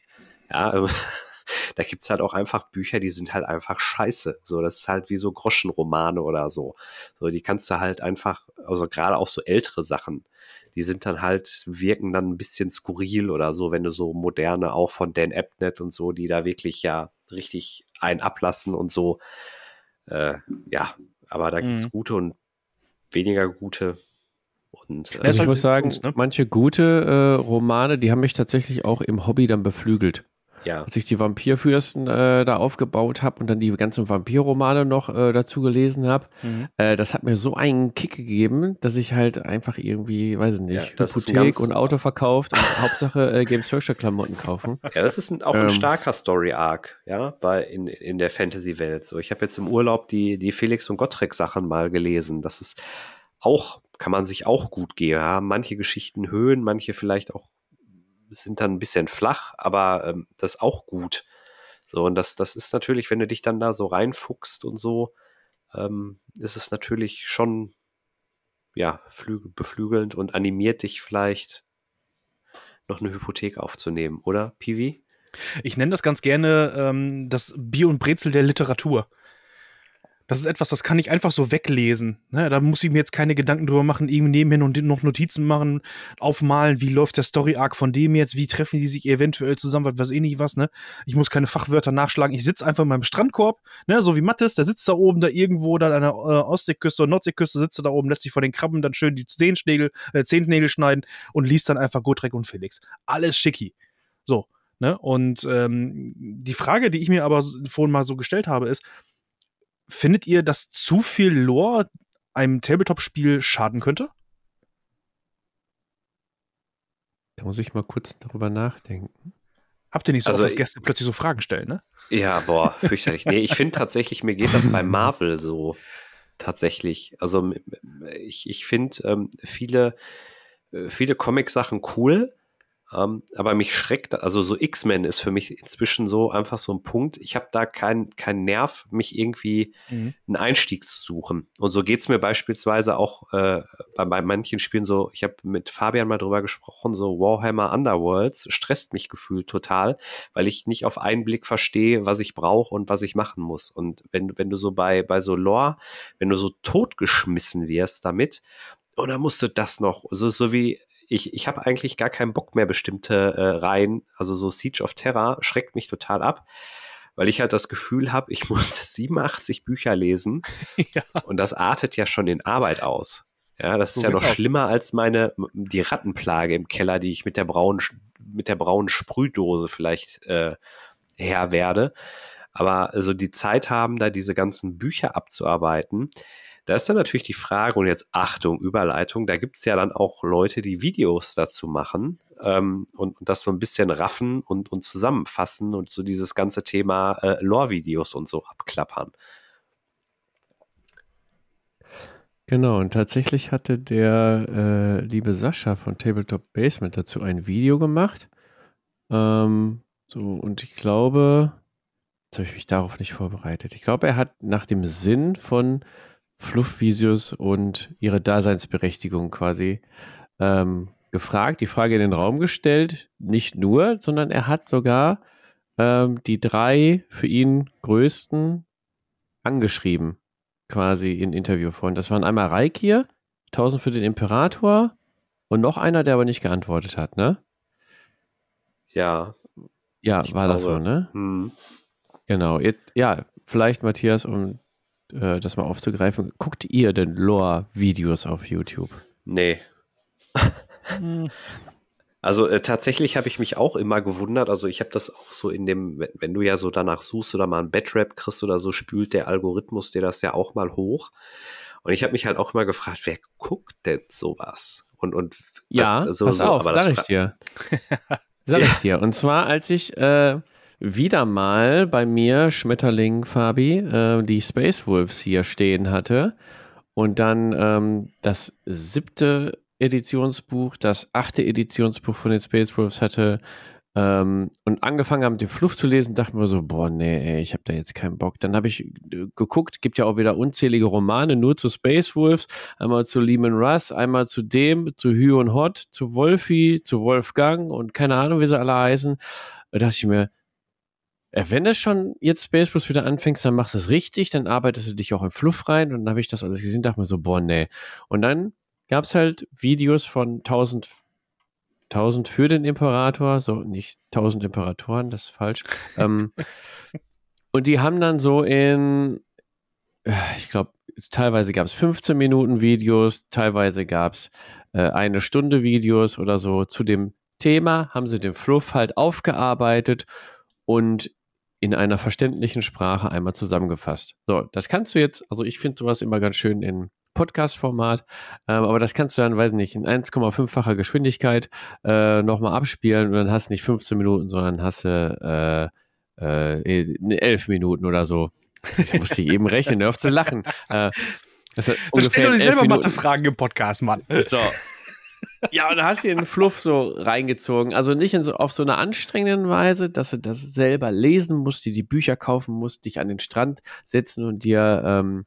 Ja, ähm, da gibt es halt auch einfach Bücher, die sind halt einfach scheiße. So, das ist halt wie so Groschenromane oder so. So, die kannst du halt einfach, also gerade auch so ältere Sachen, die sind dann halt, wirken dann ein bisschen skurril oder so, wenn du so moderne, auch von Dan Abnett und so, die da wirklich ja richtig einen ablassen und so. Äh, ja, aber da gibt's mhm. gute und weniger gute. Und, äh, also ich muss sagen, ne? manche gute äh, Romane, die haben mich tatsächlich auch im Hobby dann beflügelt. Ja. Als ich die Vampirfürsten äh, da aufgebaut habe und dann die ganzen Vampirromane noch äh, dazu gelesen habe, mhm. äh, das hat mir so einen Kick gegeben, dass ich halt einfach irgendwie, weiß ich nicht, ja, Hypothek und Auto verkauft und Hauptsache äh, Games Workshop Klamotten kaufen. Ja, das ist ein, auch ein ähm, starker Story Arc, ja, bei in, in der Fantasy Welt. So, ich habe jetzt im Urlaub die die Felix und Gottreck Sachen mal gelesen. Das ist auch kann man sich auch gut geben. Ja, manche Geschichten Höhen, manche vielleicht auch sind dann ein bisschen flach, aber ähm, das ist auch gut. So, und das, das ist natürlich, wenn du dich dann da so reinfuchst und so, ähm, ist es natürlich schon, ja, beflügelnd und animiert dich vielleicht noch eine Hypothek aufzunehmen, oder, Piwi? Ich nenne das ganz gerne ähm, das Bier und Brezel der Literatur. Das ist etwas, das kann ich einfach so weglesen. Ne? Da muss ich mir jetzt keine Gedanken drüber machen, irgendwie nebenhin und noch Notizen machen, aufmalen, wie läuft der Story-Arc von dem jetzt, wie treffen die sich eventuell zusammen, was weiß eh nicht was, ne? Ich muss keine Fachwörter nachschlagen. Ich sitze einfach in meinem Strandkorb, ne? so wie Mattes, der sitzt da oben, da irgendwo, da an der äh, Ostseeküste oder Nordseeküste, sitzt er da oben, lässt sich vor den Krabben dann schön die Zehennägel, äh, schneiden und liest dann einfach Gotrek und Felix. Alles schicki. So, ne? Und ähm, die Frage, die ich mir aber vorhin mal so gestellt habe, ist, Findet ihr, dass zu viel Lore einem Tabletop-Spiel schaden könnte? Da muss ich mal kurz darüber nachdenken. Habt ihr nicht so also, oft, dass Gäste plötzlich so Fragen stellen, ne? Ja, boah, fürchterlich. nee, ich finde tatsächlich, mir geht das bei Marvel so. Tatsächlich. Also ich, ich finde ähm, viele, äh, viele Comic-Sachen cool, ähm, aber mich schreckt, also so X-Men ist für mich inzwischen so einfach so ein Punkt. Ich habe da keinen kein Nerv, mich irgendwie mhm. einen Einstieg zu suchen. Und so geht's mir beispielsweise auch äh, bei, bei manchen Spielen so, ich habe mit Fabian mal drüber gesprochen, so Warhammer Underworlds stresst mich gefühlt total, weil ich nicht auf einen Blick verstehe, was ich brauche und was ich machen muss. Und wenn, wenn du so bei, bei so Lore, wenn du so totgeschmissen wirst damit, oder musst du das noch, so, so wie ich, ich habe eigentlich gar keinen Bock mehr, bestimmte äh, Reihen, also so Siege of Terror schreckt mich total ab, weil ich halt das Gefühl habe, ich muss 87 Bücher lesen ja. und das artet ja schon in Arbeit aus. Ja, das so ist ja noch auch. schlimmer als meine, die Rattenplage im Keller, die ich mit der braunen, mit der braunen Sprühdose vielleicht äh, her werde. Aber also die Zeit haben, da diese ganzen Bücher abzuarbeiten, Da ist dann natürlich die Frage, und jetzt Achtung, Überleitung, da gibt es ja dann auch Leute, die Videos dazu machen ähm, und, und, das so ein bisschen raffen und, und zusammenfassen und so dieses ganze Thema äh, Lore-Videos und so abklappern. Genau, und tatsächlich hatte der äh, liebe Sascha von Tabletop Basement dazu ein Video gemacht. Ähm, so, und ich glaube, jetzt habe ich mich darauf nicht vorbereitet. Ich glaube, er hat nach dem Sinn von Fluffvideos und ihre Daseinsberechtigung quasi ähm, gefragt, die Frage in den Raum gestellt. Nicht nur, sondern er hat sogar ähm, die drei für ihn größten angeschrieben quasi in Interviewform. Das waren einmal Reikir, 1000 für den Imperator und noch einer, der aber nicht geantwortet hat, ne? Ja. Ja, war glaube. das so, ne? Hm. Genau. Jetzt, ja, vielleicht, Matthias, um äh, das mal aufzugreifen, guckt ihr denn Lore-Videos auf YouTube? Nee. Hm. Also äh, tatsächlich habe ich mich auch immer gewundert. Also ich habe das auch so in dem, wenn, wenn, du ja so danach suchst oder mal ein Betrap kriegst oder so, spült der Algorithmus dir das ja auch mal hoch. Und ich habe mich halt auch immer gefragt, wer guckt denn sowas? Und, und ja, was, so, pass so, auf, aber sag ich dir. sag ich dir. Und zwar, als ich äh, wieder mal bei mir, Schmetterling Fabi, äh, die Space Wolves hier stehen hatte und dann ähm, das siebte Editionsbuch, das achte Editionsbuch von den Space Wolves hatte ähm, und angefangen haben, den Fluch zu lesen, dachte mir so, boah, nee, ey, ich habe da jetzt keinen Bock. Dann habe ich äh, geguckt, gibt ja auch wieder unzählige Romane, nur zu Space Wolves, einmal zu Lehman Russ, einmal zu dem, zu Hü und Hot, zu Wolfie, zu Wolfgang und keine Ahnung, wie sie alle heißen. Da dachte ich mir, wenn es schon jetzt Space Wolves wieder anfängst, dann machst du es richtig, dann arbeitest du dich auch im Fluff rein und dann habe ich das alles gesehen, dachte mir so, boah, nee. Und dann gab es halt Videos von 1000, 1000 für den Imperator, so nicht 1000 Imperatoren, das ist falsch. ähm, und die haben dann so in, äh, ich glaube, teilweise gab es 15 Minuten Videos, teilweise gab es äh, eine Stunde Videos oder so zu dem Thema, haben sie den Fluff halt aufgearbeitet und in einer verständlichen Sprache einmal zusammengefasst. So, das kannst du jetzt, also ich finde sowas immer ganz schön in Podcast-Format. Ähm, aber das kannst du dann, weiß nicht, in 1,5-facher Geschwindigkeit äh, nochmal abspielen und dann hast du nicht 15 Minuten, sondern hast du äh, äh, 11 Minuten oder so. Ich musste eben rechnen, hör auf zu lachen. Äh, das da stell doch nicht selber Mathe-Fragen im Podcast, Mann. So. Ja, und hast du den Fluff so reingezogen. Also nicht so, auf so einer anstrengenden Weise, dass du das selber lesen musst, dir die Bücher kaufen musst, dich an den Strand setzen und dir ähm,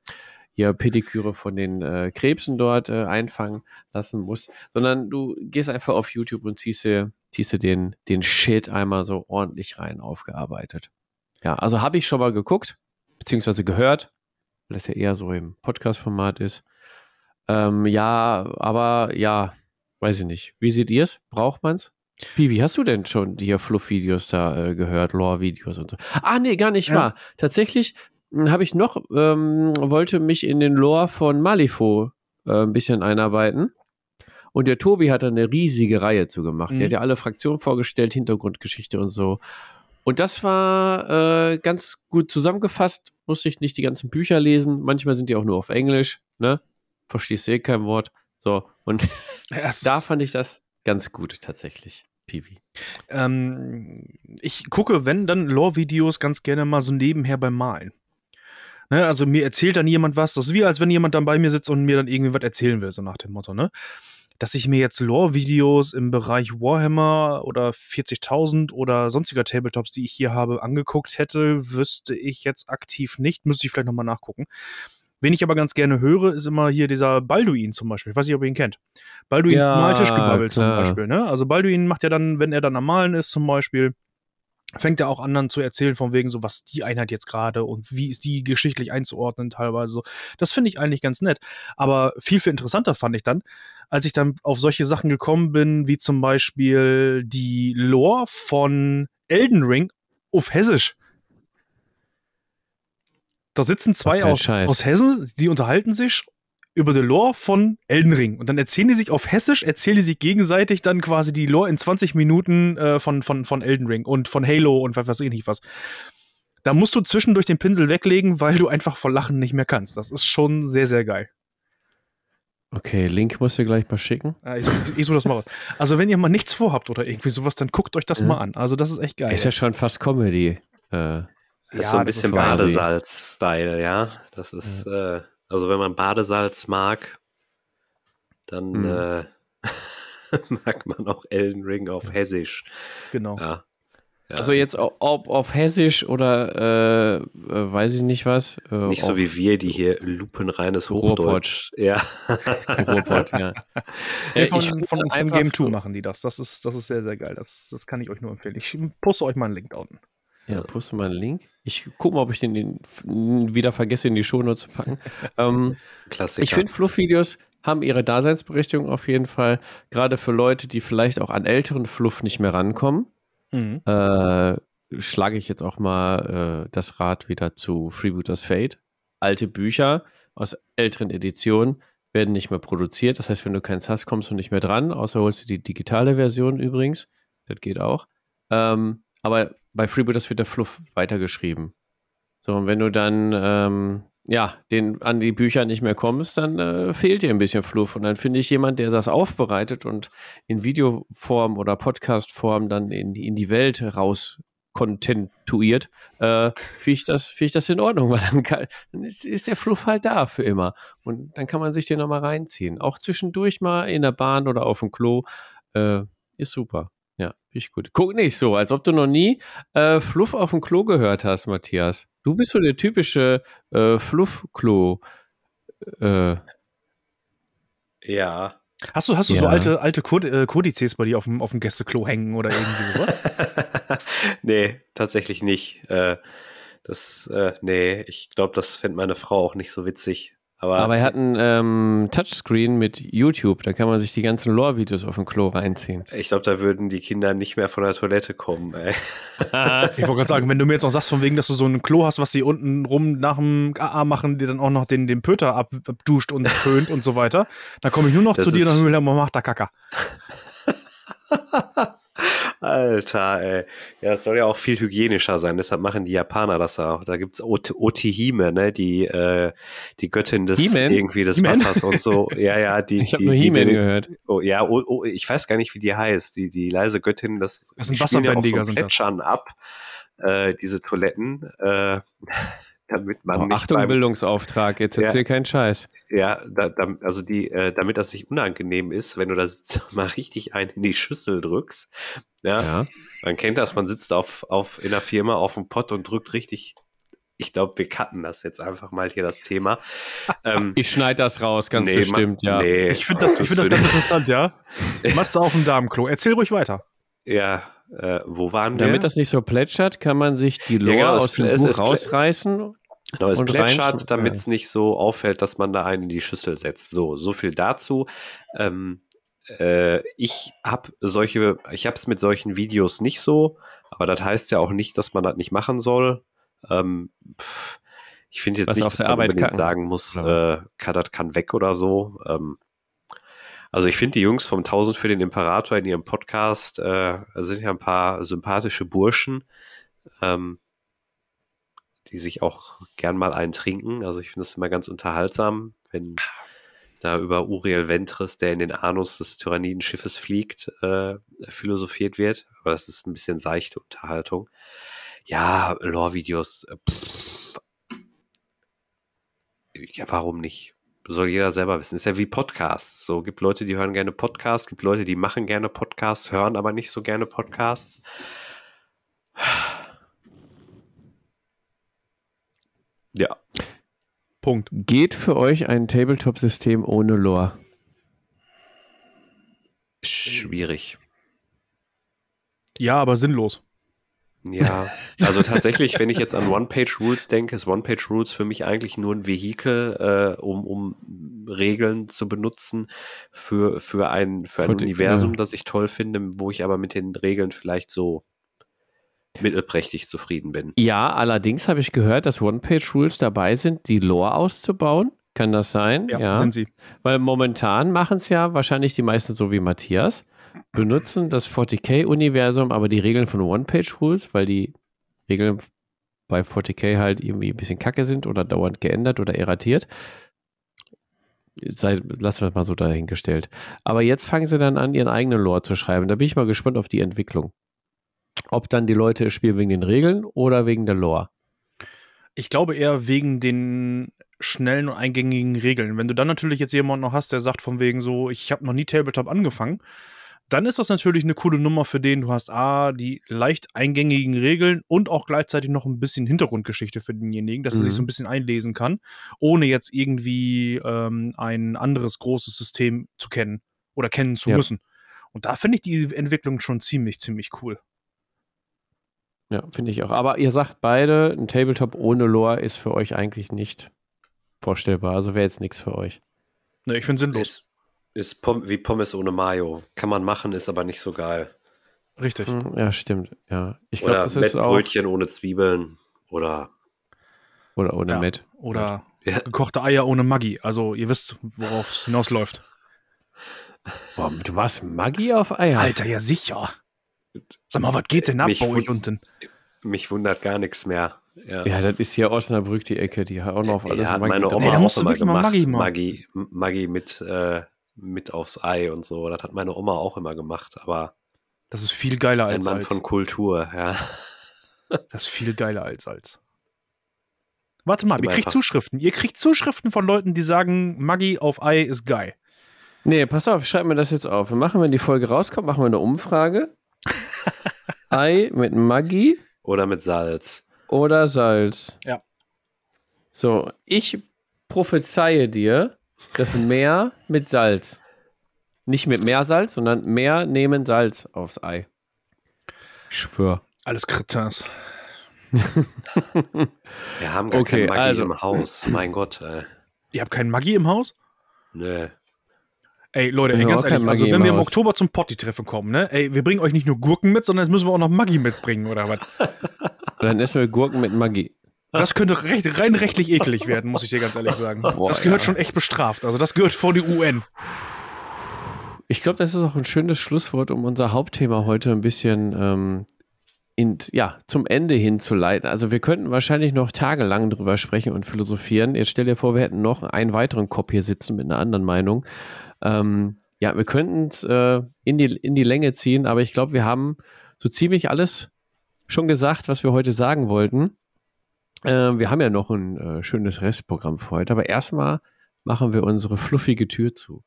hier Pediküre von den äh, Krebsen dort äh, einfangen lassen musst, sondern du gehst einfach auf YouTube und ziehst dir, ziehst dir den, den Shit einmal so ordentlich rein aufgearbeitet. Ja, also habe ich schon mal geguckt, beziehungsweise gehört, weil das ja eher so im Podcast-Format ist. Ähm, ja, aber ja, weiß ich nicht. Wie seht ihr es? Braucht man es? Wie, hast du denn schon die Fluff-Videos da äh, gehört, Lore-Videos und so? Ah, nee, gar nicht ja. wahr. Tatsächlich habe ich noch, ähm, wollte mich in den Lore von Malifo äh, ein bisschen einarbeiten. Und der Tobi hat da eine riesige Reihe zu gemacht. Mhm. Der hat ja alle Fraktionen vorgestellt, Hintergrundgeschichte und so. Und das war äh, ganz gut zusammengefasst. Musste ich nicht die ganzen Bücher lesen. Manchmal sind die auch nur auf Englisch. Ne? Verstehst du eh kein Wort. So, und da fand ich das ganz gut tatsächlich. Piwi. Ähm, ich gucke, wenn dann Lore-Videos ganz gerne mal so nebenher beim Malen. Ne, also mir erzählt dann jemand was. Das ist wie, als wenn jemand dann bei mir sitzt und mir dann irgendwie was erzählen will, so nach dem Motto, ne? Dass ich mir jetzt Lore-Videos im Bereich Warhammer oder 40.000 oder sonstiger Tabletops, die ich hier habe, angeguckt hätte, wüsste ich jetzt aktiv nicht. Müsste ich vielleicht nochmal nachgucken. Wen ich aber ganz gerne höre, ist immer hier dieser Balduin zum Beispiel. Ich weiß nicht, ob ihr ihn kennt. Balduin ja, Maltischgebabbel zum Beispiel. Ne? Also Balduin macht ja dann, wenn er dann am Malen ist zum Beispiel, fängt er auch an dann zu erzählen von wegen so, was die Einheit jetzt gerade und wie ist die geschichtlich einzuordnen teilweise so. Das finde ich eigentlich ganz nett. Aber viel, viel interessanter fand ich dann, als ich dann auf solche Sachen gekommen bin, wie zum Beispiel die Lore von Elden Ring auf Hessisch. Da sitzen zwei aus, aus Hessen, die unterhalten sich über die Lore von Elden Ring. Und dann erzählen die sich auf Hessisch, erzählen die sich gegenseitig dann quasi die Lore in 20 Minuten äh, von, von, von Elden Ring und von Halo und was weiß ich nicht was. Da musst du zwischendurch den Pinsel weglegen, weil du einfach vor Lachen nicht mehr kannst. Das ist schon sehr, sehr geil. Okay, Link musst du gleich mal schicken. Ja, ich, suche ich such das mal raus. Also, wenn ihr mal nichts vorhabt oder irgendwie sowas, dann guckt euch das Ja. mal an. Also, das ist echt geil. Ist ja schon fast Comedy. Äh, Das ist Ja, so ein das bisschen Badesalz-Style, ja. Das ist, äh, also wenn man Badesalz mag, dann Hm. äh, mag man auch Elden Ring auf Hessisch. genau. Ja. Ja. Also jetzt ob auf Hessisch oder äh, äh, weiß ich nicht was. Äh, Nicht so wie wir, die hier lupenreines Ruhrpott. Hochdeutsch. Ja. Ruhrpott, ja. Äh, von, ich von, von, Game 2 so- machen die das. Das ist, das ist sehr, sehr geil. Das, das kann ich euch nur empfehlen. Ich poste euch mal einen Link da unten. Ja, poste mal einen Link. Ich gucke mal, ob ich den, den wieder vergesse, in die Shownotes zu packen. ähm, Klassiker. ich finde, Fluff-Videos haben ihre Daseinsberechtigung auf jeden Fall. Gerade für Leute, die vielleicht auch an älteren Fluff nicht mehr rankommen. Mhm. äh, schlage ich jetzt auch mal äh, das Rad wieder zu Freebooters Fate. Alte Bücher aus älteren Editionen werden nicht mehr produziert. Das heißt, wenn du keins hast, kommst du nicht mehr dran, außer holst du die digitale Version übrigens. Das geht auch. Ähm, aber bei Freebooters wird der Fluff weitergeschrieben. So, und wenn du dann ähm, ja, den, an die Bücher nicht mehr kommst, dann äh, fehlt dir ein bisschen Fluff. Und dann finde ich jemand, der das aufbereitet und in Videoform oder Podcastform dann in die, in die Welt raus kontentuiert, äh, finde ich, das, find ich das in Ordnung, weil dann, kann, dann ist, ist der Fluff halt da für immer. Und dann kann man sich den nochmal reinziehen. Auch zwischendurch mal in der Bahn oder auf dem Klo. Äh, ist super. Ja, ich gut. Guck nicht so, als ob du noch nie äh, Fluff auf dem Klo gehört hast, Matthias. Du bist so der typische äh, Fluff-Klo. Äh, ja. Hast du, hast du so Ja. alte, alte Kod äh, Kodizes bei dir auf dem, auf dem Gästeklo hängen oder irgendwie sowas? nee, tatsächlich nicht. Äh, das, äh, nee, ich glaube, das fände meine Frau auch nicht so witzig. Aber, aber er hat ein ähm, Touchscreen mit YouTube, da kann man sich die ganzen Lore-Videos auf dem Klo reinziehen. ich glaube, da würden die Kinder nicht mehr von der Toilette kommen. Ey. Ich wollte gerade sagen, wenn du mir jetzt noch sagst, von wegen, dass du so ein Klo hast, was die unten rum nach dem AA machen, die dann auch noch den, den Pöter ab, abduscht und föhnt und so weiter, dann komme ich nur noch Das zu dir und dann macht da Kacker. Alter, ey. Ja, es soll ja auch viel hygienischer sein, deshalb machen die Japaner das auch. Da gibt's Ot Otihime, ne, die, äh, die Göttin des He-Man? irgendwie des He-Man? Wassers und so. Ja, ja, die. Ich habe nur die He-Man gehört. Oh, ja, oh, oh, ich weiß gar nicht, wie die heißt. Die, die leise Göttin, das, Das sind die spielen ja auch Wasserbändiger, so. Plätschern ab, äh, diese Toiletten, äh, damit man Oh, nicht Achtung, beim, Bildungsauftrag, jetzt Ja. erzähl keinen Scheiß. Ja, da, da, also die, äh, damit das nicht unangenehm ist, wenn du da sitzt mal richtig einen in die Schüssel drückst. Ja, Ja. man kennt das, man sitzt auf, auf in der Firma auf dem Pott und drückt richtig. Ich glaube, wir cutten das jetzt einfach mal hier das Thema. Ähm, Ich schneide das raus, ganz nee, bestimmt, ja. Nee, Ich finde das, ich find das ganz interessant, ja. Matze auf dem Damenklo. Erzähl ruhig weiter. Ja, äh, wo waren wir? Damit das nicht so plätschert, kann man sich die Lore genau, es aus dem Buch rausreißen. Genau, es plätschert, damit es nicht so auffällt, dass man da einen in die Schüssel setzt. So, so viel dazu. Ähm, äh, ich habe solche, ich habe es mit solchen Videos nicht so, aber das heißt ja auch nicht, dass man das nicht machen soll. Ähm, ich finde jetzt Was nicht, dass man Arbeit unbedingt kacken. sagen muss, äh, kann, das kann weg oder so. Ähm, also ich finde die Jungs vom 1000 für den Imperator in ihrem Podcast äh, sind ja ein paar sympathische Burschen. Ähm, die sich auch gern mal einen trinken. Also ich finde es immer ganz unterhaltsam, wenn da über Uriel Ventris, der in den Anus des Tyrannidenschiffes fliegt, äh, philosophiert wird. Aber das ist ein bisschen seichte Unterhaltung. Ja, Lore-Videos, äh, ja, warum nicht? Soll jeder selber wissen. Ist ja wie Podcasts. So, gibt Leute, die hören gerne Podcasts, gibt Leute, die machen gerne Podcasts, hören aber nicht so gerne Podcasts. Ja, Punkt. Geht für euch ein Tabletop-System ohne Lore? schwierig. Ja, aber sinnlos. Ja, also tatsächlich, wenn ich jetzt an One-Page-Rules denke, ist One-Page-Rules für mich eigentlich nur ein Vehikel, äh, um, um Regeln zu benutzen für, für ein, für ein Für die- Universum, ja. das ich toll finde, wo ich aber mit den Regeln vielleicht so mittelprächtig zufrieden bin. Ja, allerdings habe ich gehört, dass One-Page-Rules dabei sind, die Lore auszubauen. Kann das sein? Ja, sind sie. Weil momentan machen es ja wahrscheinlich die meisten so wie Matthias, benutzen das 40k-Universum, aber die Regeln von One-Page-Rules, weil die Regeln bei 40k halt irgendwie ein bisschen kacke sind oder dauernd geändert oder erratiert. Sei, lassen wir es mal so dahingestellt. Aber jetzt fangen sie dann an, ihren eigenen Lore zu schreiben. Da bin ich mal gespannt auf die Entwicklung. Ob dann die Leute spielen wegen den Regeln oder wegen der Lore. Ich glaube eher wegen den schnellen und eingängigen Regeln. Wenn du dann natürlich jetzt jemanden noch hast, der sagt von wegen so, ich habe noch nie Tabletop angefangen, dann ist das natürlich eine coole Nummer für den. Du hast A, die leicht eingängigen Regeln und auch gleichzeitig noch ein bisschen Hintergrundgeschichte für denjenigen, dass mhm. er sich so ein bisschen einlesen kann, ohne jetzt irgendwie ähm, ein anderes großes System zu kennen oder kennen zu ja. müssen. Und da finde ich die Entwicklung schon ziemlich, ziemlich cool. Ja, finde ich auch. Aber ihr sagt beide, ein Tabletop ohne Lore ist für euch eigentlich nicht vorstellbar. Also wäre jetzt nichts für euch. Ne, ich finde sinnlos. Ist, ist Pom wie Pommes ohne Mayo. Kann man machen, ist aber nicht so geil. Richtig. Hm, ja, stimmt. Ja. Ich glaube, das ist auch. Brötchen ohne Zwiebeln oder. Oder ohne ja. Met. Oder ja. gekochte Eier ohne Maggi. Also, ihr wisst, worauf es hinausläuft. Boah, du machst Maggi auf Eier? Alter, ja sicher. Sag mal, was geht denn ab bei euch unten? Mich wundert gar nichts mehr. Ja. ja, das ist hier Osnabrück die Ecke, die hat auch noch auf alles ja, Maggi. Meine Oma Ey, da musst du wirklich gemacht, Maggi, Maggi, Maggi mit, äh, mit aufs Ei und so. Das hat meine Oma auch immer gemacht, aber. Das ist viel geiler als Salz. Ein Mann von Kultur, ja. Das ist viel geiler als Salz. Warte mal, ihr kriegt Zuschriften. Ihr kriegt Zuschriften von Leuten, die sagen, Maggi auf Ei ist geil. Nee, pass auf, schreib mir das jetzt auf. Wir machen, wenn die Folge rauskommt, machen wir eine Umfrage. Ei mit Maggi. Oder mit Salz. Oder Salz. Ja. So, ich prophezeie dir, das Meer mit Salz. Nicht mit Meersalz, sondern mehr nehmen Salz aufs Ei. Ich schwör. Alles Kretins. Wir haben gar okay, kein Maggi also. im Haus. Mein Gott, ey. Ihr habt keinen Maggi im Haus? Nee. Ey, Leute, ey, ganz ehrlich, also wenn wir im Oktober zum Potti-Treffen kommen, ne, ey, wir bringen euch nicht nur Gurken mit, sondern jetzt müssen wir auch noch Maggi mitbringen, oder was? Dann essen wir Gurken mit Maggi. Das könnte recht, rein rechtlich eklig werden, muss ich dir ganz ehrlich sagen. Boah, das gehört ja. schon echt bestraft. Also das gehört vor die UN. Ich glaube, das ist auch ein schönes Schlusswort, um unser Hauptthema heute ein bisschen ähm, in, ja, zum Ende hinzuleiten. Also wir könnten wahrscheinlich noch tagelang drüber sprechen und philosophieren. Jetzt stell dir vor, wir hätten noch einen weiteren Kopf hier sitzen mit einer anderen Meinung. Ähm, ja, wir könnten es äh, in, die, in die Länge ziehen, aber ich glaube, wir haben so ziemlich alles schon gesagt, was wir heute sagen wollten. Äh, wir haben ja noch ein äh, schönes Restprogramm für heute, aber erstmal machen wir unsere fluffige Tür zu.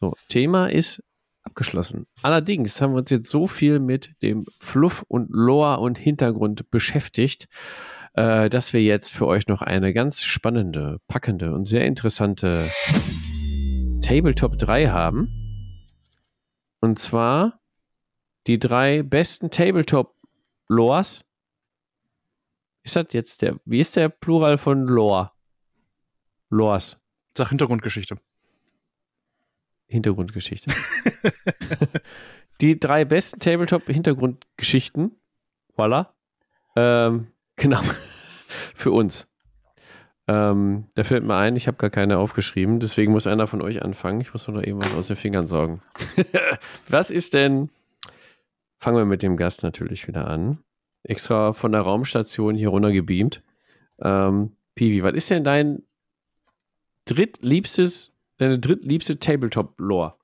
So, Thema ist abgeschlossen. Allerdings haben wir uns jetzt so viel mit dem Fluff und Lore und Hintergrund beschäftigt, äh, dass wir jetzt für euch noch eine ganz spannende, packende und sehr interessante Tabletop 3 haben. Und zwar die drei besten Tabletop-Lores ist das jetzt der, wie ist der Plural von Lore? Lores. Sag Hintergrundgeschichte. Hintergrundgeschichte. die drei besten Tabletop-Hintergrundgeschichten. Voila. Ähm, genau. Für uns. Ähm, da fällt mir ein, ich habe gar keine aufgeschrieben, deswegen muss einer von euch anfangen. Ich muss noch irgendwas aus den Fingern sorgen. Was ist denn? Fangen wir mit dem Gast natürlich wieder an extra von der Raumstation hier runter gebeamt. Ähm, Piwi, was ist denn dein drittliebstes, deine drittliebste Tabletop-Lore?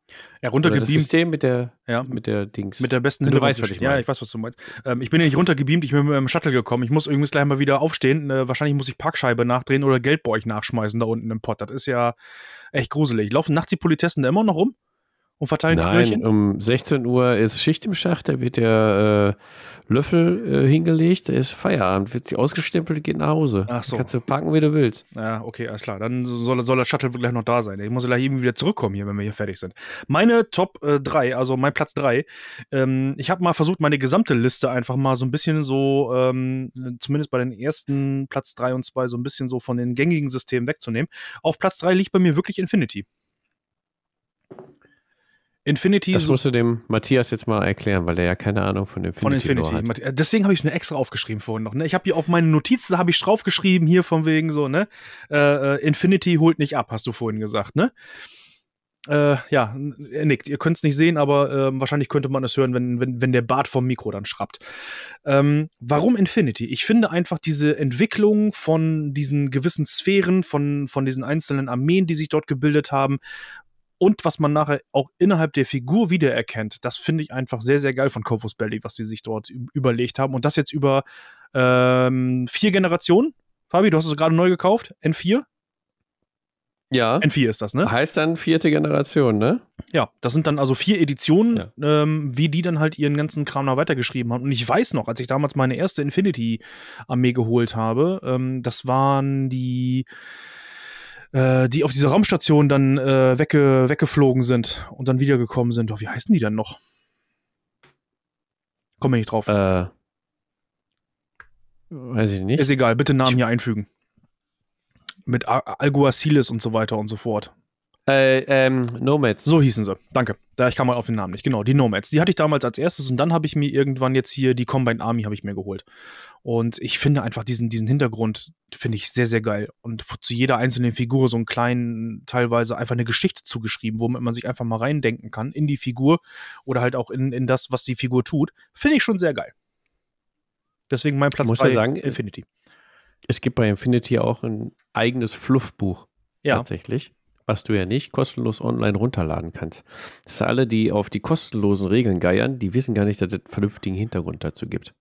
Ja, runtergebeamt. Das System mit der, ja, mit der Dings. Mit der besten Du weißt, was ich meine. Ja, ich weiß, was du meinst. Ähm, ich bin ja nicht runtergebeamt, ich bin mit dem Shuttle gekommen. Ich muss übrigens gleich mal wieder aufstehen. Äh, wahrscheinlich muss ich Parkscheibe nachdrehen oder Geld bei euch nachschmeißen da unten im Pott. Das ist ja echt gruselig. Laufen nachts die Politessen da immer noch rum? Und verteilen Nein, um 16 Uhr ist Schicht im Schacht, da wird der äh, Löffel äh, hingelegt, da ist Feierabend, wird sie ausgestempelt, geht nach Hause. Ach so. Kannst du parken, wie du willst. Ja, okay, alles klar. Dann soll, soll der Shuttle gleich noch da sein. Ich muss gleich irgendwie wieder zurückkommen hier, wenn wir hier fertig sind. Meine Top 3, äh, also mein Platz 3. Ähm, ich habe mal versucht, meine gesamte Liste einfach mal so ein bisschen so, ähm, zumindest bei den ersten Platz 3 und 2, so ein bisschen so von den gängigen Systemen wegzunehmen. Auf Platz 3 liegt bei mir wirklich Infinity. Infinity. Das musst du dem Matthias jetzt mal erklären, weil der ja keine Ahnung von Infinity, von Infinity. hat. Deswegen habe ich es mir extra aufgeschrieben vorhin noch. Ne? Ich habe hier auf meine Notizen habe ich draufgeschrieben hier von wegen so ne äh, äh, Infinity holt nicht ab, hast du vorhin gesagt ne? Äh, ja, er nickt. Ihr könnt es nicht sehen, aber äh, wahrscheinlich könnte man es hören, wenn, wenn, wenn der Bart vom Mikro dann schrappt. Ähm, warum Infinity? Ich finde einfach diese Entwicklung von diesen gewissen Sphären, von, von diesen einzelnen Armeen, die sich dort gebildet haben, und was man nachher auch innerhalb der Figur wiedererkennt, das finde ich einfach sehr, sehr geil von Corvus Belly, was sie sich dort überlegt haben. Und das jetzt über ähm, vier Generationen. Fabi, du hast es gerade neu gekauft, N4? Ja. N4 ist das, ne? Heißt dann vierte Generation, ne? Ja, das sind dann also vier Editionen, Ja. ähm, wie die dann halt ihren ganzen Kram noch weitergeschrieben haben. Und ich weiß noch, als ich damals meine erste Infinity-Armee geholt habe, ähm, das waren die, äh, die auf dieser Raumstation dann äh, wegge weggeflogen sind und dann wiedergekommen sind. Oh, wie heißen die dann noch? Komme ich nicht drauf. Äh, weiß ich nicht. Ist egal, bitte Namen hier einfügen. Mit Al- Alguaciles und so weiter und so fort. Äh, ähm, Nomads. So hießen sie. Danke. Da ich kam mal auf den Namen nicht. Genau, die Nomads. Die hatte ich damals als erstes und dann habe ich mir irgendwann jetzt hier die Combined Army habe ich mir geholt. Und ich finde einfach diesen, diesen Hintergrund finde ich sehr, sehr geil. Und zu jeder einzelnen Figur so einen kleinen, teilweise einfach eine Geschichte zugeschrieben, womit man sich einfach mal reindenken kann in die Figur oder halt auch in, in das, was die Figur tut. Finde ich schon sehr geil. Deswegen mein Platz Muss 3 ja sagen, äh, Infinity. Es gibt bei Infinity auch ein eigenes Fluffbuch Ja. tatsächlich, was du ja nicht kostenlos online runterladen kannst. Das sind alle, die auf die kostenlosen Regeln geiern, die wissen gar nicht, dass es einen vernünftigen Hintergrund dazu gibt.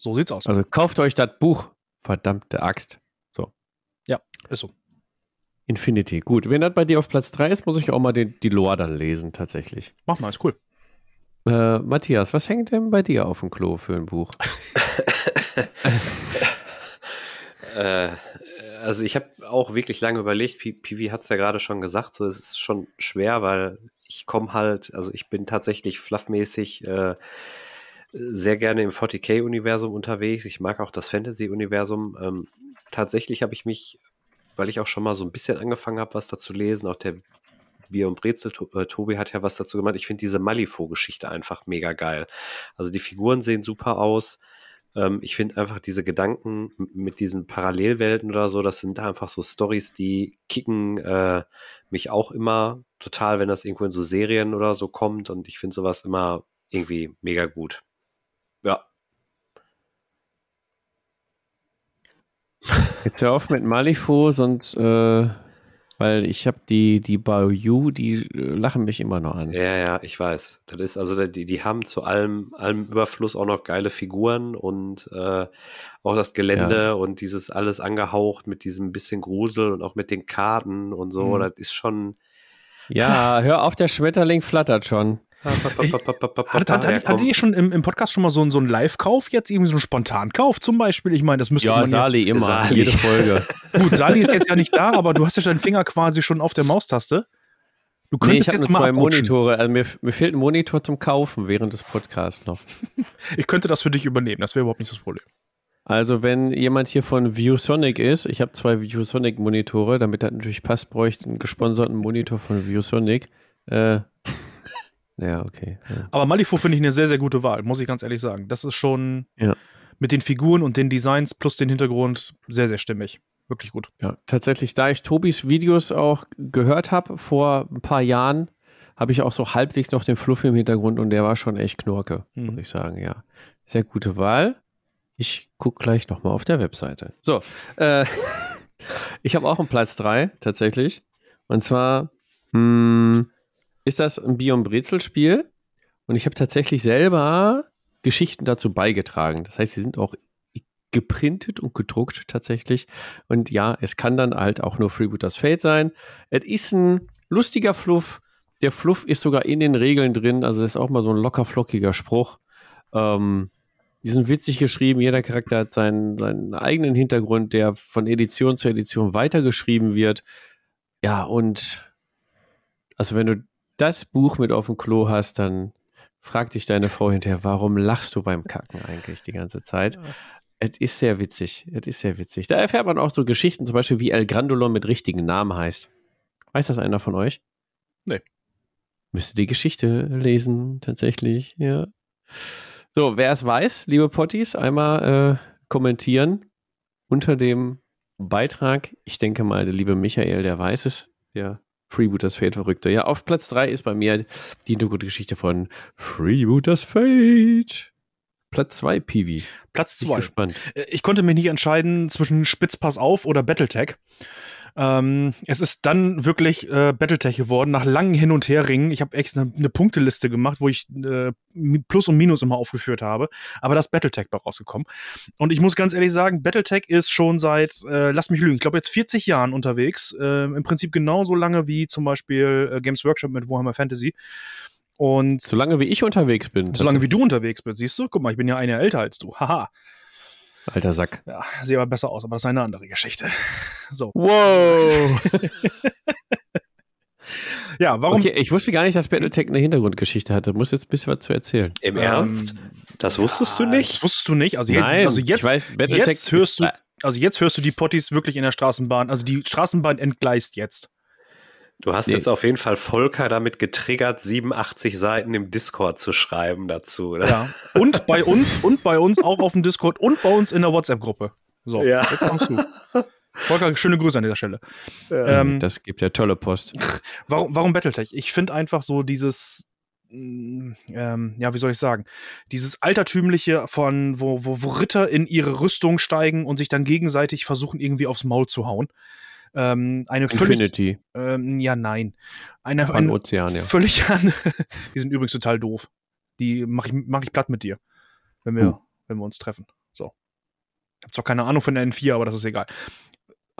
So sieht's aus. Also kauft euch das Buch, verdammte Axt. Ist so. Infinity. Gut, wenn das bei dir auf Platz 3 ist, muss ich auch mal den, die Lore dann lesen, tatsächlich. Mach mal, ist cool. Äh, Matthias, was hängt denn bei dir auf dem Klo für ein Buch? Äh, also ich habe auch wirklich lange überlegt, Pi- Pivi hat es ja gerade schon gesagt, so es ist schon schwer, weil ich komme halt, also ich bin tatsächlich fluffmäßig äh, sehr gerne im 40k-Universum unterwegs. Ich mag auch das Fantasy-Universum. Ähm, tatsächlich habe ich mich, weil ich auch schon mal so ein bisschen angefangen habe, was da zu lesen, auch der Bier und Brezel, äh, Tobi hat ja was dazu gemacht. Ich finde diese Malifaux-Geschichte einfach mega geil. Also die Figuren sehen super aus. Ähm, ich finde einfach diese Gedanken mit diesen Parallelwelten oder so, das sind einfach so Stories, die kicken äh, mich auch immer total, wenn das irgendwo in so Serien oder so kommt. Und ich finde sowas immer irgendwie mega gut. Ja. Jetzt hör auf mit Malifaux, sonst, äh, weil ich habe die, die Bayou, die äh, lachen mich immer noch an. Ja, ja, ich weiß. Das ist also, die, die haben zu allem, allem Überfluss auch noch geile Figuren und äh, auch das Gelände und dieses alles angehaucht mit diesem bisschen Grusel und auch mit den Karten und so. Mhm. Das ist schon. Ja, hör auf, der Schmetterling flattert schon. Ich- Hat, hat, Ja, hat, hat komm. ihr schon im, im Podcast schon mal so, einen- so einen Live-Kauf jetzt, irgendwie so einen Spontankauf zum Beispiel? Ich meine, das müsste Ja, man ja. Sali immer, Sali. jede Folge. Gut, Sali ist jetzt ja nicht da, aber du hast ja deinen Finger quasi schon auf der Maustaste. Du Nee, könntest ich habe jetzt nur mal zwei abrutschen. Monitore. Also mir, mir fehlt ein Monitor zum Kaufen während des Podcasts noch. Ich könnte das für dich übernehmen, das wäre überhaupt nicht das Problem. Also, wenn jemand hier von ViewSonic ist, ich habe zwei ViewSonic-Monitore, damit das natürlich passt, bräuchte ich einen gesponserten Monitor von ViewSonic. Äh, ja, okay. Ja. Aber Malifaux finde ich eine sehr, sehr gute Wahl, muss ich ganz ehrlich sagen. Das ist schon Ja. mit den Figuren und den Designs plus den Hintergrund sehr, sehr stimmig. Wirklich gut. Ja, tatsächlich, da ich Tobis Videos auch gehört habe vor ein paar Jahren, habe ich auch so halbwegs noch den Fluff im Hintergrund und der war schon echt knorke, Mhm. muss ich sagen, ja. Sehr gute Wahl. Ich gucke gleich nochmal auf der Webseite. So, äh, ich habe auch einen Platz 3 tatsächlich. Und zwar hm, ist das ein Bion Brezel-Spiel und ich habe tatsächlich selber Geschichten dazu beigetragen. Das heißt, sie sind auch geprintet und gedruckt tatsächlich. Und ja, es kann dann halt auch nur Freebooters Fate sein. Es ist ein lustiger Fluff. Der Fluff ist sogar in den Regeln drin. Also das ist auch mal so ein locker flockiger Spruch. Ähm, die sind witzig geschrieben. Jeder Charakter hat seinen, seinen eigenen Hintergrund, der von Edition zu Edition weitergeschrieben wird. Ja, und also wenn du das Buch mit auf dem Klo hast, dann fragt dich deine Frau hinterher, warum lachst du beim Kacken eigentlich die ganze Zeit? Es ist sehr witzig. Es ist sehr witzig. Da erfährt man auch so Geschichten, zum Beispiel wie El Grandolon mit richtigen Namen heißt. Weiß das einer von euch? Nee. Müsste die Geschichte lesen, tatsächlich, ja. So, wer es weiß, liebe Potties, einmal äh, kommentieren unter dem Beitrag. Ich denke mal, der liebe Michael, der weiß es. Der Freebooters Fate Verrückte. Ja, auf Platz 3 ist bei mir die Hintergrundgeschichte von Freebooters Fate. Platz 2, Piwi. Platz Bin 2. gespannt. Äh, Ich konnte mich nicht entscheiden zwischen Spitzpass auf oder Battletech. Ähm, es ist dann wirklich äh, Battletech geworden, nach langem Hin- und Herringen. Ich habe extra eine, eine Punkteliste gemacht, wo ich äh, Plus und Minus immer aufgeführt habe. Aber das Battletech bei rausgekommen. Und ich muss ganz ehrlich sagen, Battletech ist schon seit, äh, lass mich lügen, ich glaube jetzt 40 Jahren unterwegs. Äh, Im Prinzip genauso lange wie zum Beispiel äh, Games Workshop mit Warhammer Fantasy. Und Solange wie ich unterwegs bin. solange wie du unterwegs bist, siehst du? Guck mal, ich bin ja ein Jahr älter als du. Haha. Alter Sack. Ja, sehe aber besser aus, aber das ist eine andere Geschichte. So. Wow. Ja, warum? Okay, ich wusste gar nicht, dass Battletech eine Hintergrundgeschichte hatte. Muss jetzt ein bisschen was zu erzählen. Im Ähm, Ernst? Das wusstest du Das nicht? wusstest du nicht. Also jetzt, Nein, also jetzt, ich weiß, Battletech jetzt hörst ist- du, also jetzt hörst du die Potties wirklich in der Straßenbahn. Also die Straßenbahn entgleist jetzt. Du hast Nee. jetzt auf jeden Fall Volker damit getriggert, 87 Seiten im Discord zu schreiben dazu. Oder? Ja. Und bei uns und bei uns auch auf dem Discord und bei uns in der WhatsApp-Gruppe. So, Ja. jetzt kommst du. Volker, schöne Grüße an dieser Stelle. Ja, Ähm, das gibt ja tolle Post. Warum, warum Battletech? Ich finde einfach so dieses, mm, ähm, ja, wie soll ich sagen, dieses altertümliche von, wo, wo, wo Ritter in ihre Rüstung steigen und sich dann gegenseitig versuchen, irgendwie aufs Maul zu hauen. Ähm, eine völlig, Infinity. ähm, ja, nein. Eine, Ein Ozean, ja. völlig an, die sind übrigens total doof. Die mache ich, mach ich platt mit dir, wenn wir, Hm. wenn wir uns treffen. So. Ich habe zwar keine Ahnung von der N4, aber das ist egal.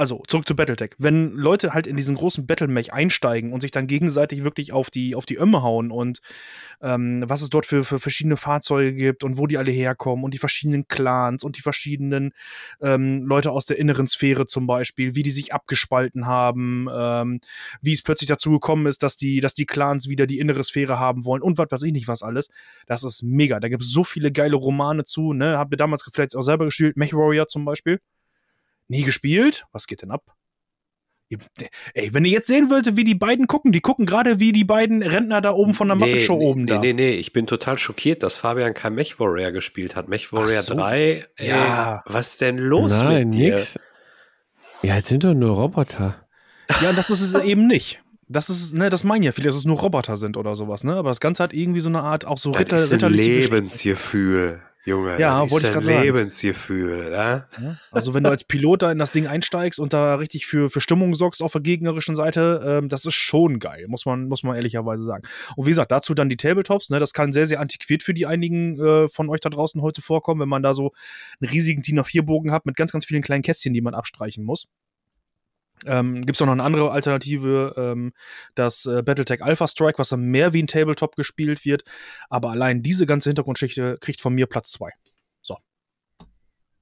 Also, zurück zu Battletech. Wenn Leute halt in diesen großen Battlemech einsteigen und sich dann gegenseitig wirklich auf die, auf die Ömme hauen und ähm, was es dort für, für verschiedene Fahrzeuge gibt und wo die alle herkommen und die verschiedenen Clans und die verschiedenen ähm, Leute aus der inneren Sphäre zum Beispiel, wie die sich abgespalten haben, ähm, wie es plötzlich dazu gekommen ist, dass die, dass die Clans wieder die innere Sphäre haben wollen und was weiß ich nicht was alles. Das ist mega. Da gibt es so viele geile Romane zu, ne? Habt ihr damals vielleicht auch selber gespielt? Mech Warrior zum Beispiel? Nie gespielt? Was geht denn ab? Ey, wenn ihr jetzt sehen würdet, wie die beiden gucken, die gucken gerade wie die beiden Rentner da oben von der Muppet-Show nee, oben nee, da. Nee, nee, ich bin total schockiert, dass Fabian kein Mech Warrior gespielt hat. Mech Warrior so. 3, ey, Ja. was ist denn los Nein, mit dir? nix. Ja, jetzt sind doch nur Roboter. Ja, das ist es eben nicht. Das ist, ne, das meinen ja viele, dass es nur Roboter sind oder sowas, ne? Aber das Ganze hat irgendwie so eine Art, auch so Das Ritter, ist ein. Lebensgefühl, Junge. Ja, das ist ich ein. Lebensgefühl. Ja? Ja? Also wenn du als Pilot da in das Ding einsteigst und da richtig für, für Stimmung sorgst auf der gegnerischen Seite, ähm, das ist schon geil, muss man, muss man ehrlicherweise sagen. Und wie gesagt, dazu dann die Tabletops, ne, das kann sehr, sehr antiquiert für die einigen äh, von euch da draußen heute vorkommen, wenn man da so einen riesigen DIN A4-Bogen hat mit ganz, ganz vielen kleinen Kästchen, die man abstreichen muss. Ähm, Gibt es auch noch eine andere Alternative, ähm, das äh, Battletech Alpha Strike, was dann mehr wie ein Tabletop gespielt wird. Aber allein diese ganze Hintergrundschichte kriegt von mir Platz 2.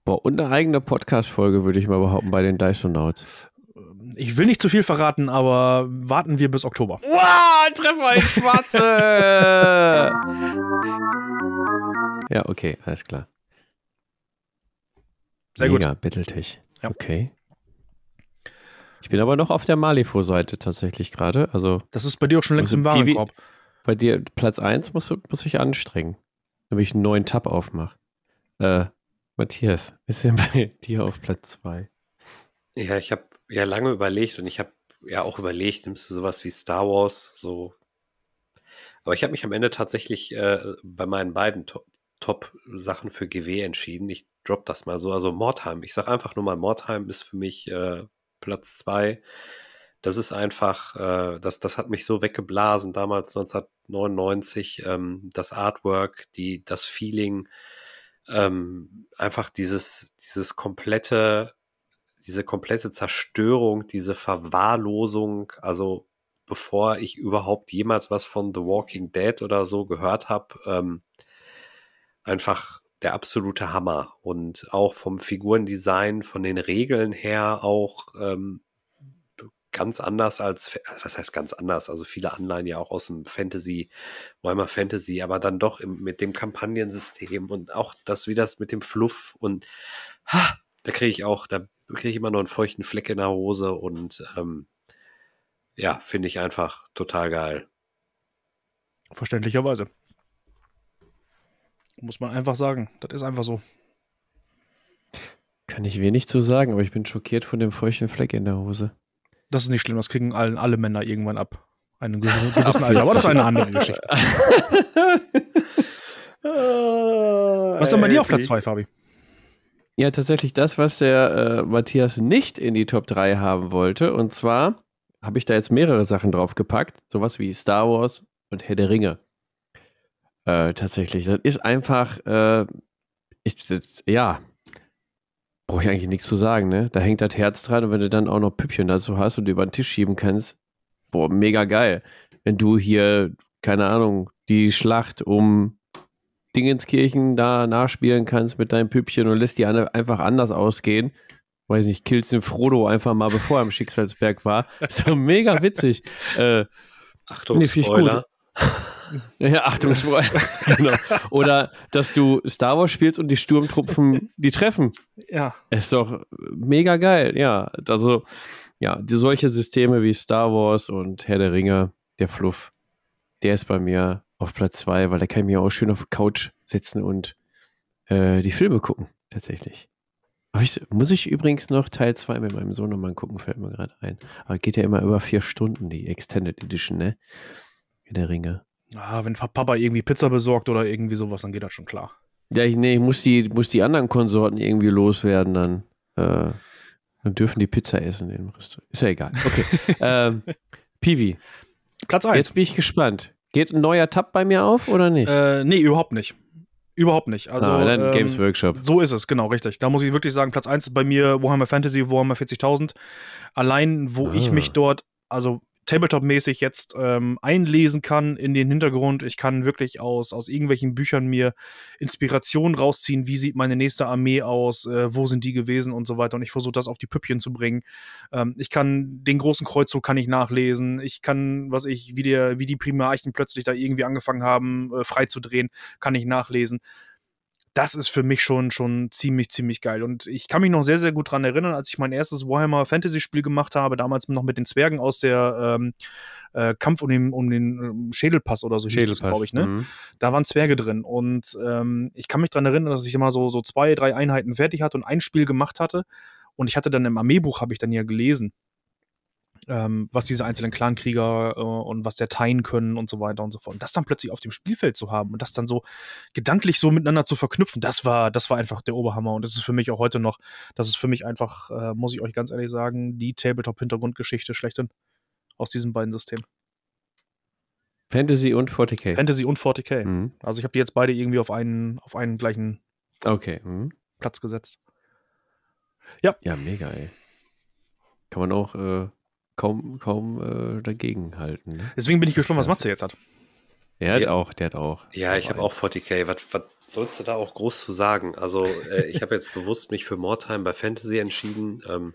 Boah, und eine eigene Podcast-Folge, würde ich mal behaupten, bei den Dysonauts. Ich will nicht zu viel verraten, aber warten wir bis Oktober. Wow, Treffer ins Schwarze! ja, okay, alles klar. Sehr gut. Mega, Battletech. Ja. Okay. Ich bin aber noch auf der Malifaux-Seite tatsächlich gerade. Also Das ist bei dir auch schon längst Also im Warenkorb. bei dir Platz 1 muss, muss ich anstrengen, damit ich einen neuen Tab aufmache. Äh, Matthias, ist denn bei dir auf Platz 2? Ja, ich habe ja lange überlegt und ich habe ja auch überlegt, nimmst du sowas wie Star Wars, so. Aber ich habe mich am Ende tatsächlich äh, bei meinen beiden Top- Top-Sachen für GW entschieden. Ich drop das mal so. Also Mordheim. Ich sage einfach nur mal, Mordheim ist für mich äh, Platz zwei. Das ist einfach, äh, das, das hat mich so weggeblasen damals 1999. Ähm, das Artwork, die, das Feeling, ähm, einfach dieses, dieses komplette, diese komplette Zerstörung, diese Verwahrlosung, also bevor ich überhaupt jemals was von The Walking Dead oder so gehört habe, ähm, einfach der absolute Hammer. Und auch vom Figurendesign, von den Regeln her auch ähm, ganz anders als, was heißt ganz anders? Also viele Anleihen ja auch aus dem Fantasy, Warhammer Fantasy, aber dann doch im, mit dem Kampagnensystem und auch das, wie das mit dem Fluff und ha, da kriege ich auch, da kriege ich immer noch einen feuchten Fleck in der Hose und ähm, ja, finde ich einfach total geil. Verständlicherweise. Muss man einfach sagen. Das ist einfach so. Kann ich wenig zu sagen, aber ich bin schockiert von dem feuchten Fleck in der Hose. Das ist nicht schlimm, das kriegen alle, alle Männer irgendwann ab. Einen gewissen, gewissen Alter, aber das ist eine andere Geschichte. was ist denn bei dir auf Platz 2, Fabi? Ja, tatsächlich das, was der äh, Matthias nicht in die Top 3 haben wollte. Und zwar habe ich da jetzt mehrere Sachen draufgepackt. Sowas wie Star Wars und Herr der Ringe. Äh, tatsächlich. Das ist einfach, äh, ich, das, ja, brauche ich eigentlich nichts zu sagen, ne? Da hängt das Herz dran und wenn du dann auch noch Püppchen dazu hast und über den Tisch schieben kannst, boah, mega geil. Wenn du hier, keine Ahnung, die Schlacht um Dingenskirchen da nachspielen kannst mit deinem Püppchen und lässt die einfach anders ausgehen. Weiß nicht, killst den Frodo einfach mal, bevor er im Schicksalsberg war. So mega witzig. Äh, Achtung, nee, Spoiler. Ja, Achtung, Spoiler. genau. Oder dass du Star Wars spielst und die Sturmtruppen die treffen. Ja. Ist doch mega geil, ja. Also, ja, die, solche Systeme wie Star Wars und Herr der Ringe, der Fluff, der ist bei mir auf Platz zwei, weil da kann ich mir auch schön auf der Couch sitzen und äh, die Filme gucken, tatsächlich. Ich, muss ich übrigens noch Teil 2 mit meinem Sohn nochmal gucken, fällt mir gerade ein. Aber geht ja immer über vier Stunden, die Extended Edition, ne? In der Ringe. Ah, wenn Papa irgendwie Pizza besorgt oder irgendwie sowas, dann geht das schon klar. Ja, ich, nee, ich muss die, muss die anderen Konsorten irgendwie loswerden, dann, äh, dann dürfen die Pizza essen im Restaurant. Ist ja egal. Okay. ähm, Piwi. Platz 1. Jetzt bin ich gespannt. Geht ein neuer Tab bei mir auf oder nicht? Äh, nee, überhaupt nicht. Überhaupt nicht. Also, ah, dann ähm, Games Workshop. So ist es, genau, richtig. Da muss ich wirklich sagen, Platz 1 ist bei mir Warhammer Fantasy, Warhammer 40.000. Allein, wo ah. ich mich dort, also Tabletop-mäßig jetzt ähm, einlesen kann in den Hintergrund. Ich kann wirklich aus, aus irgendwelchen Büchern mir Inspiration rausziehen, wie sieht meine nächste Armee aus, äh, wo sind die gewesen und so weiter. Und ich versuche das auf die Püppchen zu bringen. Ähm, ich kann den großen Kreuzzug kann ich nachlesen. Ich kann, was ich, wie, der, wie die Primarchen plötzlich da irgendwie angefangen haben, äh, freizudrehen, kann ich nachlesen das ist für mich schon, schon ziemlich, ziemlich geil. Und ich kann mich noch sehr, sehr gut daran erinnern, als ich mein erstes Warhammer Fantasy-Spiel gemacht habe, damals noch mit den Zwergen aus der ähm, äh, Kampf um den, um den ähm, Schädelpass oder so, glaube ich, ne? Mhm. Da waren Zwerge drin. Und ähm, ich kann mich daran erinnern, dass ich immer so, so zwei, drei Einheiten fertig hatte und ein Spiel gemacht hatte. Und ich hatte dann im Armeebuch, habe ich dann ja gelesen, ähm, was diese einzelnen Clankrieger äh, und was der teilen können und so weiter und so fort. Und das dann plötzlich auf dem Spielfeld zu haben und das dann so gedanklich so miteinander zu verknüpfen, das war, das war einfach der Oberhammer. Und das ist für mich auch heute noch, das ist für mich einfach, äh, muss ich euch ganz ehrlich sagen, die Tabletop-Hintergrundgeschichte schlechthin aus diesen beiden Systemen. Fantasy und 40k. Fantasy und 40k. Mhm. Also ich habe die jetzt beide irgendwie auf einen, auf einen gleichen okay. Mhm. Platz gesetzt. Ja. Ja, mega, ey. Kann man auch äh, kaum, kaum äh, dagegen halten. Ne? Deswegen bin ich gespannt, was Matze jetzt hat. Der hat ja. auch, der hat auch. Ja, ich habe auch 40k. Was, was sollst du da auch groß zu sagen? Also, äh, ich habe jetzt bewusst mich für More bei Fantasy entschieden. Ähm,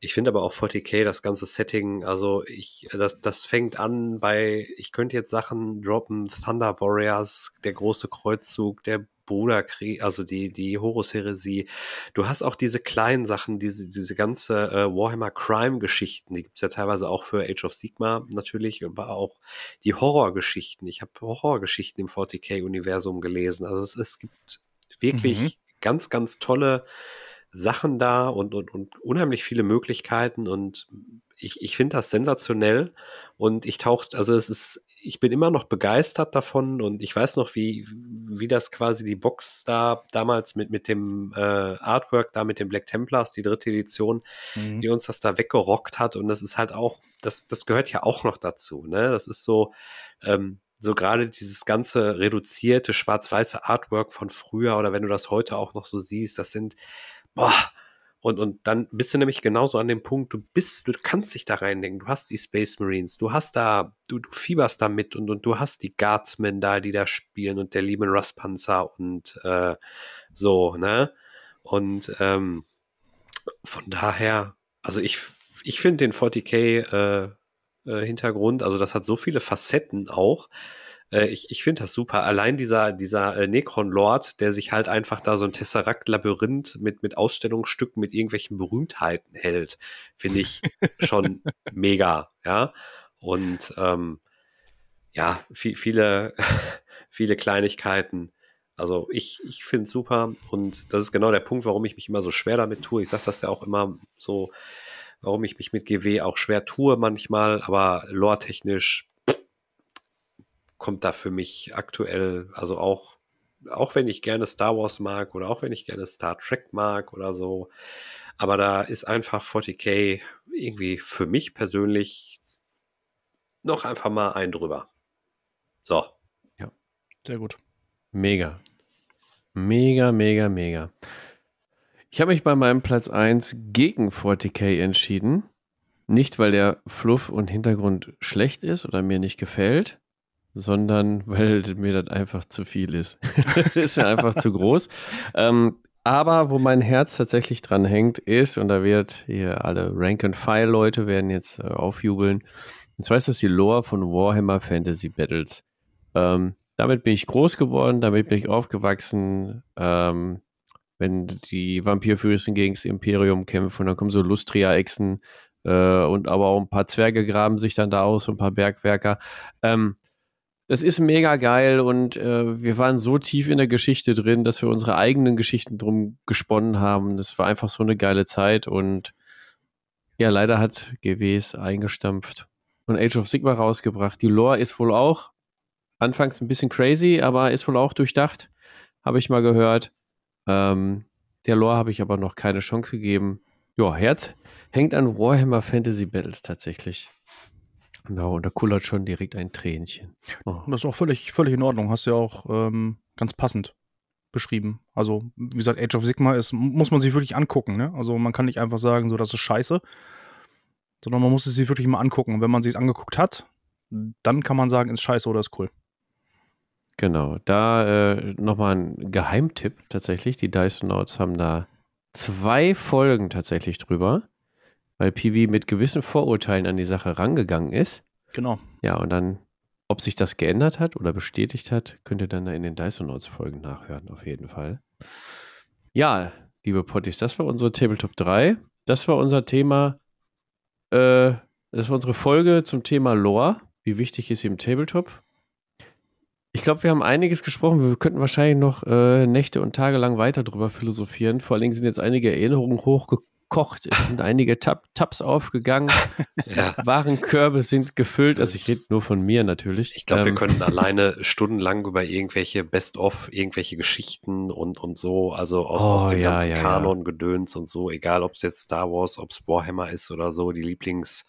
ich finde aber auch 40k, das ganze Setting, also ich, das, das fängt an bei, ich könnte jetzt Sachen droppen, Thunder Warriors, der große Kreuzzug, der Bruderkrieg, also die, die Horus-Heresie. Du hast auch diese kleinen Sachen, diese, diese ganze äh, Warhammer Crime-Geschichten, die gibt's ja teilweise auch für Age of Sigma natürlich, aber auch die Horrorgeschichten. Ich habe Horrorgeschichten im 40k-Universum gelesen. Also es, es gibt wirklich mhm. ganz, ganz tolle Sachen da und, und, und unheimlich viele Möglichkeiten und ich, ich finde das sensationell und ich taucht, also es ist ich bin immer noch begeistert davon und ich weiß noch, wie, wie das quasi die Box da damals mit, mit dem äh, Artwork da mit den Black Templars, die dritte Edition, mhm. die uns das da weggerockt hat. Und das ist halt auch, das, das gehört ja auch noch dazu. Ne? Das ist so, ähm, so gerade dieses ganze reduzierte schwarz-weiße Artwork von früher oder wenn du das heute auch noch so siehst, das sind, boah, und, und dann bist du nämlich genauso an dem Punkt, du bist, du kannst dich da reindenken, du hast die Space Marines, du hast da, du, du fieberst da mit und, und du hast die Guardsmen da, die da spielen und der lieben Rustpanzer und äh, so, ne? Und ähm, von daher, also ich, ich finde den 40k äh, äh, Hintergrund, also das hat so viele Facetten auch, äh, ich ich finde das super. Allein dieser, dieser äh, Necron-Lord, der sich halt einfach da so ein Tesseract-Labyrinth mit, mit Ausstellungsstücken, mit irgendwelchen Berühmtheiten hält, finde ich schon mega, ja. Und ähm, ja, viel, viele, viele Kleinigkeiten. Also ich, ich finde es super und das ist genau der Punkt, warum ich mich immer so schwer damit tue. Ich sage das ja auch immer so, warum ich mich mit GW auch schwer tue manchmal, aber lore-technisch kommt da für mich aktuell, also auch, auch wenn ich gerne Star Wars mag oder auch wenn ich gerne Star Trek mag oder so, aber da ist einfach 40k irgendwie für mich persönlich noch einfach mal ein drüber. So. Ja, sehr gut. Mega. Mega, mega, mega. Ich habe mich bei meinem Platz 1 gegen 40k entschieden. Nicht, weil der Fluff und Hintergrund schlecht ist oder mir nicht gefällt, sondern weil mir das einfach zu viel ist. ist mir einfach zu groß. Ähm, aber wo mein Herz tatsächlich dran hängt, ist, und da wird hier alle Rank-and-File-Leute werden jetzt äh, aufjubeln, und zwar ist das die Lore von Warhammer Fantasy Battles. Ähm, damit bin ich groß geworden, damit bin ich aufgewachsen. Ähm, wenn die Vampirfürsten gegen das Imperium kämpfen, dann kommen so Lustria-Echsen äh, und aber auch ein paar Zwerge graben sich dann da aus, so ein paar Bergwerker. Ähm, das ist mega geil und äh, wir waren so tief in der Geschichte drin, dass wir unsere eigenen Geschichten drum gesponnen haben. Das war einfach so eine geile Zeit und ja, leider hat GW es eingestampft und Age of Sigma rausgebracht. Die Lore ist wohl auch anfangs ein bisschen crazy, aber ist wohl auch durchdacht, habe ich mal gehört. Ähm, der Lore habe ich aber noch keine Chance gegeben. Ja, Herz hängt an Warhammer Fantasy Battles tatsächlich. Genau, und da kullert schon direkt ein Tränchen. Oh. Das ist auch völlig, völlig in Ordnung. Hast ja auch ähm, ganz passend beschrieben. Also, wie gesagt, Age of Sigma ist, muss man sich wirklich angucken. Ne? Also, man kann nicht einfach sagen, so, das ist scheiße, sondern man muss es sich wirklich mal angucken. Und wenn man sich es angeguckt hat, dann kann man sagen, ist scheiße oder ist cool. Genau, da äh, nochmal ein Geheimtipp tatsächlich. Die Dyson Notes haben da zwei Folgen tatsächlich drüber, weil PV mit gewissen Vorurteilen an die Sache rangegangen ist. Genau. Ja, und dann, ob sich das geändert hat oder bestätigt hat, könnt ihr dann da in den Dyson Notes Folgen nachhören, auf jeden Fall. Ja, liebe Potties, das war unsere Tabletop 3. Das war unser Thema, äh, das war unsere Folge zum Thema Lore. Wie wichtig ist sie im Tabletop? Ich glaube, wir haben einiges gesprochen. Wir könnten wahrscheinlich noch äh, Nächte und Tage lang weiter drüber philosophieren. Vor allen Dingen sind jetzt einige Erinnerungen hochgekocht. Es sind einige Tab Tabs aufgegangen. ja. Warenkörbe sind gefüllt. Also ich rede nur von mir natürlich. Ich glaube, ähm, wir können alleine stundenlang über irgendwelche Best-of, irgendwelche Geschichten und, und so, also aus, oh, aus dem ja, ganzen ja, Kanon-Gedöns und so, egal ob es jetzt Star Wars, ob es Warhammer ist oder so, die Lieblings-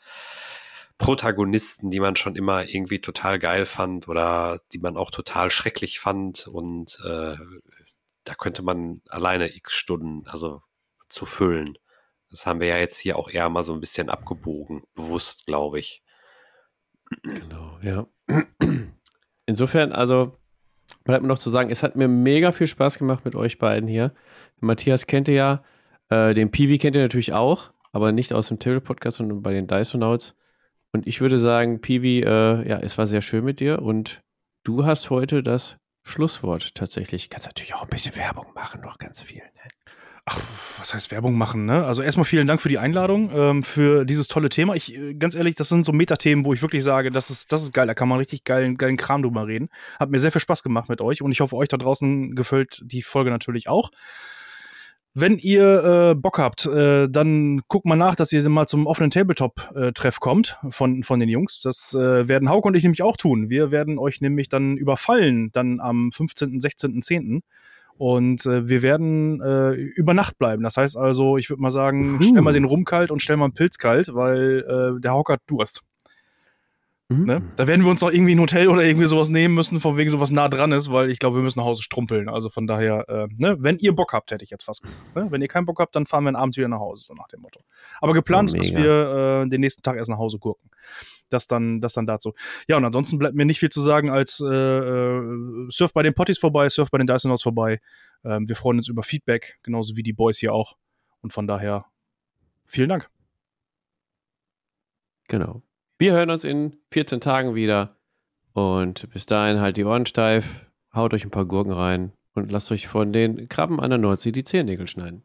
Protagonisten, die man schon immer irgendwie total geil fand oder die man auch total schrecklich fand. Und äh, da könnte man alleine x Stunden also zu füllen. Das haben wir ja jetzt hier auch eher mal so ein bisschen abgebogen, bewusst, glaube ich. Genau, ja. Insofern, also bleibt mir noch zu sagen, es hat mir mega viel Spaß gemacht mit euch beiden hier. Matthias kennt ihr ja, äh, den Piwi kennt ihr natürlich auch, aber nicht aus dem Table-Podcast, sondern bei den Dysonauts. Und ich würde sagen, Piwi, äh, ja, es war sehr schön mit dir und du hast heute das Schlusswort tatsächlich. Kannst natürlich auch ein bisschen Werbung machen, noch ganz viel. Ne? Ach, was heißt Werbung machen, ne? Also erstmal vielen Dank für die Einladung, ähm, für dieses tolle Thema. Ich, äh, ganz ehrlich, das sind so Metathemen, wo ich wirklich sage, das ist, das ist geil, da kann man richtig geilen, geilen Kram drüber reden. Hat mir sehr viel Spaß gemacht mit euch und ich hoffe, euch da draußen gefällt die Folge natürlich auch. Wenn ihr äh, Bock habt, äh, dann guckt mal nach, dass ihr mal zum offenen Tabletop-Treff kommt von, von den Jungs. Das äh, werden Hauke und ich nämlich auch tun. Wir werden euch nämlich dann überfallen, dann am 15., 16., 10. Und äh, wir werden äh, über Nacht bleiben. Das heißt also, ich würde mal sagen, uh. stell mal den Rum kalt und stell mal einen Pilz kalt, weil äh, der hat Durst. Mhm. Ne? Da werden wir uns noch irgendwie ein Hotel oder irgendwie sowas nehmen müssen, von wegen sowas nah dran ist, weil ich glaube, wir müssen nach Hause strumpeln. Also von daher, äh, ne? wenn ihr Bock habt, hätte ich jetzt fast gesagt. Ne? Wenn ihr keinen Bock habt, dann fahren wir abends wieder nach Hause, so nach dem Motto. Aber geplant oh, ist, dass wir äh, den nächsten Tag erst nach Hause gucken. Das dann, das dann dazu. Ja, und ansonsten bleibt mir nicht viel zu sagen als äh, äh, surf bei den Potties vorbei, surf bei den Dyson Notes vorbei. Ähm, wir freuen uns über Feedback, genauso wie die Boys hier auch. Und von daher, vielen Dank. Genau. Wir hören uns in 14 Tagen wieder. Und bis dahin halt die Ohren steif, haut euch ein paar Gurken rein und lasst euch von den Krabben an der Nordsee die Zehennägel schneiden.